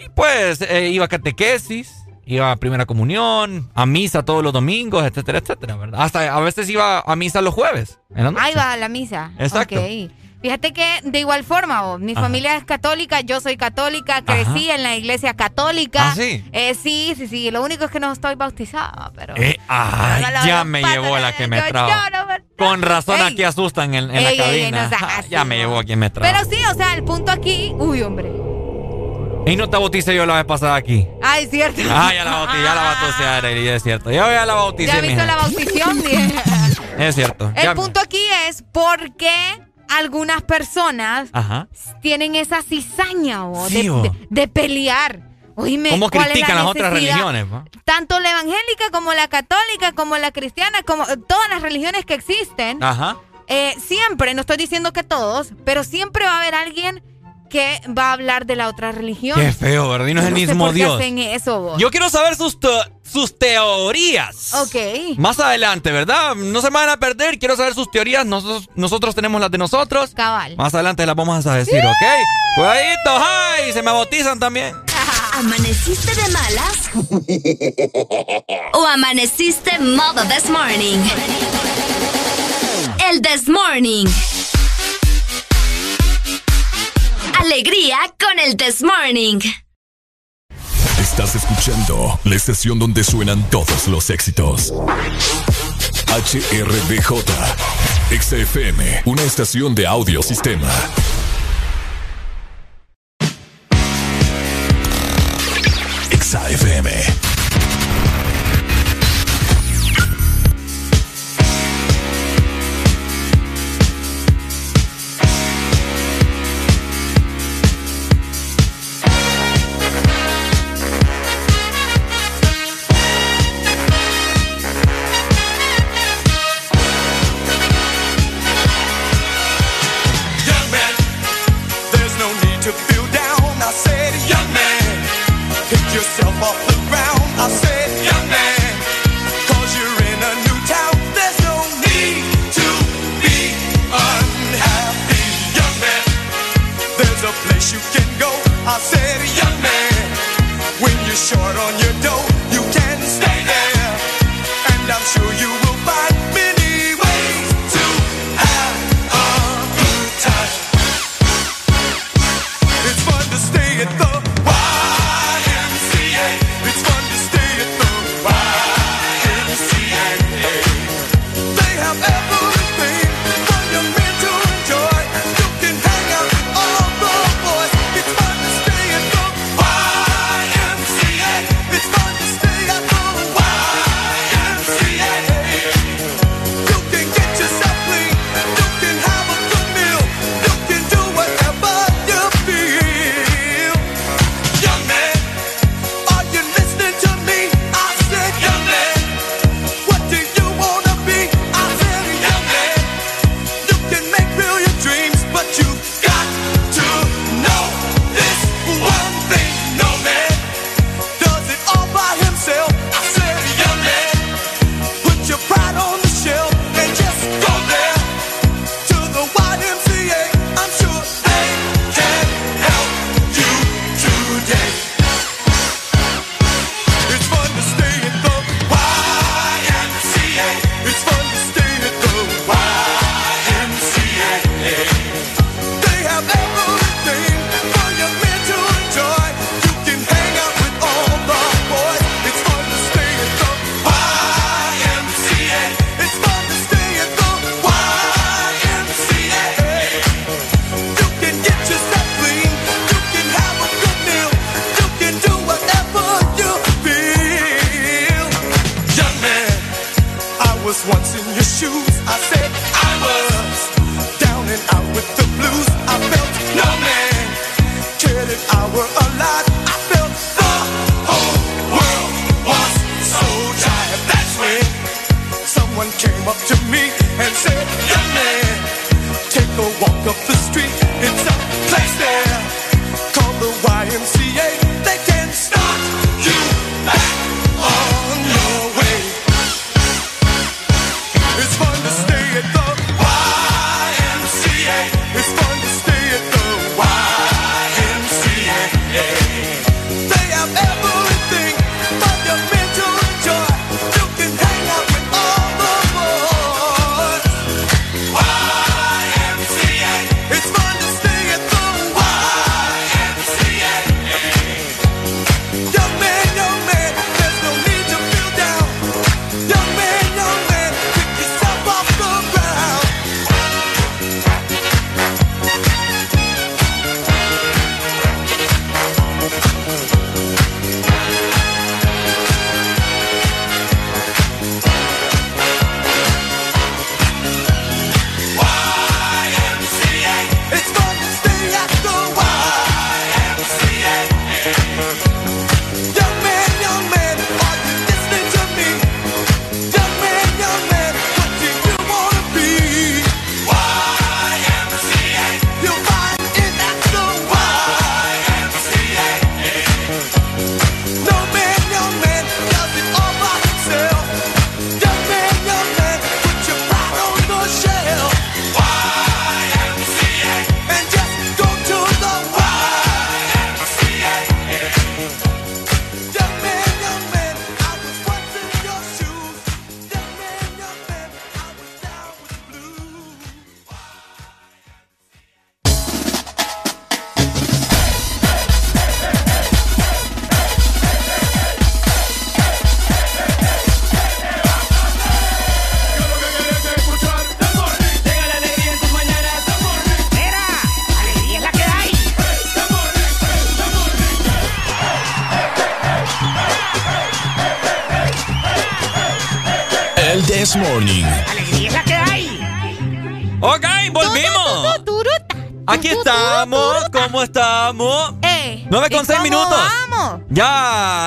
Y pues eh, iba a catequesis, iba a primera comunión, a misa todos los domingos, etcétera, etcétera, ¿verdad? Hasta a veces iba a misa los jueves. Ahí va a la misa. Exacto. Ok. Fíjate que de igual forma, mi familia es católica, yo soy católica, crecí en la iglesia católica. ¿Ah, sí? Eh, sí, sí, sí. Lo único es que no estoy bautizada, pero. Eh, ay, ya me llevó la que me trajo. Con razón aquí asustan en, la cabina. ya me llevó a quien me trajo. Pero sí, o sea, el punto aquí. Uy, hombre. Y no te bauticé yo la vez pasada aquí. Ay, es cierto. Ah, ya la bauticé, ya la bauticé, es cierto. Ya, ya la bauticé, ¿Ya visto la bautición? es cierto. El punto aquí es por qué algunas personas tienen esa cizaña de, pelear. Oíme, ¿Cómo critican las otras religiones? Tanto la evangélica como la católica, como la cristiana, como todas las religiones que existen. Ajá. Eh, siempre, no estoy diciendo que todos, pero siempre va a haber alguien que va a hablar de la otra religión. Qué feo, ¿verdad? Y no es el mismo Dios. hacen eso, vos. Yo quiero saber sus, sus teorías. Ok. Más adelante, ¿verdad? No se van a perder. Quiero saber sus teorías. Nosotros, nosotros tenemos las de nosotros. Cabal. Más adelante las vamos a decir, ¿ok? Cuidadito, ¡ay! Se me bautizan también. ¿Amaneciste de malas? ¿O amaneciste modo this morning? El this morning. Alegría con el This Morning. Estás escuchando la estación donde suenan todos los éxitos. HRDJ, XFM, una estación de audio sistema. XFM.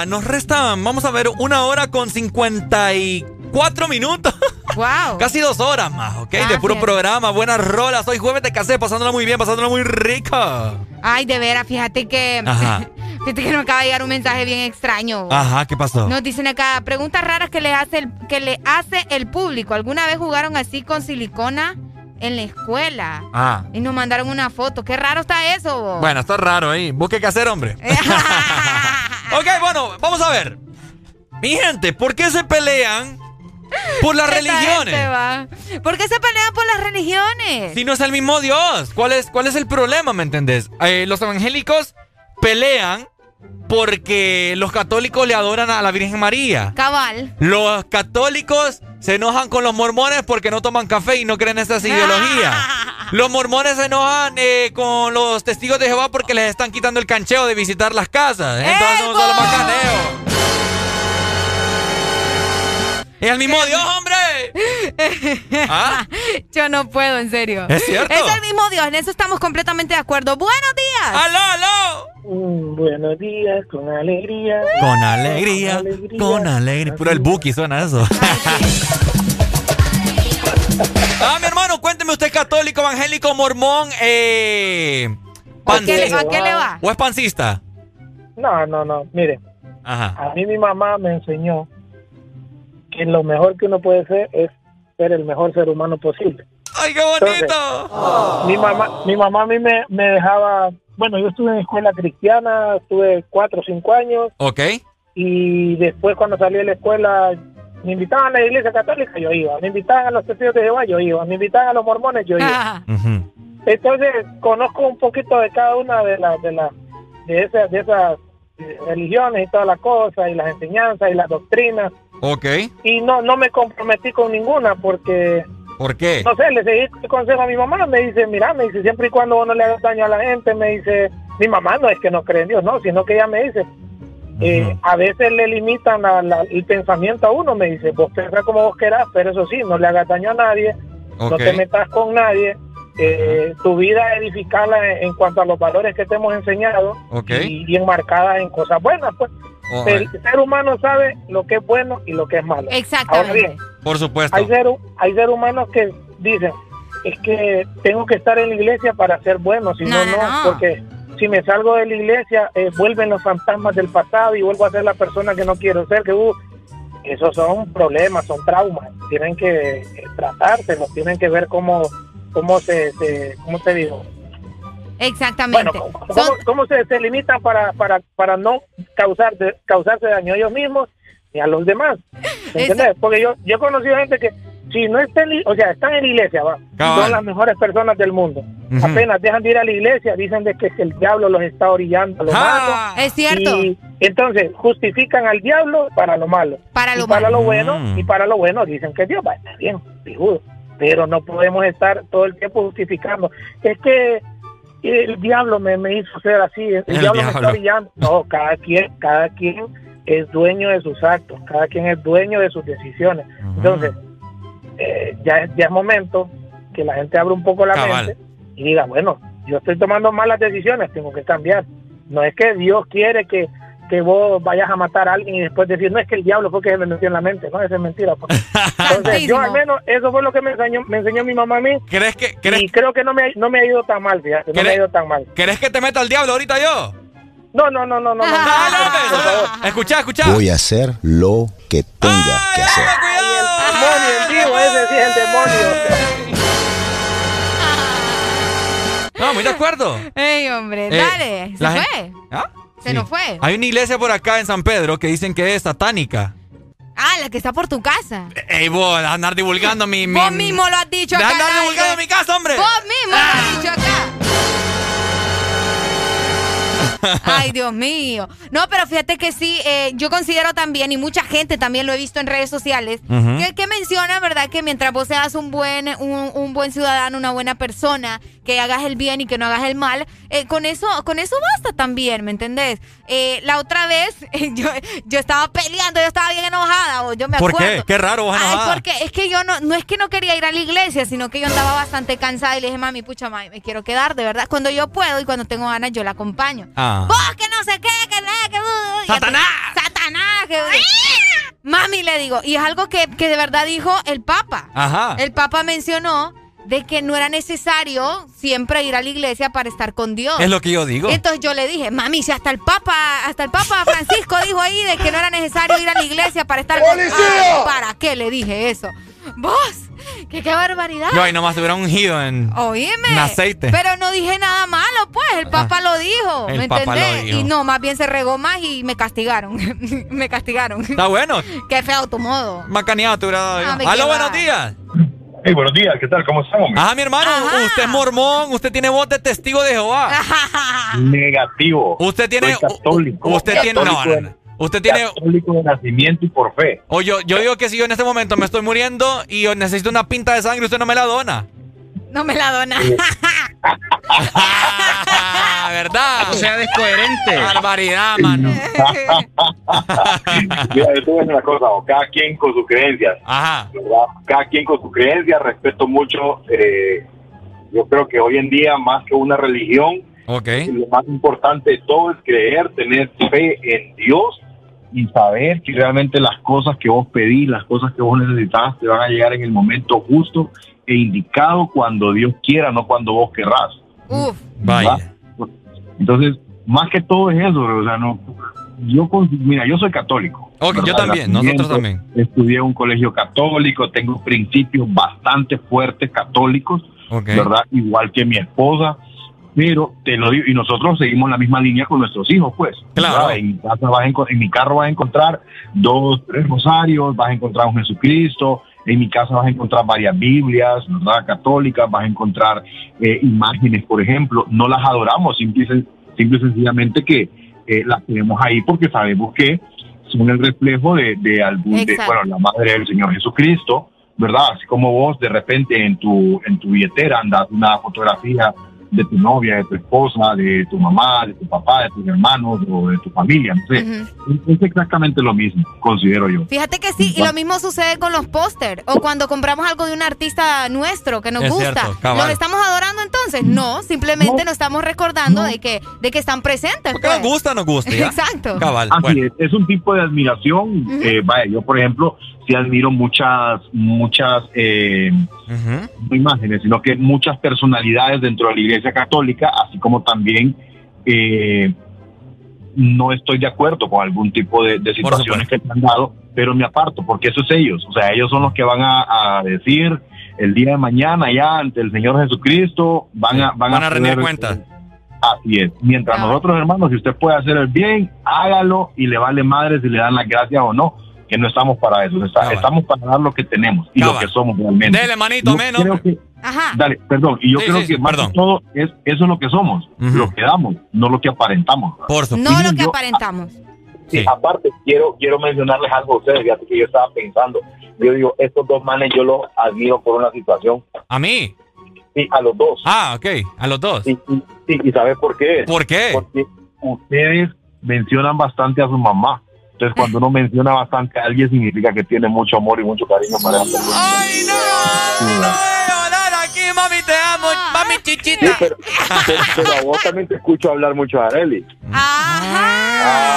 Vamos a ver, una hora con 54 minutos. Wow. Casi dos horas más, ¿ok? de puro programa, buenas rolas. Hoy jueves te casé, pasándola muy bien, pasándola muy rica. Ay, de veras, fíjate que. Ajá. Fíjate que nos acaba de llegar un mensaje bien extraño. Ajá, ¿qué pasó? Nos dicen acá, preguntas raras que le hace el, que le hace el público. ¿Alguna vez jugaron así con silicona? en la escuela. Ah. Y nos mandaron una foto. Qué raro está eso. Bueno, está raro ahí. Busque qué hacer, hombre. ok, bueno, vamos a ver. Mi gente, ¿por qué se pelean por las religiones? ¿Por qué se pelean por las religiones? Si no es el mismo Dios. ¿Cuál es, cuál es el problema, me entendés? Eh, los evangélicos pelean porque los católicos le adoran a la Virgen María. Cabal. Los católicos se enojan con los mormones porque no toman café y no creen esas ideologías. Los mormones se enojan eh, con los testigos de Jehová porque les están quitando el cancheo de visitar las casas. Entonces son solo macaneo. ¡Es el mismo Dios, hombre! ¿Ah? Yo no puedo, en serio. ¿Es cierto? Es el mismo Dios, en eso estamos completamente de acuerdo. ¡Buenos días! ¡Aló, aló! Mm, buenos días, con alegría. Con alegría, con alegría. Puro el Buki suena eso. cuénteme usted católico, evangélico, mormón, eh... ¿A qué, le, ¿A qué le va? ¿O es pancista? No, no, no. Mire, Ajá. a mí mi mamá me enseñó que lo mejor que uno puede ser es ser el mejor ser humano posible. ¡Ay, qué bonito! Mi mamá, mi mamá a mí me, me, dejaba, bueno, yo estuve en escuela cristiana, estuve cuatro o cinco años. Ok. Y después cuando salí de la escuela, me invitaban a la iglesia católica, yo iba. Me invitaban a los testigos de Jehová, yo iba. Me invitaban a los mormones, yo iba. Entonces, conozco un poquito de cada una de las, de las, de esas, de esas religiones y todas las cosas, y las enseñanzas y las doctrinas. Ok. Y no, no me comprometí con ninguna porque... ¿Por qué? No sé, le seguí el consejo a mi mamá, me dice, mira, me dice, siempre y cuando uno le haga daño a la gente, me dice, mi mamá no es que no cree en Dios, no, sino que ella me dice, eh, a veces le limitan el pensamiento a uno, me dice, vos pensás como vos querás, pero eso sí, no le hagas daño a nadie, no te metas con nadie, eh, tu vida edificarla en, cuanto a los valores que te hemos enseñado y, enmarcada en cosas buenas, pues. El ser humano sabe lo que es bueno y lo que es malo. Exactamente. por supuesto. Hay, ser, hay seres humanos que dicen, es que tengo que estar en la iglesia para ser bueno, si no, no, porque si me salgo de la iglesia, eh, vuelven los fantasmas del pasado y vuelvo a ser la persona que no quiero ser, que uh, esos son problemas, son traumas, tienen que eh, tratárselos, tienen que ver cómo, cómo se, cómo te digo. Exactamente. Bueno, cómo, se, se limitan para, para, para no causar, causarse daño a ellos mismos y a los demás. ¿Entiendes? Porque yo, yo he conocido gente que si no están, o sea, están en la iglesia, va, son las mejores personas del mundo. Apenas dejan de ir a la iglesia, dicen de que el diablo los está orillando a lo ah, malo. Es cierto. Y entonces justifican al diablo para lo malo. Para lo, y para lo bueno, mm. y para lo bueno dicen que Dios va a estar bien, Pero no podemos estar todo el tiempo justificando. Es que el diablo me, me hizo ser así, el, diablo, me está orillando. No, cada quien, cada quien es dueño de sus actos, cada quien es dueño de sus decisiones. Entonces, eh, ya, ya es momento que la gente abra un poco la mente y diga, bueno, yo estoy tomando malas decisiones, tengo que cambiar. No es que Dios quiere que, que vos vayas a matar a alguien y después decir, no es que el diablo fue que se me metió en la mente, no, eso es mentira. Pues. Entonces, yo al menos, eso fue lo que me enseñó, me enseñó mi mamá a mí. ¿Crees que, Y creo que no me, no me ha ido tan mal, fíjate, no me ha ido tan mal. ¿Crees que te meta el diablo ahorita yo? No, no, no, no, no. no, no, Escucha, escucha. Voy a hacer lo que tenga que hacer. el demonio, el vivo, ese sí es el demonio. No, muy de acuerdo. Ey, hombre, dale. ¿Se fue? ¿Ah? Se nos fue. Hay una iglesia por acá en San Pedro que dicen que es satánica. Ah, la que está por tu casa. Ey, vos, andar divulgando mi, mi... Vos mismo lo has dicho acá. andar divulgando mi casa, hombre. Vos mismo lo has dicho acá. Ay, Dios mío. No, pero fíjate que sí, eh, yo considero también, y mucha gente también lo he visto en redes sociales, que, menciona, ¿verdad? Que mientras vos seas un buen, un, buen ciudadano, una buena persona, que hagas el bien y que no hagas el mal, eh, con eso con eso basta también, ¿me entendés? Eh, la otra vez yo, yo estaba peleando, yo estaba bien enojada, o yo me ¿Por qué? Qué raro vos Ay, porque es que yo no, no es que no quería ir a la iglesia, sino que yo andaba bastante cansada y le dije, mami, pucha, mami, me quiero quedar, de verdad. Cuando yo puedo y cuando tengo ganas, yo la acompaño. Ah. Vos que no sé qué, que nada, que... ¡Satanás! ¡Satanás! Que... Mami, le digo, y es algo que, que de verdad dijo el Papa. Ajá. El Papa mencionó de que no era necesario siempre ir a la iglesia para estar con Dios. Es lo que yo digo. Entonces yo le dije, mami, si hasta el Papa, hasta el Papa Francisco dijo ahí de que no era necesario ir a la iglesia para estar con Dios. ¿Para qué le dije eso? Vos, que qué barbaridad. Yo ahí nomás te hubiera ungido en, en aceite. Pero no dije nada malo, pues, el Papa lo dijo, el ¿me entendés? Y no, más bien se regó más y me castigaron. me castigaron. Está bueno. qué feo tu modo. Macaneado te hubiera dado. Aló, buenos días. Hey, buenos días, ¿qué tal? ¿Cómo estamos? Ajá, mi hermano, usted es mormón, usted tiene voz de testigo de Jehová. Negativo. Usted tiene. Soy católico. Usted tiene. No, Usted tiene. Católico de nacimiento y por fe. O yo, yo digo que si yo en este momento me estoy muriendo y yo necesito una pinta de sangre, usted no me la dona. No me la dona. ¿Verdad? O sea, descoherente. Barbaridad, mano. Mira, yo te voy a decir una cosa, cada quien con sus creencias. Ajá. Cada quien con sus creencias, respeto mucho. Eh, yo creo que hoy en día, más que una religión, lo más importante de todo es creer, tener fe en Dios y saber que realmente las cosas que vos pedís, las cosas que vos necesitas, te van a llegar en el momento justo e indicado cuando Dios quiera, no cuando vos querrás. Uf. Vaya. Entonces, más que todo es eso, o sea, no, yo, mira, yo soy católico. yo también, nosotros también. Estudié en un colegio católico, tengo principios bastante fuertes católicos, ¿verdad? Igual que mi esposa, pero te lo digo, y nosotros seguimos la misma línea con nuestros hijos, pues. Claro. En mi, casa vas en mi carro vas a encontrar dos, tres rosarios, vas a encontrar un Jesucristo, en mi casa vas a encontrar varias Biblias, ¿verdad? Católicas, vas a encontrar eh, imágenes, por ejemplo. No las adoramos, simple, simple y sencillamente que eh, las tenemos ahí porque sabemos que son el reflejo de, de algún, de, bueno, la madre del Señor Jesucristo, ¿verdad? Así como vos de repente en tu, en tu billetera andas una fotografía de tu novia, de tu esposa, de tu mamá, de tu papá, de tus hermanos o de tu familia. No sé. Es exactamente lo mismo, considero yo. Fíjate que sí, y lo mismo sucede con los póster o cuando compramos algo de un artista nuestro que nos gusta. ¿Los estamos adorando entonces? No, simplemente nos estamos recordando de que de que están presentes. Porque nos pues. gusta, nos gusta. Exacto. Cabal. es, un tipo de admiración. Eh, vaya, yo por ejemplo sí admiro muchas, muchas, eh, no imágenes, sino que muchas personalidades dentro de la Iglesia Católica, así como también eh, no estoy de acuerdo con algún tipo de, situaciones que se han dado, pero me aparto, porque eso es ellos, o sea, ellos son los que van a, decir el día de mañana ya ante el Señor Jesucristo, van a, van, a, rendir cuentas. Así es. Mientras nosotros, hermanos, si usted puede hacer el bien, hágalo y le vale madre si le dan las gracias o no que no estamos para eso, estamos para dar lo que tenemos y lo que somos realmente. Dele manito menos. Ajá. Dale, perdón, y yo creo que más que todo es eso es lo que somos, lo que damos, no lo que aparentamos. Por No lo que aparentamos. Sí, aparte quiero quiero mencionarles algo a ustedes, fíjate que yo estaba pensando, yo digo, estos dos manes yo los admiro por una situación. ¿A mí? Sí, a los dos. Ah, ok, a los dos. Sí, y, y, ¿sabes por qué? ¿Por qué? Porque ustedes mencionan bastante a su mamá. Entonces, cuando uno menciona bastante a alguien, significa que tiene mucho amor y mucho cariño para él. ¡Ay, no! ¡No voy aquí, mami! ¡Te amo! ¡Mami chichita! pero, a vos también te escucho hablar mucho a Areli. ¡Ajá!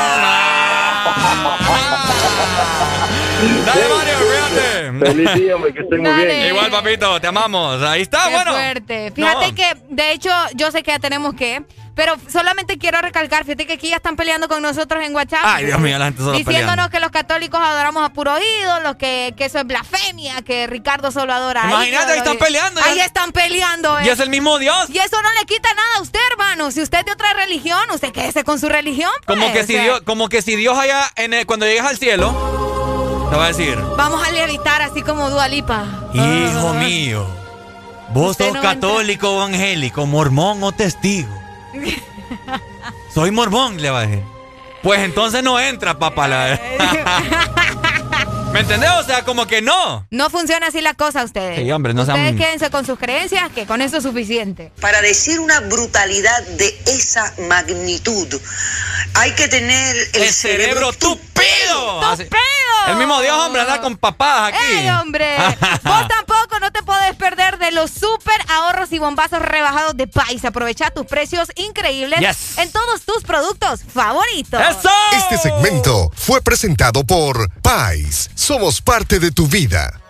Dale, Mario, cuídate. Feliz día, hombre, que estén muy bien. Igual, papito, te amamos. Ahí está, Qué bueno. Fuerte. Fíjate que, de hecho, yo sé que ya tenemos que pero solamente quiero recalcar, fíjate que aquí ya están peleando con nosotros en WhatsApp. Ay, Dios mío, la gente solo Diciéndonos que los católicos adoramos a puro ídolo, que, que eso es blasfemia, que Ricardo solo adora Imagínate, ahí están peleando. Ahí están peleando. Y es el mismo Dios. Y eso no le quita nada a usted, hermano. Si usted es de otra religión, usted quédese con su religión. Pues. Como, que si Dios, como que si Dios allá, en cuando llegues al cielo, te va a decir. Vamos a levitar así como Dualipa. Hijo ah. mío, vos sos católico evangélico, mormón o testigo. Soy mormón, le bajé. Pues entonces no entra, papá. ¿Me entendés? O sea, como que no. No funciona así la cosa ustedes. Sí, hombre, no Ustedes quédense con sus creencias, que con eso es suficiente. Para decir una brutalidad de esa magnitud, hay que tener el, cerebro, tupido. ¡Tupido! El mismo Dios, hombre, anda con papadas aquí. ¡Ey, hombre! Vos tampoco no te podés perder de los super ahorros y bombazos rebajados de Pais. Aprovecha tus precios increíbles en todos tus productos favoritos. ¡Eso! Este segmento fue presentado por Pais. Somos parte de tu vida.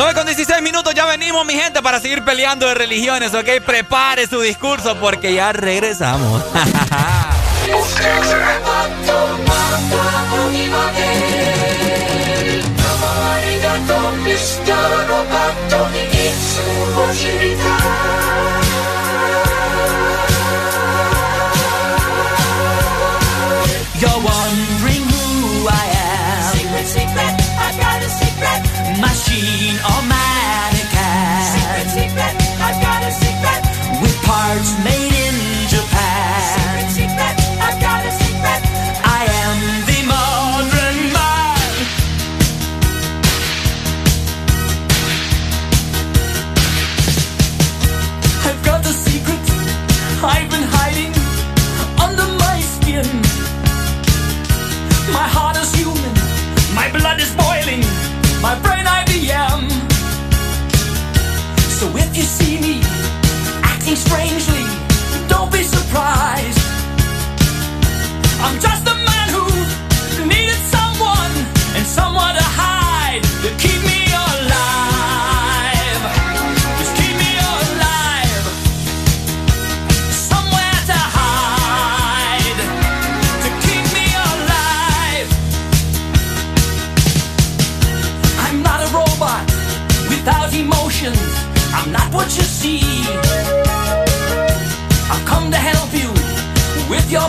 9 con 16 minutos, ya venimos, mi gente, para seguir peleando de religiones, ¿ok? Prepare su discurso porque ya regresamos. machine or mannequin. Secret, secret, I've got a secret. With parts made. I'm just a man who needed someone and someone to hide to keep me alive. Just keep me alive. Somewhere to hide to keep me alive. I'm not a robot without emotions. I'm not what you see I come to help you with your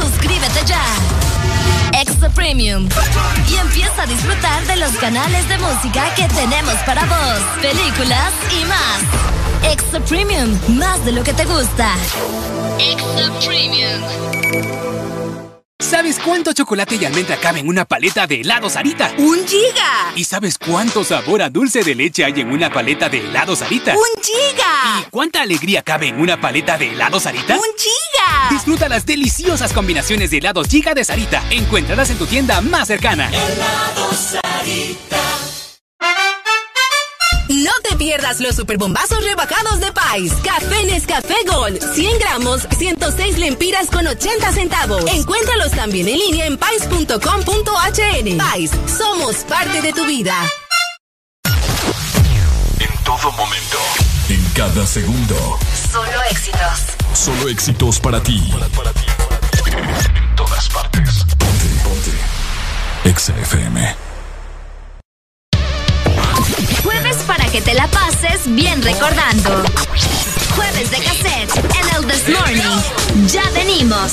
Suscríbete ya. Extra Premium. Y empieza a disfrutar de los canales de música que tenemos para vos, películas y más. Extra Premium, más de lo que te gusta. Extra Premium. ¿Sabes cuánto chocolate y almendra cabe en una paleta de helado Sarita? ¡Un giga! ¿Y sabes cuánto sabor a dulce de leche hay en una paleta de helado Sarita? ¡Un giga! ¿Y cuánta alegría cabe en una paleta de helado Sarita? ¡Un giga! Disfruta las deliciosas combinaciones de helados Giga de Sarita. Encuéntralas en tu tienda más cercana. Helado Sarita. No te pierdas los superbombazos rebajados de Pais. Café Nescafé Gold, 100 gramos, 106 lempiras con 80 centavos. Encuéntralos también en línea en pais.com.hn. Pais, somos parte de tu vida. En todo momento, en cada segundo. Solo éxitos. Solo éxitos para ti. En todas partes. Ponte, ponte. Exa FM. Jueves para que te la pases bien recordando. Jueves de cassette en el This Morning. Ya venimos.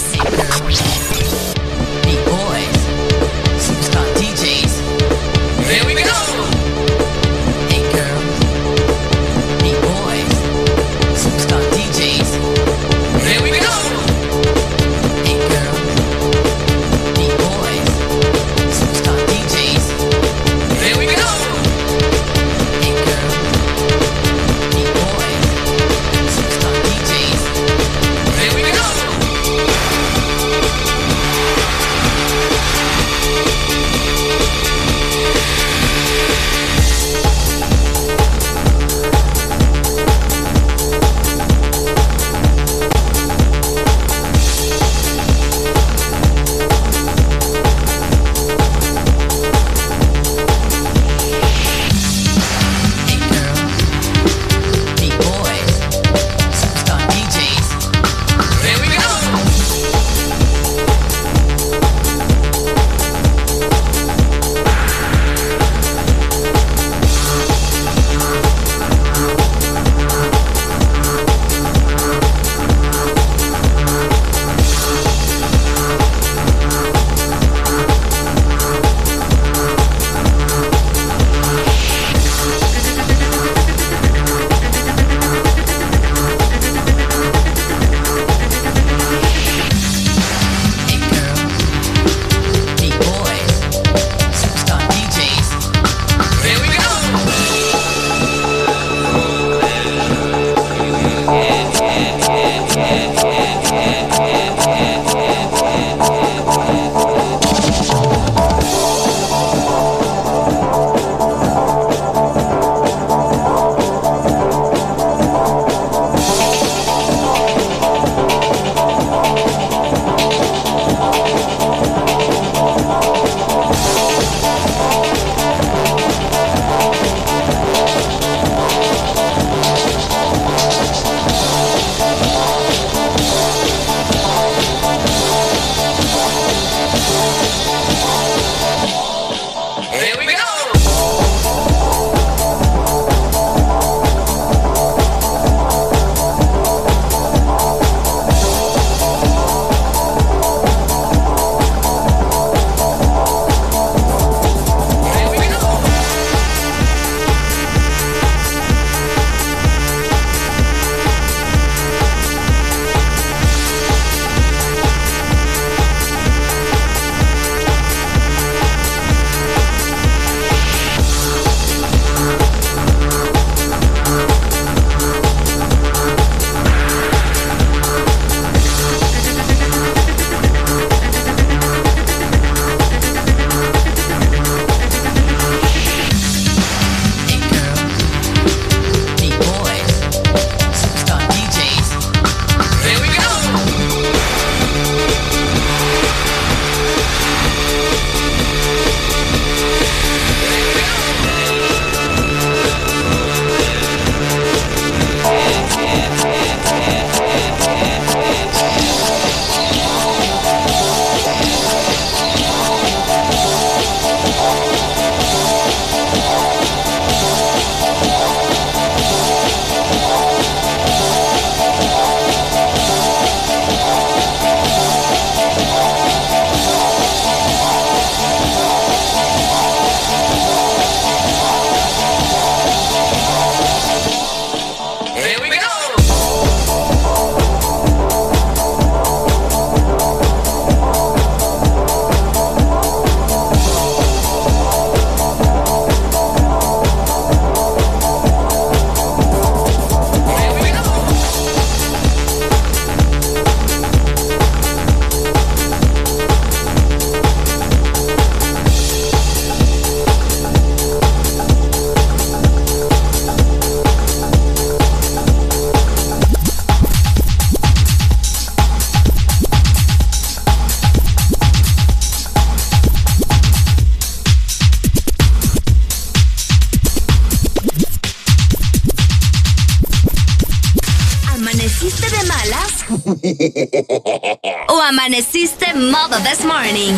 This morning?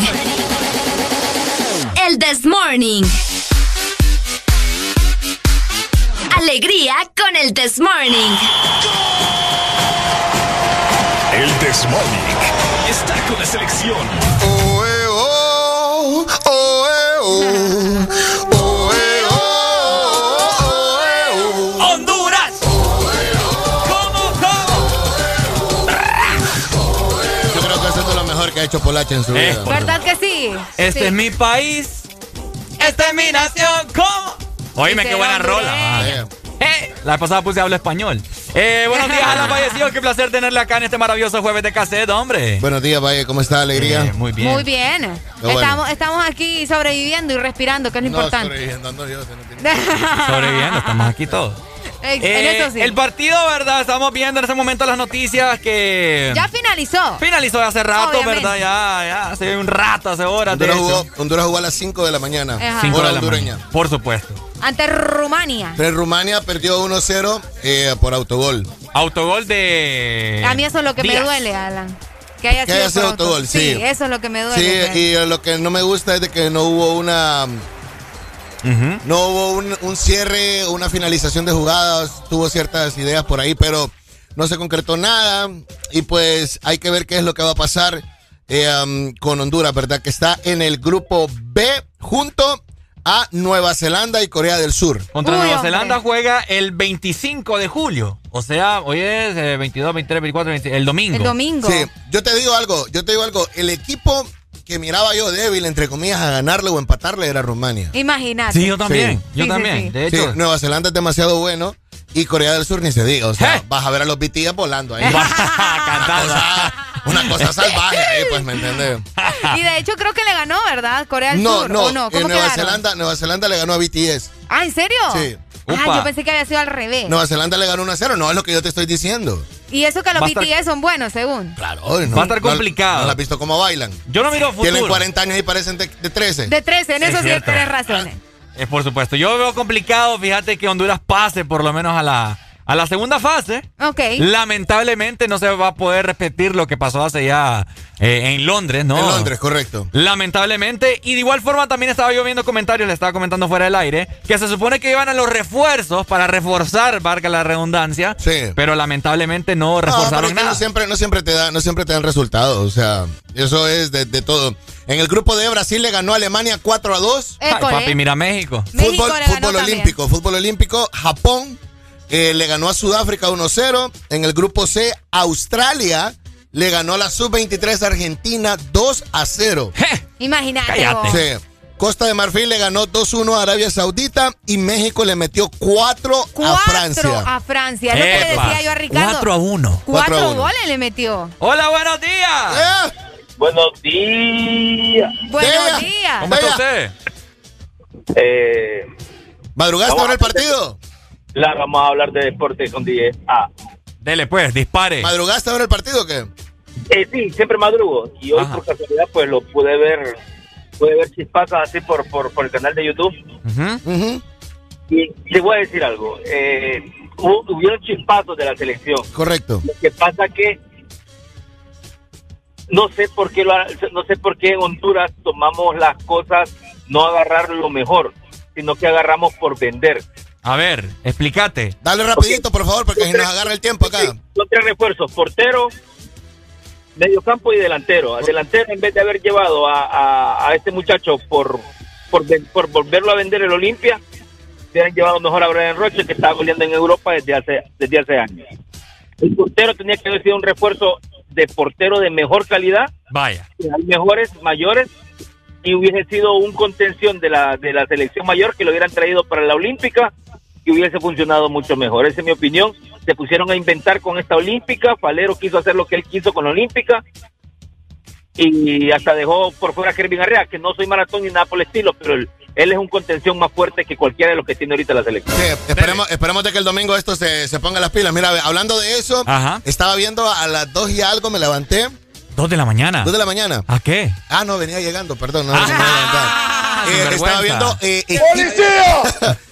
El this morning. En su Eh, vida. ¿Verdad que sí? Este Sí. es mi país. Esta es mi nación. ¿Cómo? Oíme, qué buena rola. Eh, la vez pasada puse hablo español. Eh, buenos días, Alan Fallecido. Qué placer tenerle acá en este maravilloso jueves de cassette, hombre. Buenos días, Valle. ¿Cómo está, Alegría? Eh, muy bien. Muy bien. bueno. Estamos, estamos aquí sobreviviendo y respirando, que es lo No, importante. sobreviviendo, no, Dios, no tiene- Sobreviviendo, estamos aquí todos. En Eh, eso sí. El partido, ¿verdad? Estamos viendo en ese momento las noticias que. Ya finalizó. Finalizó hace rato, Obviamente. ¿verdad? Ya, ya, hace un rato, hace horas. Honduras jugó, Honduras jugó a las 5 de la mañana. Cinco Hora de la hondureña. mañana. Por supuesto. Ante Rumania. Pero Rumania perdió 1-0 eh, por autogol. Autogol de. A mí eso es lo que me duele, Alan. Que haya Que sido haya sido autogol, sí. eso es lo que me duele. Sí, y lo que no me gusta es de que no hubo una No hubo un, un cierre, una finalización de jugadas, tuvo ciertas ideas por ahí, pero no se concretó nada y pues hay que ver qué es lo que va a pasar eh, um, con Honduras, ¿verdad? Que está en el grupo B junto a Nueva Zelanda y Corea del Sur. Contra Uy, Nueva hombre. Zelanda juega el 25 de julio. O sea, hoy es eh, 22, 23, 24, 25, el domingo. El domingo. Sí, yo te digo algo, yo te digo algo, el equipo que miraba yo débil, entre comillas, a ganarle o empatarle era Rumania. Imagínate. Sí, yo también. Sí. Yo Sí, también. sí. De Sí, hecho, Nueva Zelanda es demasiado bueno y Corea del Sur ni se diga, o sea, ¿Eh? vas a ver a los BTS volando ahí. cantando. Una cosa salvaje ahí, pues, ¿me entiendes? Y de hecho creo que le ganó, ¿verdad? Corea del No, Sur. no, ¿O no? eh, ¿Cómo Nueva quedaron? Zelanda, Nueva Zelanda le ganó a BTS. Ah, ¿en serio? Sí. Ah, yo pensé que había sido al revés. Nueva Zelanda le ganó 1 a 0, no es lo que yo te estoy diciendo. Y eso que los estar- BTS son buenos, según. Claro, no, Va a estar no- complicado. No, lo has visto cómo bailan. yo no miro futuro. Tienen 40 años y parecen de, de 13. De 13, en Es eso sí cierto. tienes razones. Es por supuesto. Yo veo complicado, fíjate, que Honduras pase por lo menos a la, a la segunda fase. Ok. Lamentablemente no se va a poder repetir lo que pasó hace ya eh, en Londres, ¿no? En Londres, correcto. Lamentablemente. Y de igual forma también estaba yo viendo comentarios, le estaba comentando fuera del aire, que se supone que iban a los refuerzos para reforzar, valga la redundancia. Sí. Pero lamentablemente no No, pero reforzaron que nada. no siempre, no siempre te da, no siempre te dan resultados. O sea, eso es de, de todo. En el grupo de Brasil le ganó a Alemania 4 a 2. Ay, École. papi, mira México. México Fútbol, fútbol también. olímpico, fútbol olímpico. Japón eh, le ganó a Sudáfrica 1-0. En el grupo C, Australia le ganó a la sub-23 Argentina 2 a 0. Imagínate. Sí. Costa de Marfil le ganó 2-1 a Arabia Saudita y México le metió 4 a Francia. a Francia. Es lo que le decía yo a Ricardo. 4 a 1. Cuatro a Cuatro uno. goles le metió. Hola, buenos días. ¡Eh! Buenos días. Buenos días. ¿Cómo está usted? Eh, ¿Madrugaste ahora el partido? Claro, vamos a hablar de deporte con 10. Ah, Dele pues, dispare. ¿Madrugaste ahora el partido o qué? eh, sí, siempre madrugo. Y hoy Ajá. por casualidad pues lo pude ver, pude ver chispazos así por, por, por el canal de YouTube. Y le voy a decir algo. Eh, hubo, hubieron chispazos de la selección. Correcto. Lo que pasa que no sé por qué lo, ha- no sé por qué en Honduras tomamos las cosas no agarrar lo mejor, sino que agarramos por vender. A ver, explícate. Dale rapidito, por favor, porque si nos agarra el tiempo acá. Son tres refuerzos, portero, mediocampo y delantero. Al delantero, en vez de haber llevado a, a- a este muchacho por, por, por volverlo a vender el Olimpia, se han llevado mejor a Brian Roche, que está goleando en Europa desde hace, desde hace años. El portero tenía que haber sido un refuerzo de portero de mejor calidad, Vaya. hay mejores, mayores, y hubiese sido un contención de la, de la selección mayor que lo hubieran traído para la Olímpica y hubiese funcionado mucho mejor. Esa es mi opinión. Se pusieron a inventar con esta Olímpica. Falero quiso hacer lo que él quiso con la Olímpica y hasta dejó por fuera a Kervin Arrea, que no soy maratón ni nada por el estilo, pero él, él es un contención más fuerte que cualquiera de los que tiene ahorita la selección. Sí, esperemos, esperemos de que el domingo esto se, se ponga las pilas. Mira, hablando de eso, Ajá. estaba viendo a las 2 y algo, me levanté. Dos de la mañana. 2 de la mañana. ¿A qué? Ah, no, venía llegando, perdón. No, no me. Ah, Eh, sinvergüenza. estaba viendo eh, Egipto, Egipto,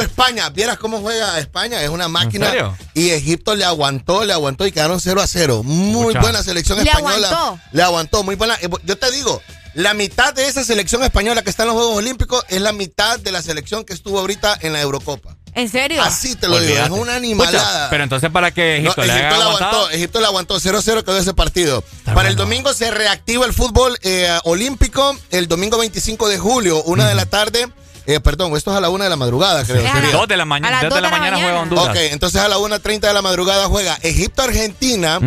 España. ¿Vieras cómo juega España? Es una máquina. serio? y Egipto le aguantó, le aguantó y quedaron 0 a 0. Muy buena selección española. Le aguantó, muy buena. Eh, yo te digo, la mitad de esa selección española que está en los Juegos Olímpicos es la mitad de la selección que estuvo ahorita en la Eurocopa. ¿En serio? Así te lo digo, es una animalada. pero entonces, ¿para qué Egipto, le Egipto aguantó? Egipto le aguantó, 0-0 quedó ese partido. para el domingo se reactiva el fútbol eh, olímpico, el domingo 25 de julio, una de la tarde. Eh, perdón, esto es a la una de la madrugada, creo. A las 2 de la, mañana, de la, mañana juega Honduras. Ok, entonces a la 1.30 de la madrugada juega Egipto-Argentina.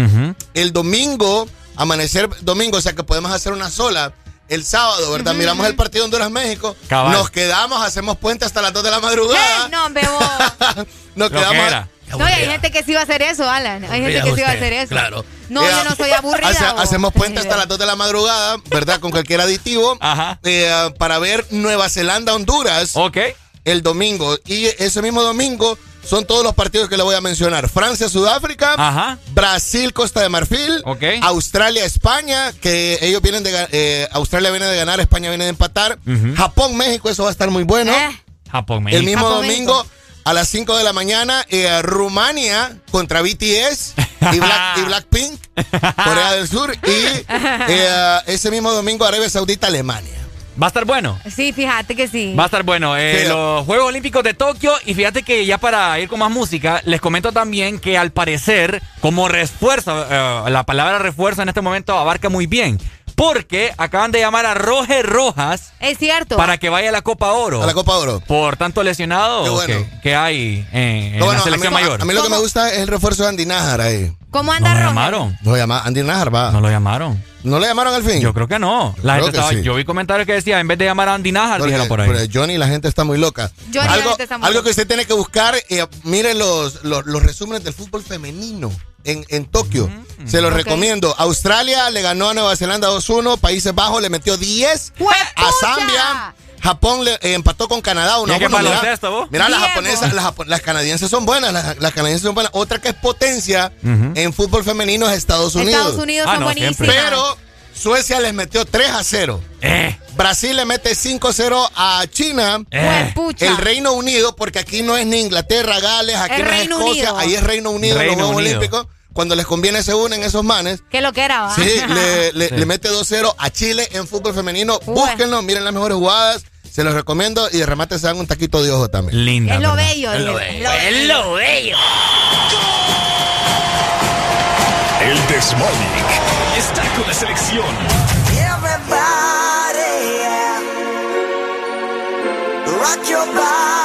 El domingo, amanecer domingo, o sea que podemos hacer una sola el sábado, ¿verdad? Miramos el partido Honduras-México. Nos quedamos, hacemos puente hasta las 2 de la madrugada. No, bebo. nos quedamos. No, hay gente que sí va a hacer eso, Alan. Hay gente que sí va a hacer eso. Claro. No, yo no soy aburrida. hacemos puente hasta las 2 de la madrugada, ¿verdad? Con cualquier aditivo. Ajá. Eh, para ver Nueva Zelanda-Honduras. Ok. El domingo. Y ese mismo domingo son todos los partidos que le voy a mencionar. Francia, Sudáfrica, Brasil, Costa de Marfil, Australia, España, que ellos vienen de eh, Australia viene de ganar, España viene de empatar, Japón, México, eso va a estar muy bueno. Eh. Japón, México. El mismo domingo a las 5 de la mañana, eh, Rumania contra BTS y, Black, y Blackpink, Corea del Sur, y ese mismo domingo Arabia Saudita, Alemania. Va a estar bueno. Sí, fíjate que sí. Va a estar bueno. Eh, los Juegos Olímpicos de Tokio. Y fíjate que ya para ir con más música, les comento también que al parecer, como refuerzo, eh, la palabra refuerzo en este momento abarca muy bien. Porque acaban de llamar a Roger Rojas. Es cierto. Para que vaya a la Copa Oro. A la Copa Oro. Por tanto lesionado que, hay en, la selección mayor. A mí lo que me gusta es el refuerzo de Andy Nájar ahí. ¿Cómo anda no lo llamaron. No lo llamaron. Andy Nájar va. No lo llamaron. ¿No le llamaron al fin? Yo creo que no. La gente estaba, Yo vi comentarios que decía, en vez de llamar a Andy Nájar, dijeron por ahí. Johnny, la gente está muy loca. Johnny, algo, está muy algo que usted tiene que buscar, eh, mire los, los, resúmenes del fútbol femenino en, en Tokio. Mm. Se los recomiendo. Australia le ganó a Nueva Zelanda 2-1. Países Bajos le metió 10 a Zambia. Japón le, eh, empató con Canadá 1 1. Mira, las japonesas, las, canadienses son buenas, las, canadienses son buenas. Otra que es potencia en fútbol femenino es Estados Unidos. Estados Unidos ah, son buenísimas. Pero Suecia les metió 3 a 0. Eh. Brasil le mete 5-0 a China. Eh. El Reino Unido, porque aquí no es ni Inglaterra, Gales, aquí no es Escocia, ahí es Reino Unido, Reino los Juegos Olímpicos. Cuando les conviene se unen esos manes. ¿Qué lo que era? Sí, le, mete 2-0 a Chile en fútbol femenino. Búsquenlo, miren las mejores jugadas. Se los recomiendo y de remate se dan un taquito de ojo también. Linda. Es lo bello. Es lo bello. Es lo bello. El Desmonic está con la selección. Everybody, yeah. Rock your body,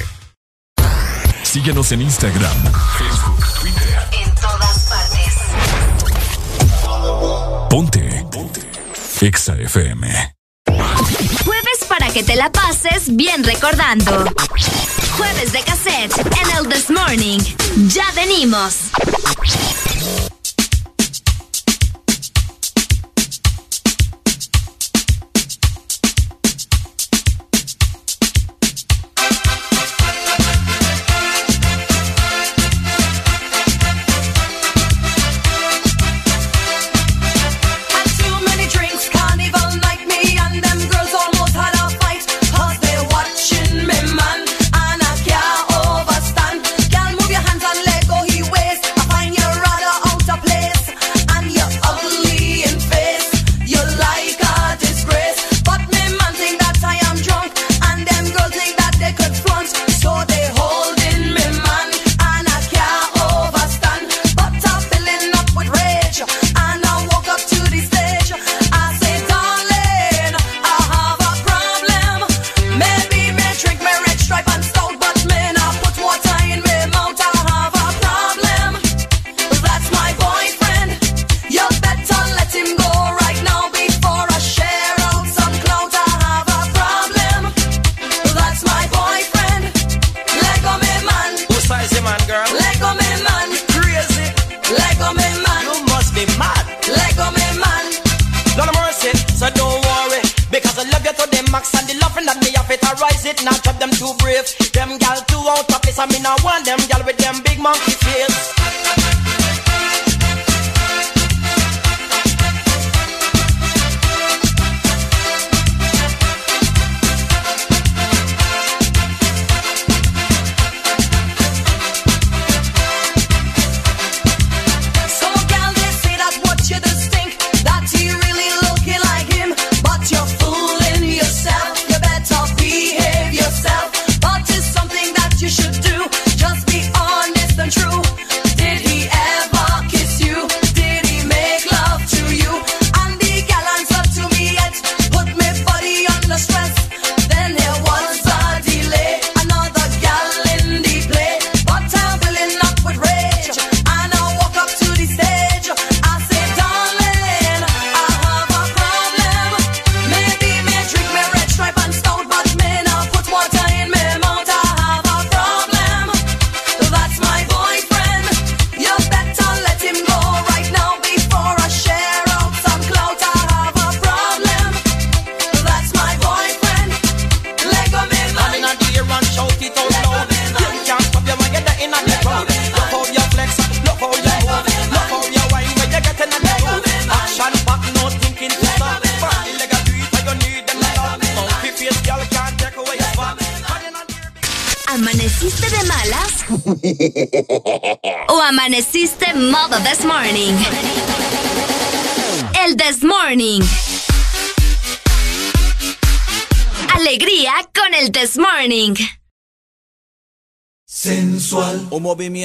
Síguenos en Instagram, Facebook, Twitter. En todas partes. Ponte. Ponte. Exa FM. Jueves para que te la pases bien recordando. Jueves de cassette en el This Morning. Ya venimos.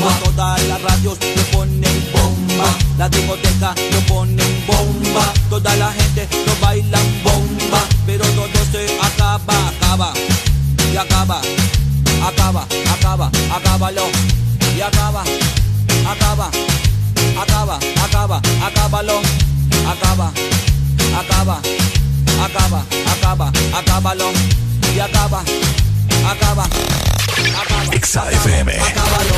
Todas las radios lo ponen bomba. La discoteca lo ponen bomba. Toda la gente lo bailan bomba. Pero todo se acaba, acaba. Y acaba, acaba, acaba, acábalo. Y acaba, acaba, acaba, acaba, acábalo. Acaba, acaba, acaba, acaba, acábalo. Y acaba, acaba, acaba. XAFM. Acábalo. Jueves para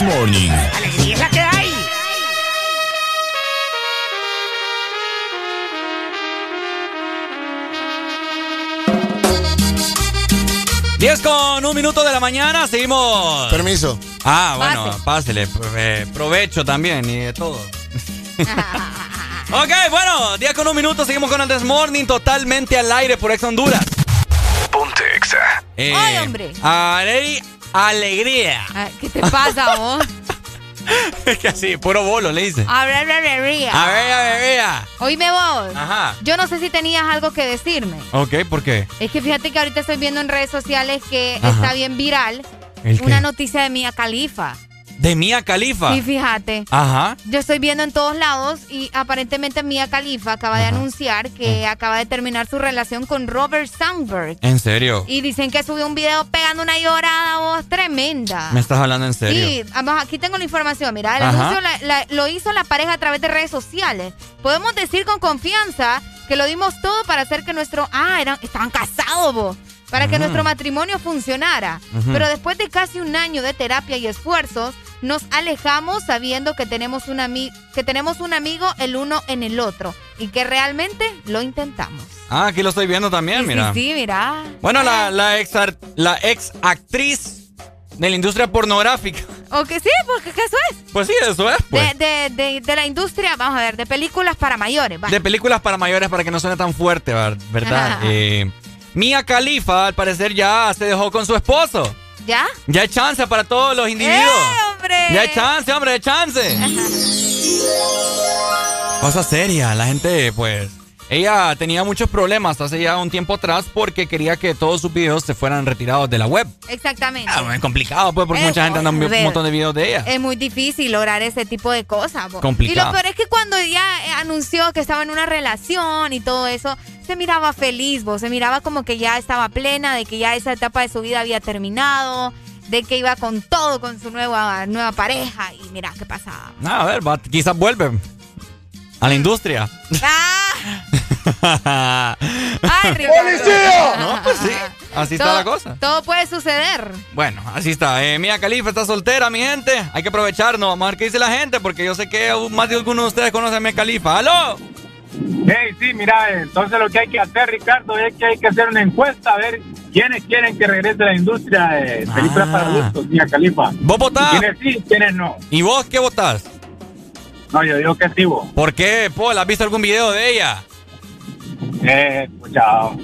This Morning. Alegría es la que hay. 10 con un minuto de la mañana, seguimos. Permiso. Ah, bueno, pásele. eh, provecho también y de todo. ok, bueno, 10 con un minuto, seguimos con el This Morning totalmente al aire por Ex Honduras. Ponte Exa. Eh, Ay, hombre. ale- alegría. Ah, ¿Qué te pasa, vos? Es que así, puro bolo le dice. A ver, a ver, a ver. A ver, a ver, vea. Oíme vos. Ajá. Yo no sé si tenías algo que decirme. Ok, ¿por qué? Es que fíjate que ahorita estoy viendo en redes sociales que Ajá. está bien viral una noticia de Mia Khalifa. De Mia Khalifa. Sí, fíjate. Ajá. Yo estoy viendo en todos lados y aparentemente Mia Khalifa acaba de anunciar que acaba de terminar su relación con Robert Sandberg. ¿En serio? Y dicen que subió un video pegando una llorada tremenda. ¿Me estás hablando en serio? Sí, vamos, aquí tengo la información. Mira, el Ajá. anuncio la- la- lo hizo la pareja a través de redes sociales. Podemos decir con confianza que lo dimos todo para hacer que nuestro. Ah, eran, estaban casados vos. Para que nuestro matrimonio funcionara. Pero después de casi un año de terapia y esfuerzos, nos alejamos sabiendo que tenemos, un ami- que tenemos un amigo el uno en el otro. Y que realmente lo intentamos. Ah, aquí lo estoy viendo también, Sí, mira. Sí, sí, mira. Bueno, la, la, ex, la ex actriz de la industria pornográfica. O que sí, porque ¿qué eso es? Pues sí, eso es, pues. De, de, de, de la industria, vamos a ver, de películas para mayores. va. De películas para mayores para que no suene tan fuerte, ver- ¿verdad? Eh, Mia Khalifa, al parecer, ya se dejó con su esposo. ¿Ya? Ya hay chance para todos los individuos. ¡Eh, hombre! Ya hay chance, hombre, hay chance. Cosa seria, la gente, pues. Ella tenía muchos problemas hace ya un tiempo atrás porque quería que todos sus videos se fueran retirados de la web. Exactamente. Ah, es complicado, pues, porque Eh, mucha gente anda un ver. montón de videos de ella. Es muy difícil lograr ese tipo de cosas. bo. Complicado. Y lo peor es que cuando ella eh, anunció que estaba en una relación y todo eso, se miraba feliz, bo. se miraba como que ya estaba plena, de que ya esa etapa de su vida había terminado, de que iba con todo, con su nueva, nueva pareja. Y mira qué pasaba. Ah, a ver, va- quizás vuelve a la industria. ¡Ah! Ay, Ricardo. ¡Policía! No, pues sí. Así está la cosa. Todo puede suceder. Bueno, así está. Eh, Mía Califa está soltera, mi gente. Hay que aprovecharnos. Vamos a ver qué dice la gente, porque yo sé que más de algunos de ustedes conocen a Mía Califa. ¡Aló! Hey, sí, mira, entonces lo que hay que hacer, Ricardo, es que hay que hacer una encuesta a ver quiénes quieren que regrese la industria de películas Ah. para adultos, Mía Califa. ¿Vos votás? ¿Quiénes sí, quiénes no? ¿Y vos qué votás? No, yo digo que sí, vos. ¿Por qué, Paul? ¿Has visto algún video de ella? Eh, escucha,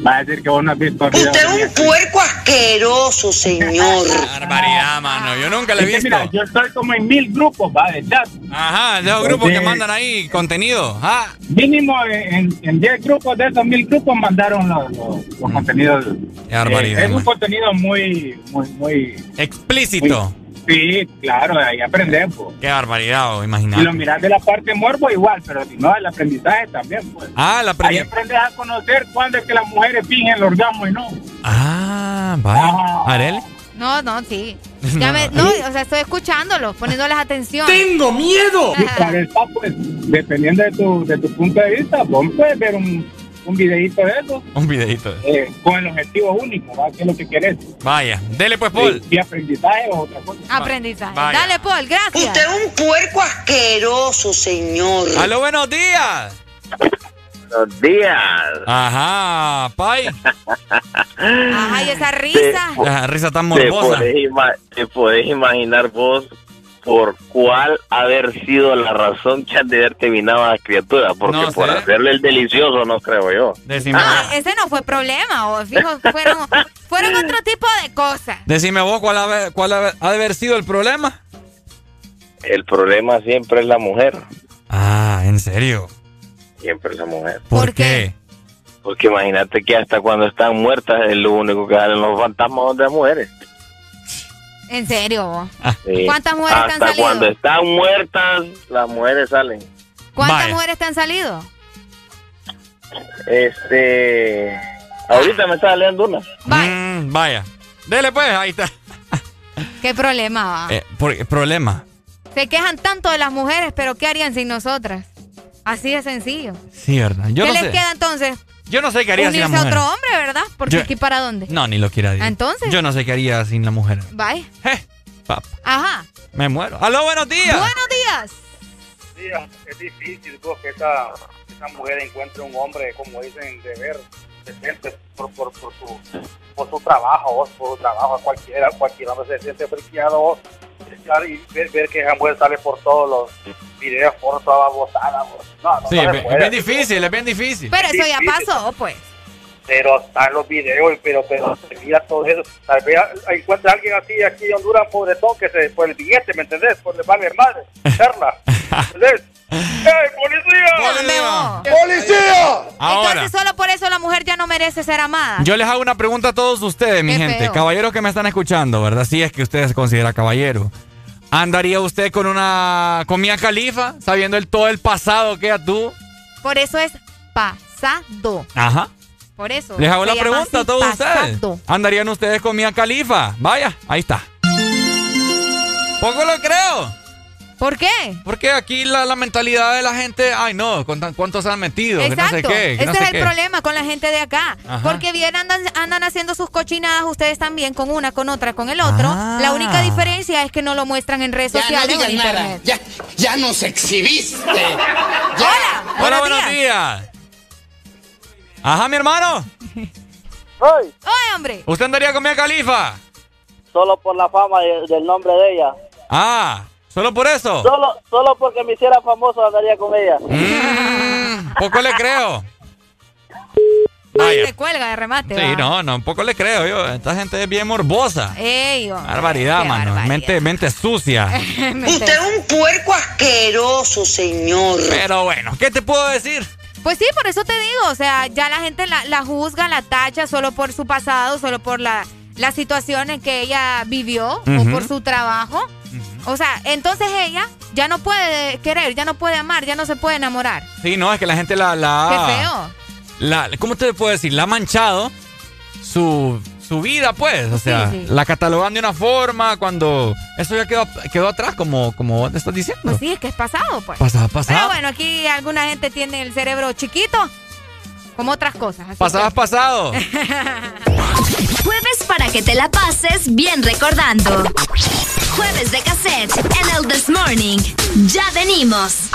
va a decir que vos no has visto Usted es un puerco asqueroso, señor. Barbaridad, mano. Yo nunca la he Es que, visto. mira, yo estoy como en mil grupos, va, de chat. Ajá, de esos grupos que mandan ahí contenido. Ah, Mínimo en, en 10 grupos de esos mil grupos mandaron los, los- los contenidos. Qué barbaridad, Eh, es un contenido muy, muy, muy. explícito. Sí, claro, ahí aprendemos. Qué barbaridad, Si imagínate. lo miras de la parte morbo, igual, pero si no, el aprendizaje también, pues. Ah, la Ahí aprendí. aprendes a conocer cuándo es que las mujeres fingen el orgasmo y no. Ah, vaya. Arel. No, no, sí. Ya me, no, o sea, estoy escuchándolo, poniéndoles atención. ¡Tengo miedo! Y para eso, pues, dependiendo de tu, de tu punto de vista, vos puedes ver un, un videíto de eso Un videito. eh, con el objetivo único, ¿va? ¿Qué es lo que querés? Vaya. Dele pues, Paul. Y aprendizaje o otra cosa. Aprendizaje. Vaya. Dale, Paul, gracias. Usted es un puerco asqueroso, señor. ¡Aló, buenos días! Buenos días. Ajá, Pai. Ajá, y esa risa. La risa tan Te morbosa. podés, ima- te podés imaginar vos por cuál haber sido la razón que han de haber terminado a la criatura. Porque No por hacerle el delicioso, no creo yo. Decime, Ah, ese no fue problema, o fijo, fueron, fueron otro tipo de cosas. decime vos cuál, ha, cuál ha, ha de haber sido el problema. El problema siempre es la mujer. Ah, ¿en serio? Siempre es la mujer. ¿Por, qué? Porque imagínate que hasta cuando están muertas es lo único que salen los fantasmas de las mujeres. En serio. Sí. ¿Cuántas mujeres te han Hasta salido? cuando están muertas, las mujeres salen. ¿Cuántas Vaya. mujeres te han salido? Este. Ahorita me está saliendo una. Mm, vaya. Dele pues, ahí está. ¿Qué problema va? Eh, por- problema. Se quejan tanto de las mujeres, pero ¿qué harían sin nosotras? Así de sencillo. Sí, ¿verdad? Yo ¿Qué no les sé. queda entonces? Yo no sé qué haría sin la Unirse a mujer. otro hombre, ¿verdad? Porque Yo- aquí para dónde. No, ni lo quiera decir. Entonces. Yo no sé qué haría sin la mujer. Bye. Pap, Ajá. me muero. ¡Aló, buenos días! Buenos días. Sí, es difícil vos, que esa, esa mujer encuentre un hombre, como dicen, de ver, decente por, por, por, su, por su trabajo, vos, por su trabajo, cualquiera, cualquier hombre se siente friqueado, vos, y ver, ver que mujer sale por todos los videos, por toda botada, vos. No, no, Sí, no es es bien difícil, es bien difícil. Pero eso ya pasó, pues. Pero están los videos, pero, pero se mira todo eso. Tal vez encuentra a alguien así aquí en Honduras, pobretón, que se, por el billete, ¿me entendés? Por le vale madre, charla, ¿entendés? ¡Ey, policía! ¡Policía! Ahora, Entonces solo por eso la mujer ya no merece ser amada. yo les hago una pregunta a todos ustedes, mi Qué gente. feo. Caballeros que me están escuchando, ¿verdad? Si es que usted se considera caballero. ¿Andaría usted con una comida califa, sabiendo el, todo el pasado que ella tuvo? Por eso es pasado. Ajá. Por eso. Les hago la pregunta a todos ustedes. ¿Andarían ustedes con Mia Califa? Vaya, ahí está. Poco lo creo. ¿Por qué? Porque aquí la, la mentalidad de la gente, ay no, ¿cuántas- ¿cuántos se han metido? Que Exacto. no sé qué. que Ese no es el qué. problema con la gente de acá. Ajá. Porque bien andan, andan haciendo sus cochinadas ustedes también, con una, con otra, con el otro. Ah. La única diferencia es que no lo muestran en redes Ya, no sociales o en digas nada. internet. Ya, ya nos exhibiste. Hola, Hola, buenos días. Ajá, mi hermano. ¡Oye, hombre! ¿Usted andaría con Mia Califa? solo por la fama de- del nombre de ella. Ah, ¿solo por eso? Solo, solo porque me hiciera famoso andaría con ella. Mm, poco le creo. Ay, Vaya. te cuelga de remate. Sí, va. no, no, un poco le creo yo. Esta gente es bien morbosa. Ey, hombre, Barbaridad, mano. barbaridad. Mente, mente sucia. Usted es un puerco asqueroso, señor. Pero bueno, ¿qué te puedo decir? Pues sí, por eso te digo, o sea, ya la gente la, la juzga, la tacha solo por su pasado, solo por la, la situación en que ella vivió o por su trabajo. O sea, entonces ella ya no puede querer, ya no puede amar, ya no se puede enamorar. Sí, no, es que la gente la... la Qué feo. La, ¿Cómo te puedo decir? La ha manchado su, su vida, pues. O sea, la catalogan de una forma cuando eso ya quedó, quedó atrás, como, como te estás diciendo. Pues sí, es que es pasado, pues. Pasado, pasado. Pero bueno, aquí alguna gente tiene el cerebro chiquito, como otras cosas. Pasado, que... pasado. Jueves para que te la pases bien recordando. Jueves de cassette en el This Morning. Ya venimos.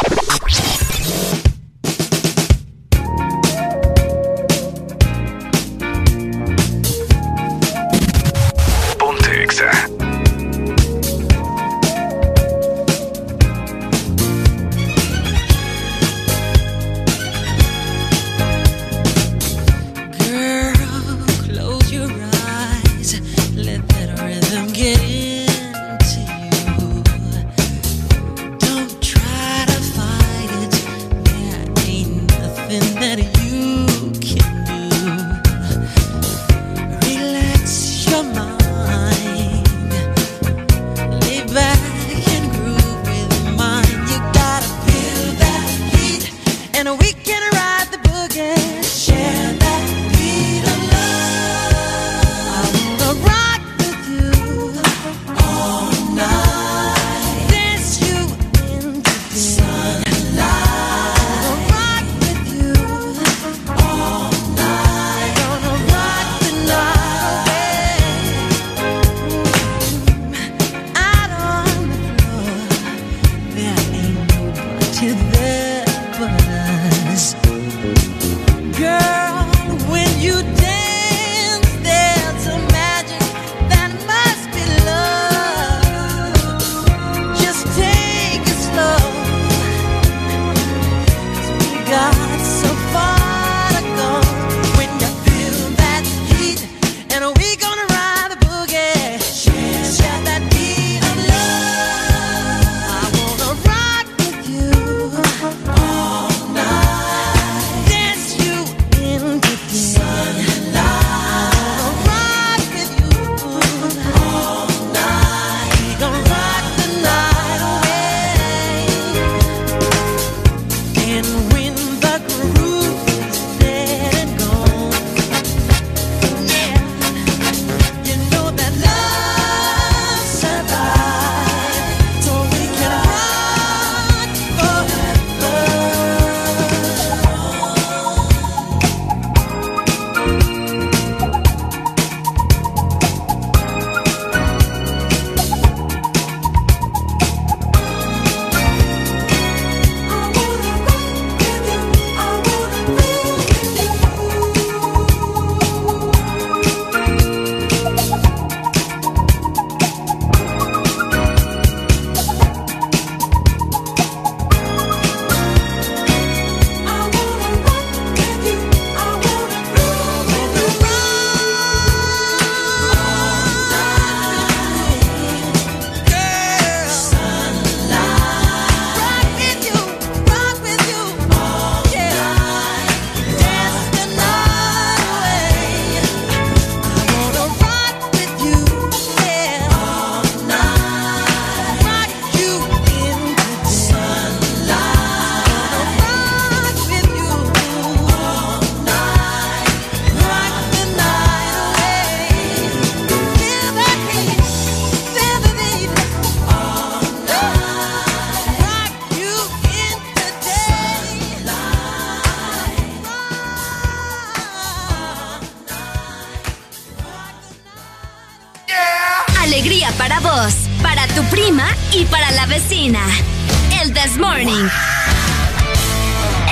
El This Morning.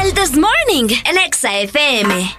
El This Morning en Exa FM.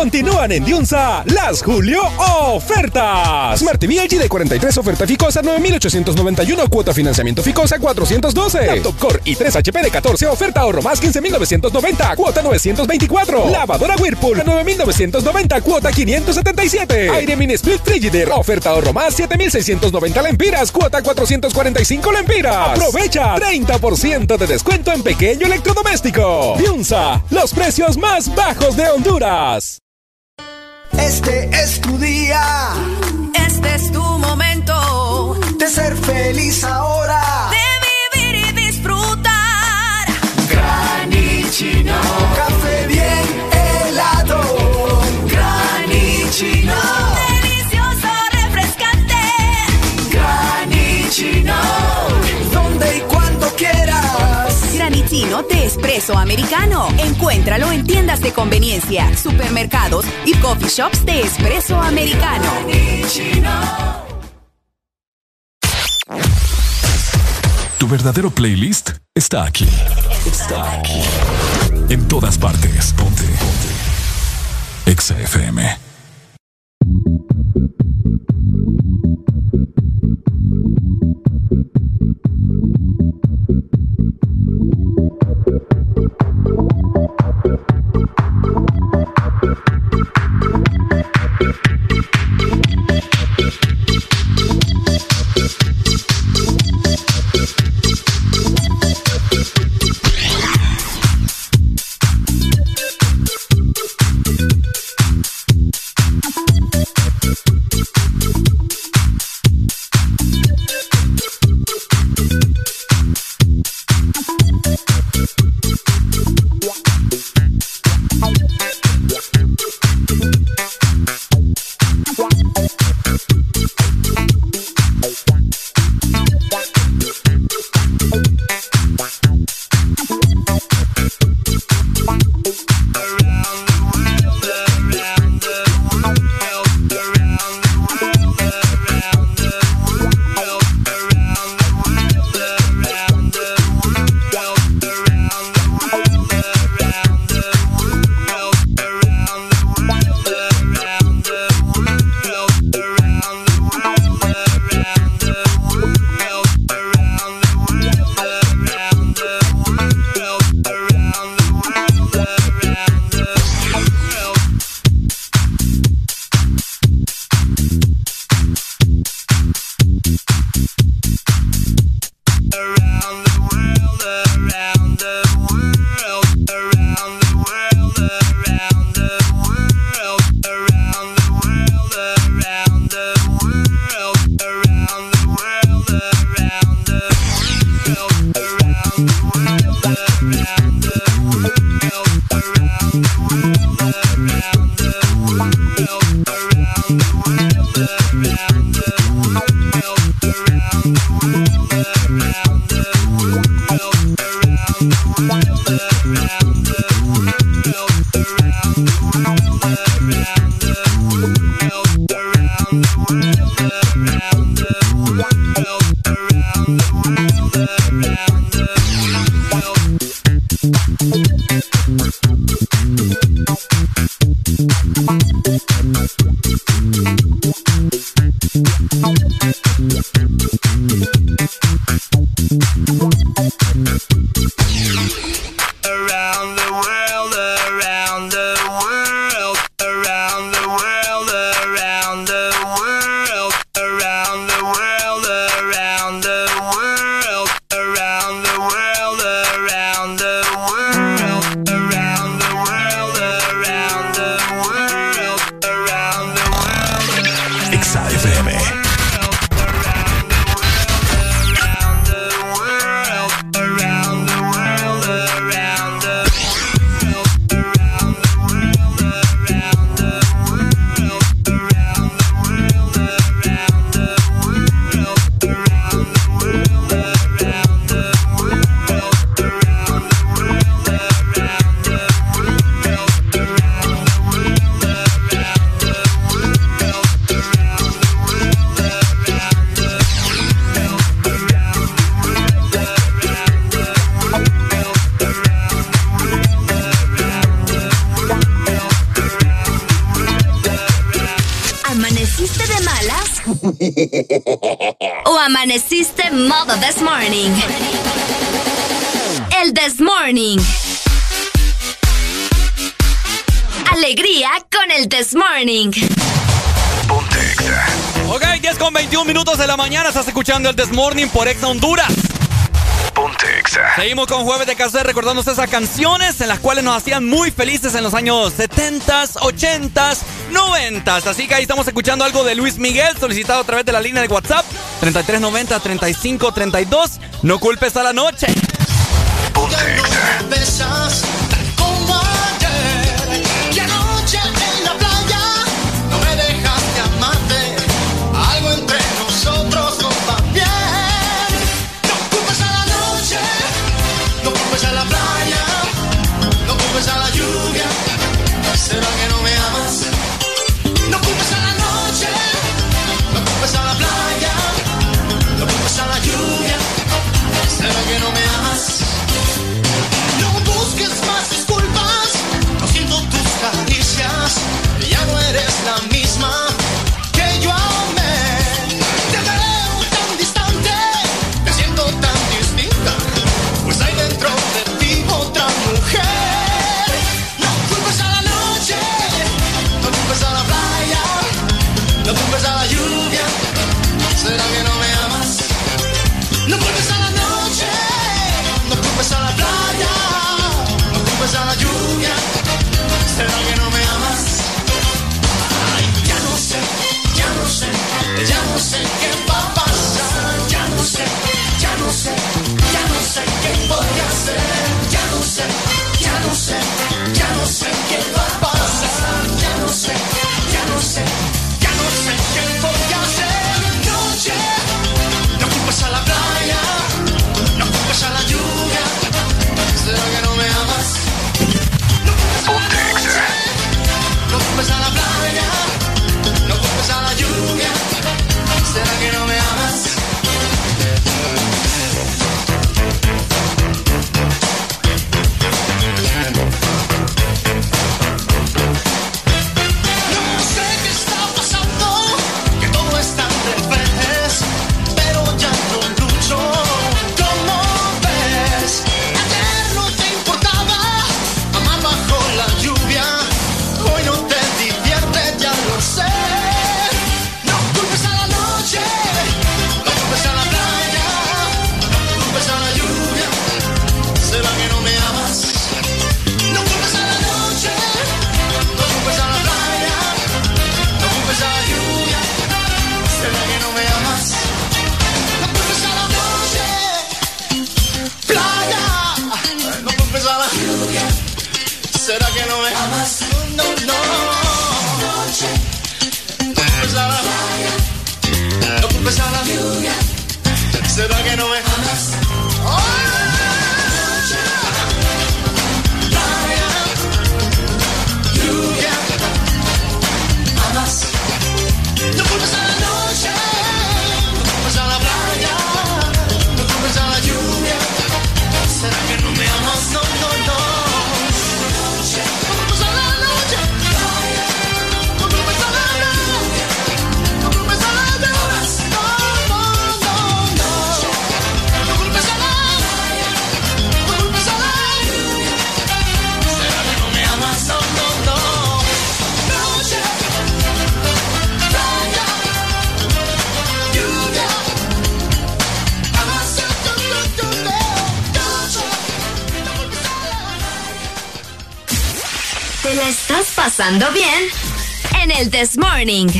Continúan en Diunsa las Julio ofertas. Smart TV LG de 43 oferta Ficosa 9891 cuota financiamiento Ficosa 412. Laptop Core i 3 HP de 14 oferta ahorro más 15990 cuota 924. Lavadora Whirlpool 9990 cuota 577. Aire mini split Frigidaire oferta ahorro más 7690 lempiras cuota 445 lempiras. Aprovecha 30% de descuento en pequeño electrodoméstico. Diunsa, los precios más bajos de Honduras. Espresso americano. Encuéntralo en tiendas de conveniencia, supermercados y coffee shops de espresso americano. Tu verdadero playlist está aquí. Está aquí. En todas partes. Ponte. Ponte. Exa FM. This Morning por Exa Honduras. Seguimos con Jueves de Cassette recordando esas canciones en las cuales nos hacían muy felices en los años 70s, 80s, 90s. Así que ahí estamos escuchando algo de Luis Miguel solicitado a través de la línea de WhatsApp 3390 3532. No culpes a la noche. sé, ya no sé qué podría hacer, ya no sé. Pasando bien? En el This Morning.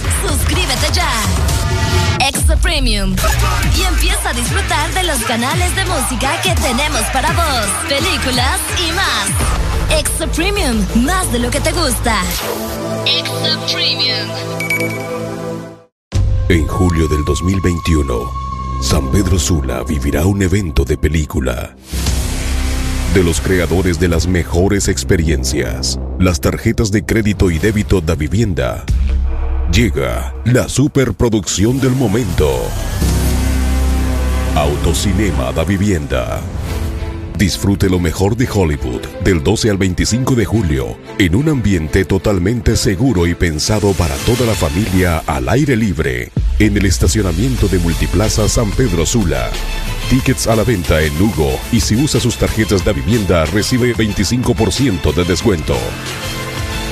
Suscríbete ya. Exa Premium. Y empieza a disfrutar de los canales de música que tenemos para vos, películas y más. Exa Premium, más de lo que te gusta. Exa Premium. En julio del 2021, San Pedro Sula vivirá un evento de película. De los creadores de las mejores experiencias, las tarjetas de crédito y débito da vivienda. Llega la superproducción del momento. Autocinema da vivienda. Disfrute lo mejor de Hollywood del 12 al 25 de julio en un ambiente totalmente seguro y pensado para toda la familia al aire libre en el estacionamiento de Multiplaza San Pedro Sula. Tickets a la venta en Lugo y si usa sus tarjetas de vivienda recibe 25% de descuento.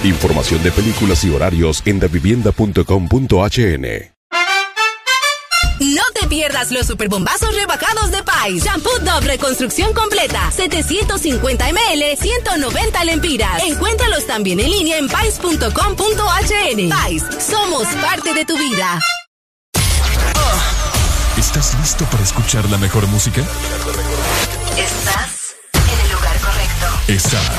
Información de películas y horarios en davivienda.com.hn. No te pierdas los superbombazos rebajados de Pais. Shampoo Dove Reconstrucción Completa. 750 ml, 190 lempiras. Encuéntralos también en línea en pais.com.hn. Pais, somos parte de tu vida. ¿Estás listo para escuchar la mejor música? Estás en el lugar correcto. Estás.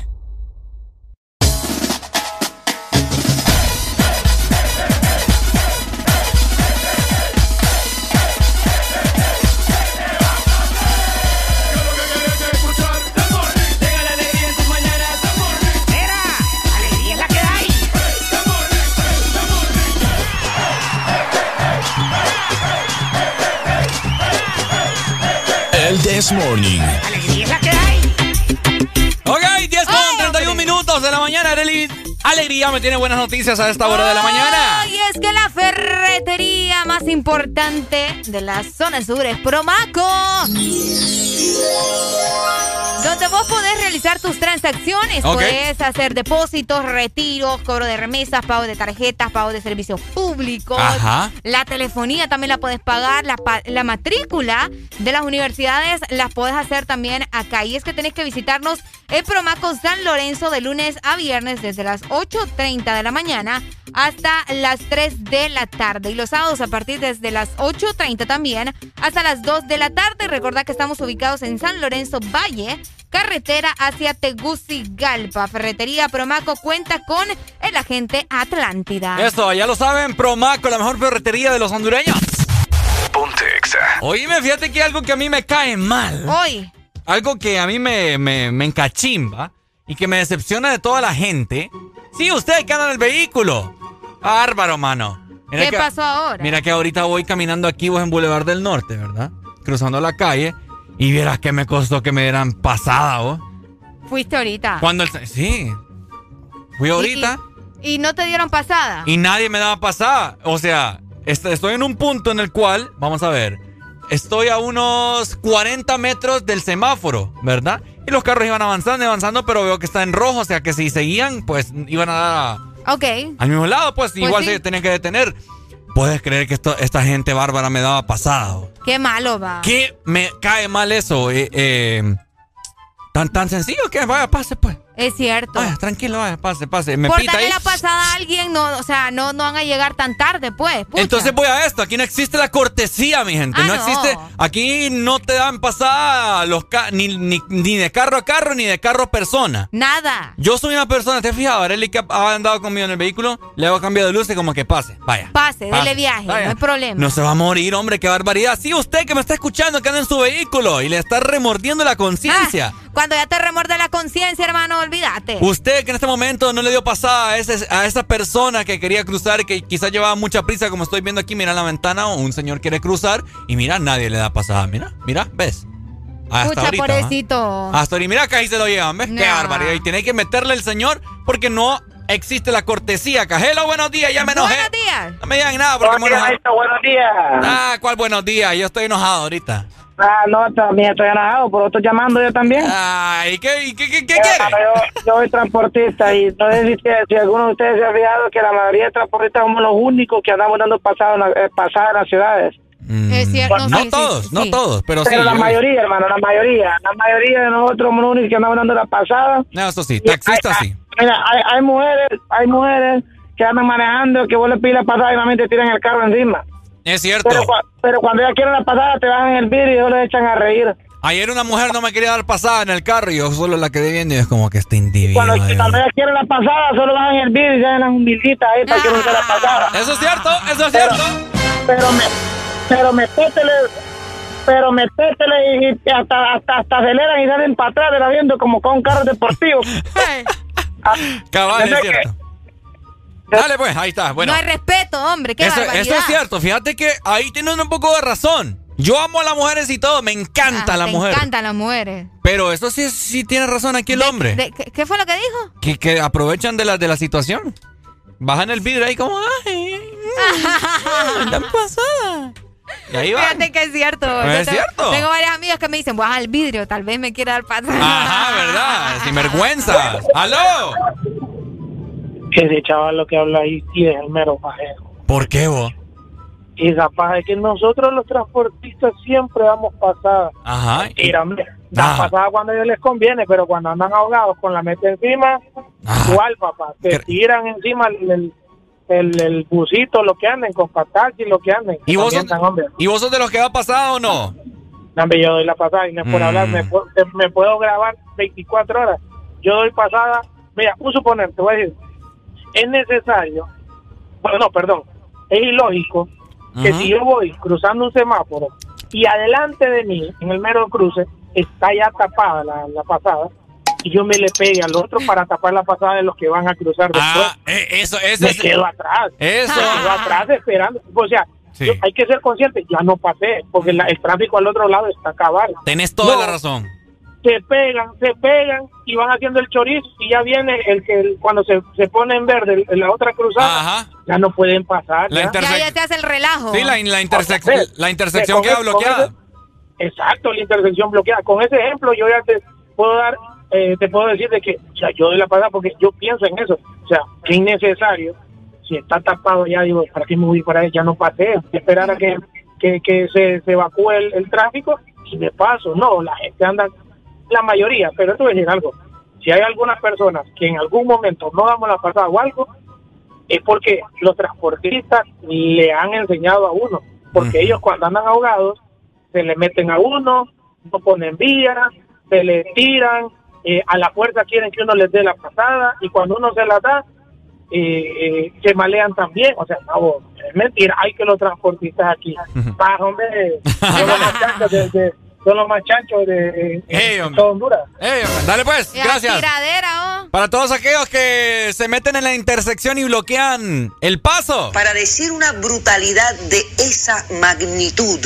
Me tiene buenas noticias a esta hora de la mañana. Y es que la ferretería más importante de la zona sur es Promaco. Donde vos podés realizar tus transacciones, Ok. podés hacer depósitos, retiros, cobro de remesas, pago de tarjetas, pago de servicios públicos. Ajá. La telefonía también la puedes pagar, la, la matrícula de las universidades las podés hacer también acá. Y es que tenés que visitarnos en Promaco San Lorenzo de lunes a viernes desde las 8.30 de la mañana hasta las 3 de la tarde. Y los sábados a partir desde las 8.30 también hasta las 2 de la tarde. Recordad que estamos ubicados en San Lorenzo Valle, carretera hacia Tegucigalpa. Ferretería Promaco cuenta con el agente Atlántida. Eso, ya lo saben, Promaco, la mejor ferretería de los hondureños. Ponte Exa. Oíme, fíjate que algo que a mí me cae mal. Hoy. Algo que a mí me, me, me encachimba y que me decepciona de toda la gente. Sí, ustedes que andan en el vehículo. Bárbaro, mano. Mira ¿Qué que- pasó ahora? Mira que ahorita voy caminando aquí vos en Boulevard del Norte, ¿verdad? Cruzando la calle. Y vieras que me costó que me dieran pasada, vos. Fuiste ahorita. Cuando el... Sí. Fui ahorita ¿Y no te dieron pasada? y nadie me daba pasada. O sea, est- estoy en un punto en el cual, vamos a ver, estoy a unos 40 metros del semáforo, ¿verdad? Y los carros iban avanzando y avanzando, pero veo que está en rojo, o sea que si seguían, pues iban a dar a- Ok. al mismo lado, pues, Pues igual sí. se tenían que detener. ¿Puedes creer que esto- esta gente bárbara me daba pasada? o? Qué malo va. ¿Qué me cae mal eso? Eh, eh, tan, tan sencillo que vaya, pase, pues. Es cierto. Vaya, tranquilo, vaya, pase, pase. Me Por pita darle ahí. la pasada a alguien, no, o sea, no, no van a llegar tan tarde, pues. pucha. Entonces voy a esto, aquí no existe la cortesía, mi gente. Ah, no, no. existe, aquí no te dan pasada los ca- ni, ni, ni de carro a carro ni de carro a persona. Nada. Yo soy una persona, ¿te has fijado? Arely que ha andado conmigo en el vehículo, le hago cambio de luces como que pase, vaya. Pase, Pase, dele viaje, vaya. no hay problema. No se va a morir, hombre, qué barbaridad. Sí, usted que me está escuchando, que anda en su vehículo y le está remordiendo la conciencia. Cuando ya te remorde la conciencia, hermano, olvídate. Usted que en este momento no le dio pasada a, ese- a esa persona que quería cruzar que quizás llevaba mucha prisa, como estoy viendo aquí, mira en la ventana, un señor quiere cruzar y mira, nadie le da pasada. Mira, mira, ¿ves? Hasta Pucha, ahorita. ¿va? pobrecito. Hasta ahorita, mira que ahí se lo llevan, ¿ves? Qué barbaridad. Y tiene que meterle el señor porque no existe la cortesía. Cajelo, buenos días, ya me enojé. Buenos días. No me digan nada porque buenos días, buenos días. Ah, ¿cuál buenos días? Yo estoy enojado ahorita. Ah, no, también estoy enojado, pero estoy llamando yo también. Ah, ¿y qué, y qué, qué, qué quiere? Yo, yo soy transportista y no sé si, si alguno de ustedes se ha fijado que la mayoría de transportistas somos los únicos que andamos dando pasadas en, la- eh, pasadas en las ciudades. Es cierto. no todos, no todos, pero, sí. la yo- mayoría, hermano, la mayoría. La mayoría de nosotros somos los únicos que andamos dando la pasada. No, eso sí, taxistas sí. Mira, hay, hay mujeres, hay mujeres que andan manejando que vos le pides la pasada y normalmente tiran el carro encima. Es cierto. Pero, cua- pero cuando ya quieren la pasada te bajan el vidrio y ellos le echan a reír. Ayer una mujer no me quería dar pasada en el carro y yo solo la quedé viendo y es como que este individuo. Cuando, cuando ya quieren la pasada solo bajan el vidrio y ya dan un vidrita ahí para que no se la pasada. Eso es cierto, eso es Pero- cierto. Pero me, pero metétele, pero metétele y, y hasta, hasta, hasta aceleran y salen para atrás de la viendo como con un carro deportivo. Cabal, es cierto. Dale pues, ahí está. Bueno, no hay respeto, hombre. Qué eso, eso es cierto. Fíjate que ahí tienes un poco de razón. Yo amo a las mujeres y todo, me encanta Ah, la te mujer. encantan las mujeres. Pero eso sí, sí tiene razón aquí el hombre. De- ¿qué, qué fue lo que dijo? que, que aprovechan de la, de la situación. Bajan el vidrio ahí como, ay, dan pasada. Y ahí va. Fíjate que es cierto. Es tengo, cierto. Tengo varias amigas que me dicen, baja el vidrio, tal vez me quiera dar pasada. Ajá, ¿verdad? Sin vergüenza. ¡Aló! Ese chaval lo que habla ahí sí es el mero pajero. ¿Por qué vos? Y la paja es que nosotros los transportistas siempre damos pasada. Ajá. Tírame. Dan pasada cuando a ellos les conviene, pero cuando andan ahogados con la meta encima, igual, papá. Te tiran encima el, el, el, el busito, lo que anden, con pataxi, lo que anden. ¿Y vos, sos. ¿Y vos sos de los que va pasado o no? No, hombre, yo doy la pasada y no es por Mm. hablar, me, puedo- me puedo grabar 24 horas. Yo doy pasada, mira, un suponer, te voy a decir, es necesario, bueno, no, perdón, es ilógico que si yo voy cruzando un semáforo y adelante de mí, en el mero cruce, está ya tapada la, la pasada, y yo me le pegue al otro para tapar la pasada de los que van a cruzar después. Ah, eso, eso. me quedo atrás. Eso. Me quedo atrás esperando. O sea, Sí. yo- hay que ser consciente, ya no pasé, porque la- el tráfico al otro lado está cabal. Tenés toda No, la razón. Se pegan, se pegan y van haciendo el chorizo y ya viene el que el- cuando se, se pone en verde el- la otra cruzada, ya no pueden pasar. La ya. Ya, ya te hace el relajo. Sí, la, la, intersec- la intersección queda con bloqueada. ese- exacto, la intersección bloqueada. Con ese ejemplo yo ya te puedo dar, eh, te puedo decir de que, o sea, yo doy la pasada porque yo pienso en eso. O sea, que innecesario. Si está tapado ya, digo, ¿para qué me voy para ahí? Ya no pasé. Esperar a que, que, que se, se evacúe el, el tráfico y me paso. No, la gente anda, la mayoría, pero te voy a decir algo. Si hay algunas personas que en algún momento no damos la pasada o algo, es porque los transportistas le han enseñado a uno. Porque ellos cuando andan ahogados, se le meten a uno, no ponen vías, se le tiran, eh, a la fuerza quieren que uno les dé la pasada y cuando uno se la da, eh, eh, se malean también. O sea, no, es mentira, hay que los transportistas aquí. Ah, hombre, los más chanchos de, de- son los más chanchos de, de- Ey, de hombre. toda Honduras. Dale pues, gracias. tiradera, oh. Para todos aquellos que se meten en la intersección y bloquean el paso. Para decir una brutalidad de esa magnitud,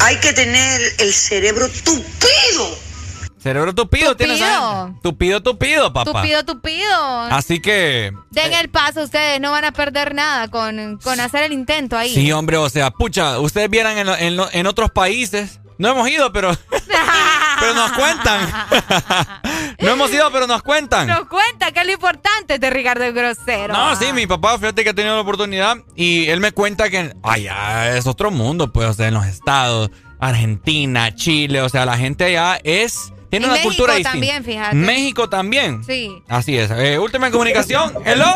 hay que tener el cerebro tupido. Cerebro tupido, tienes ahí. Tupido, tupido, papá. Tupido, tupido. Así que, Den el paso, ustedes no van a perder nada con, con hacer el intento ahí. sí, hombre, o sea, pucha, ustedes vieran en, lo- en lo- en otros países. No hemos ido, pero, pero nos cuentan. no hemos ido, pero nos cuentan. Nos cuenta que es lo importante de Ricardo el Grosero. No, sí, mi papá, fíjate que ha tenido la oportunidad y él me cuenta que allá es otro mundo, pues, o sea, en los estados, Argentina, Chile, o sea, la gente allá es, tiene Y una México cultura distinta. también, fíjate. México también. Sí. Así es. Eh, última comunicación. Hello.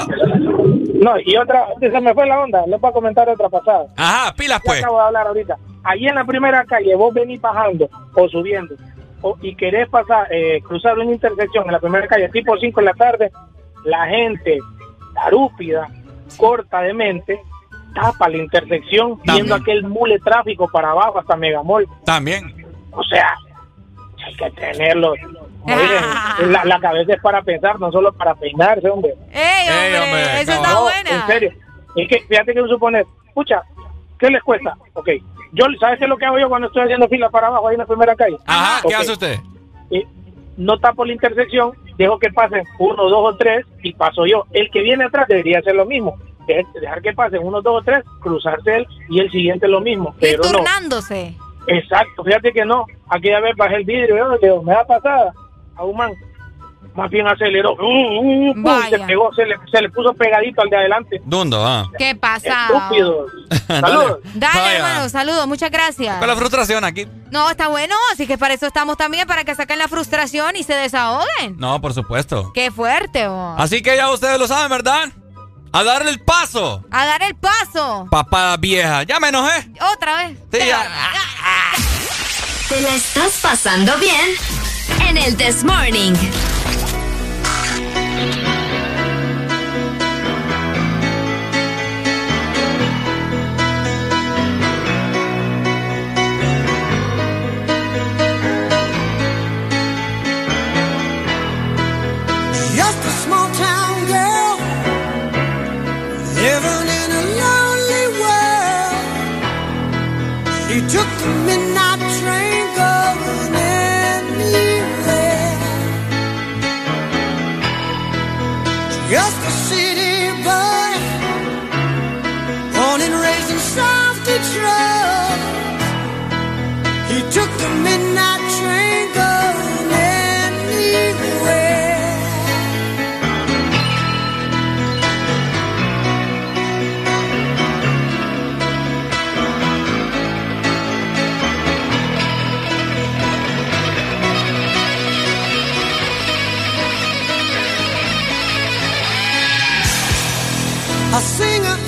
No, y otra, se me fue la onda, les voy a comentar otra pasada. Ajá, pilas pues. acabo de hablar ahorita. Ahí en la primera calle, vos venís bajando o subiendo o- y querés pasar, eh, cruzar una intersección en la primera calle, tipo 5 de la tarde, la gente tarúpida, corta de mente, tapa la intersección viendo aquel mule tráfico para abajo hasta Megamol. También. O sea, hay que tenerlo. como dicen, la, la cabeza es para pensar, no solo para peinarse, hombre. ¡Ey, hombre! hombre, eso no. está No, buena. En serio. Es que fíjate que suponer, escucha, ¿qué les cuesta? Ok, yo, ¿sabes qué es lo que hago yo cuando estoy haciendo fila para abajo ahí en la primera calle? Ajá, ¿qué hace usted? Eh, no tapo la intersección, dejo que pasen uno, dos o tres y paso yo. El que viene atrás debería hacer lo mismo. dejar que pasen unos dos o tres, cruzarse él y el siguiente lo mismo. Pero y turnándose. Exacto, fíjate que no. Aquella vez bajé el vidrio, yo digo, me da pasada a un man. Más bien aceleró. Uh, uh, uh, se, pegó, se, le, se le puso pegadito al de adelante. ¿Dónde va? ¿Qué pasa? Estúpidos. Saludos. Dale, hermano, saludos, muchas gracias. Con la frustración aquí. No, está bueno, así que para eso estamos también, para que saquen la frustración y se desahoguen. No, por supuesto. Qué fuerte, vos. Así que ya ustedes lo saben, ¿verdad? A darle el paso. A dar el paso. Papá vieja. Llámenos, ¿eh? Otra vez. Sí, ya. ¿Te la estás pasando bien? En el This Morning. Just a small town girl living in a lonely world. She took the midnight Just singer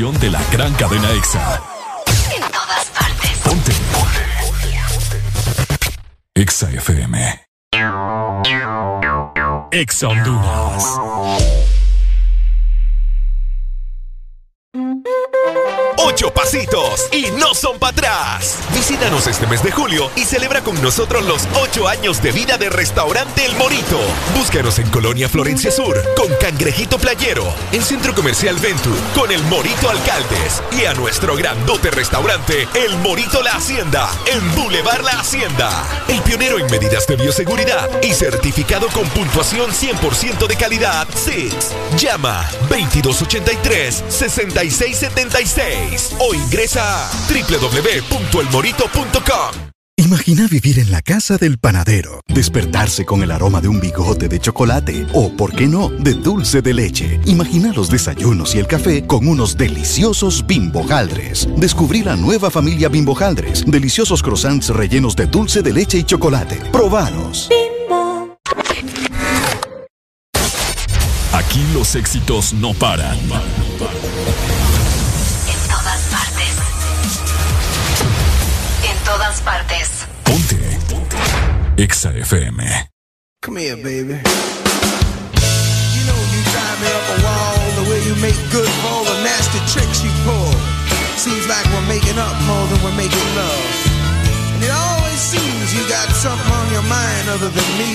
De la gran cadena mes de julio y celebra con nosotros los ocho años de vida de Restaurante El Morito. Búscanos en Colonia Florencia Sur con Cangrejito Playero, en Centro Comercial Venture con El Morito Alcaldes y a nuestro grandote restaurante El Morito La Hacienda en Boulevard La Hacienda. El pionero en medidas de bioseguridad y certificado con puntuación 100% de calidad SIX. Llama 2283 6676 o ingresa a www.elmorito.com. Imagina vivir en la casa del panadero, despertarse con el aroma de un bigote de chocolate o, por qué no, de dulce de leche. Imagina los desayunos y el café con unos deliciosos bimbojaldres. Descubrir la nueva familia bimbojaldres, deliciosos croissants rellenos de dulce de leche y chocolate. Probanos. Los éxitos no paran. En todas partes. En todas partes. Ponte. EXA FM. Come here, baby. You know you drive me up a wall the way you make good for all the nasty tricks you pull. Seems like we're making up more than we're making love. And it always seems you got something on your mind other than me.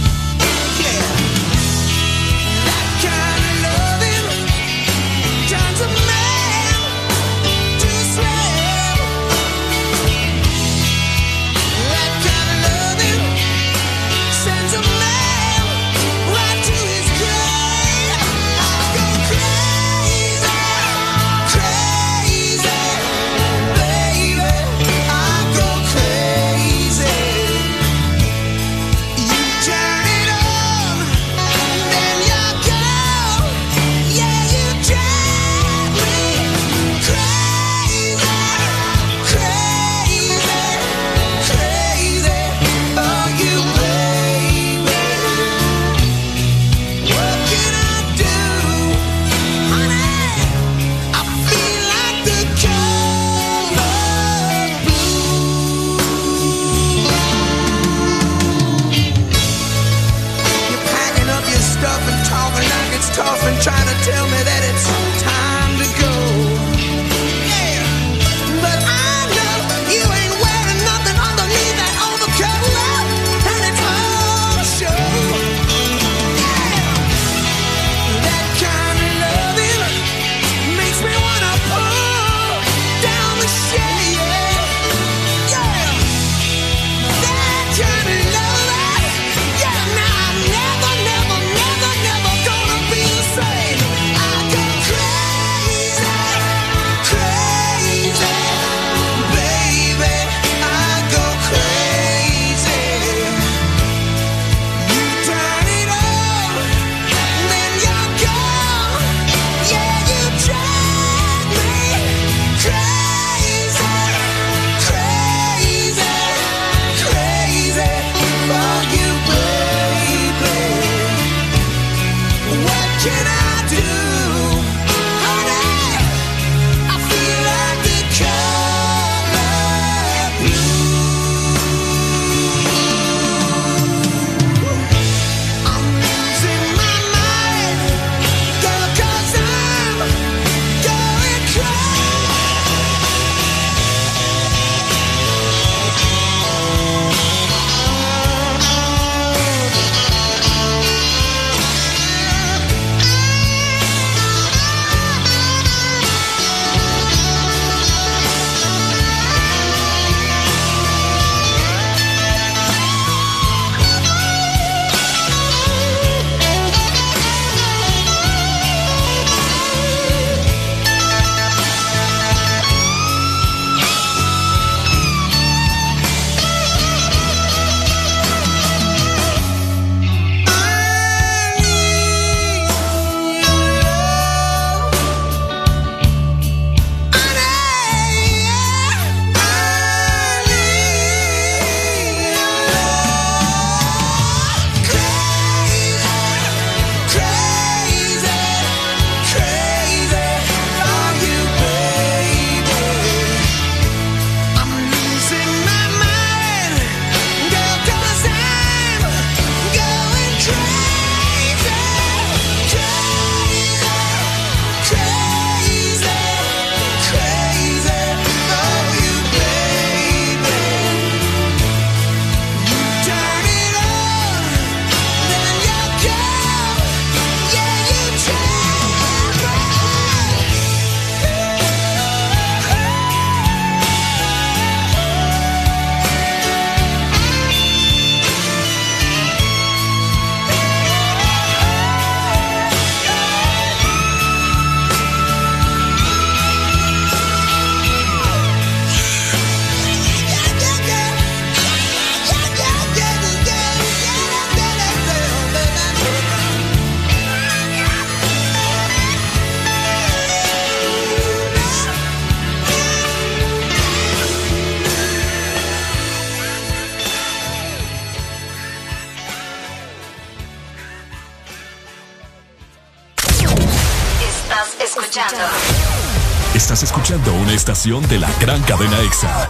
Estación de la gran cadena EXA.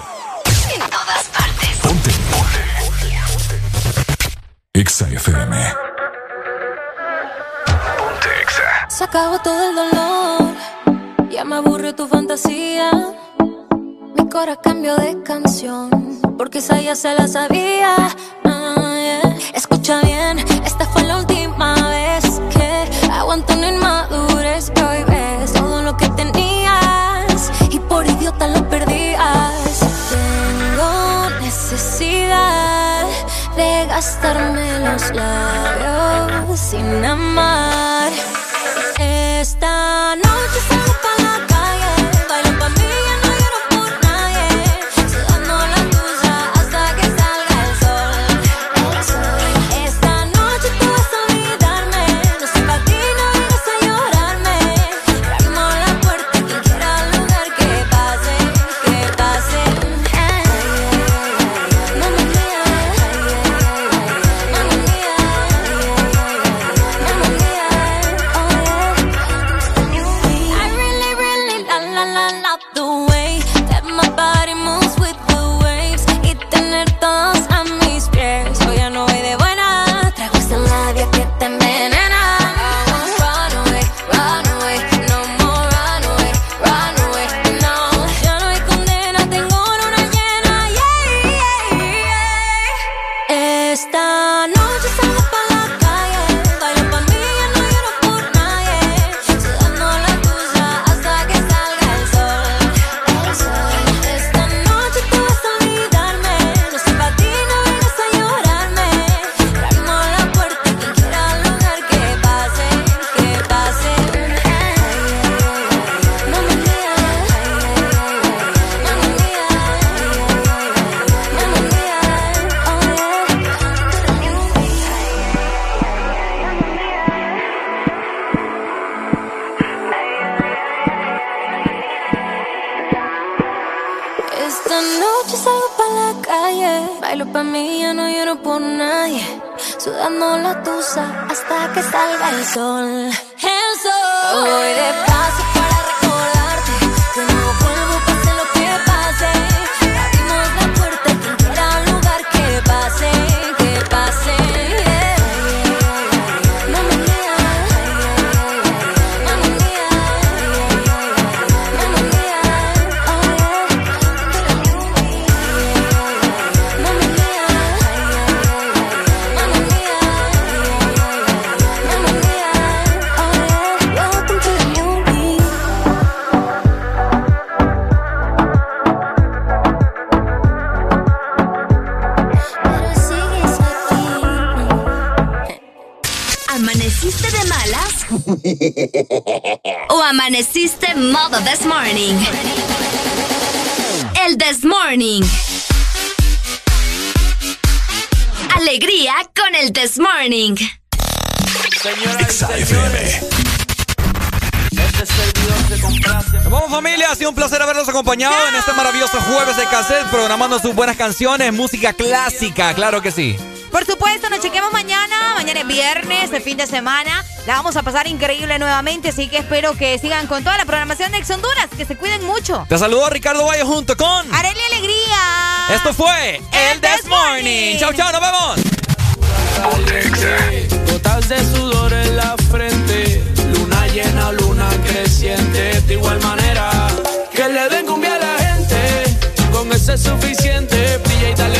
En todas partes. Ponte. EXA FM. Ponte Exa. Se acabó todo el dolor. Ya me aburrió tu fantasía. Mi cora cambió de canción. Porque esa ya se la sabía. Labios sin amar. Morning. Alegría con el this morning. FM. Vamos familia, ha sido un placer haberlos acompañado en este maravilloso jueves de cassette, programando sus buenas canciones, música clásica, claro que sí. Por supuesto, nos chequemos mañana. Mañana es viernes, de fin de semana. La vamos a pasar increíble nuevamente, así que espero que sigan con toda la programación de Ex Honduras. Que se cuiden mucho. Te saludo Ricardo Valle junto con... Arely. Esto fue El This Morning. Chau, chau, nos vemos. Gotas de sudor en la frente, luna llena, luna creciente, de igual manera que le den cumbia a la gente, con eso es suficiente, brilla y dale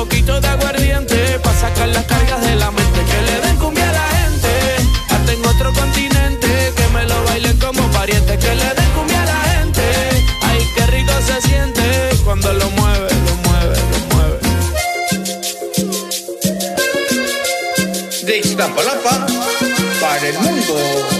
poquito de aguardiente Pa' sacar las cargas de la mente Que le den cumbia a la gente. Hasta en otro continente Que me lo bailen como pariente Que le den cumbia a la gente. Ay, qué rico se siente Cuando lo mueve, lo mueve, lo mueve. De Iztapalapa Para el mundo.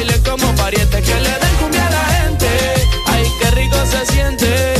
sientes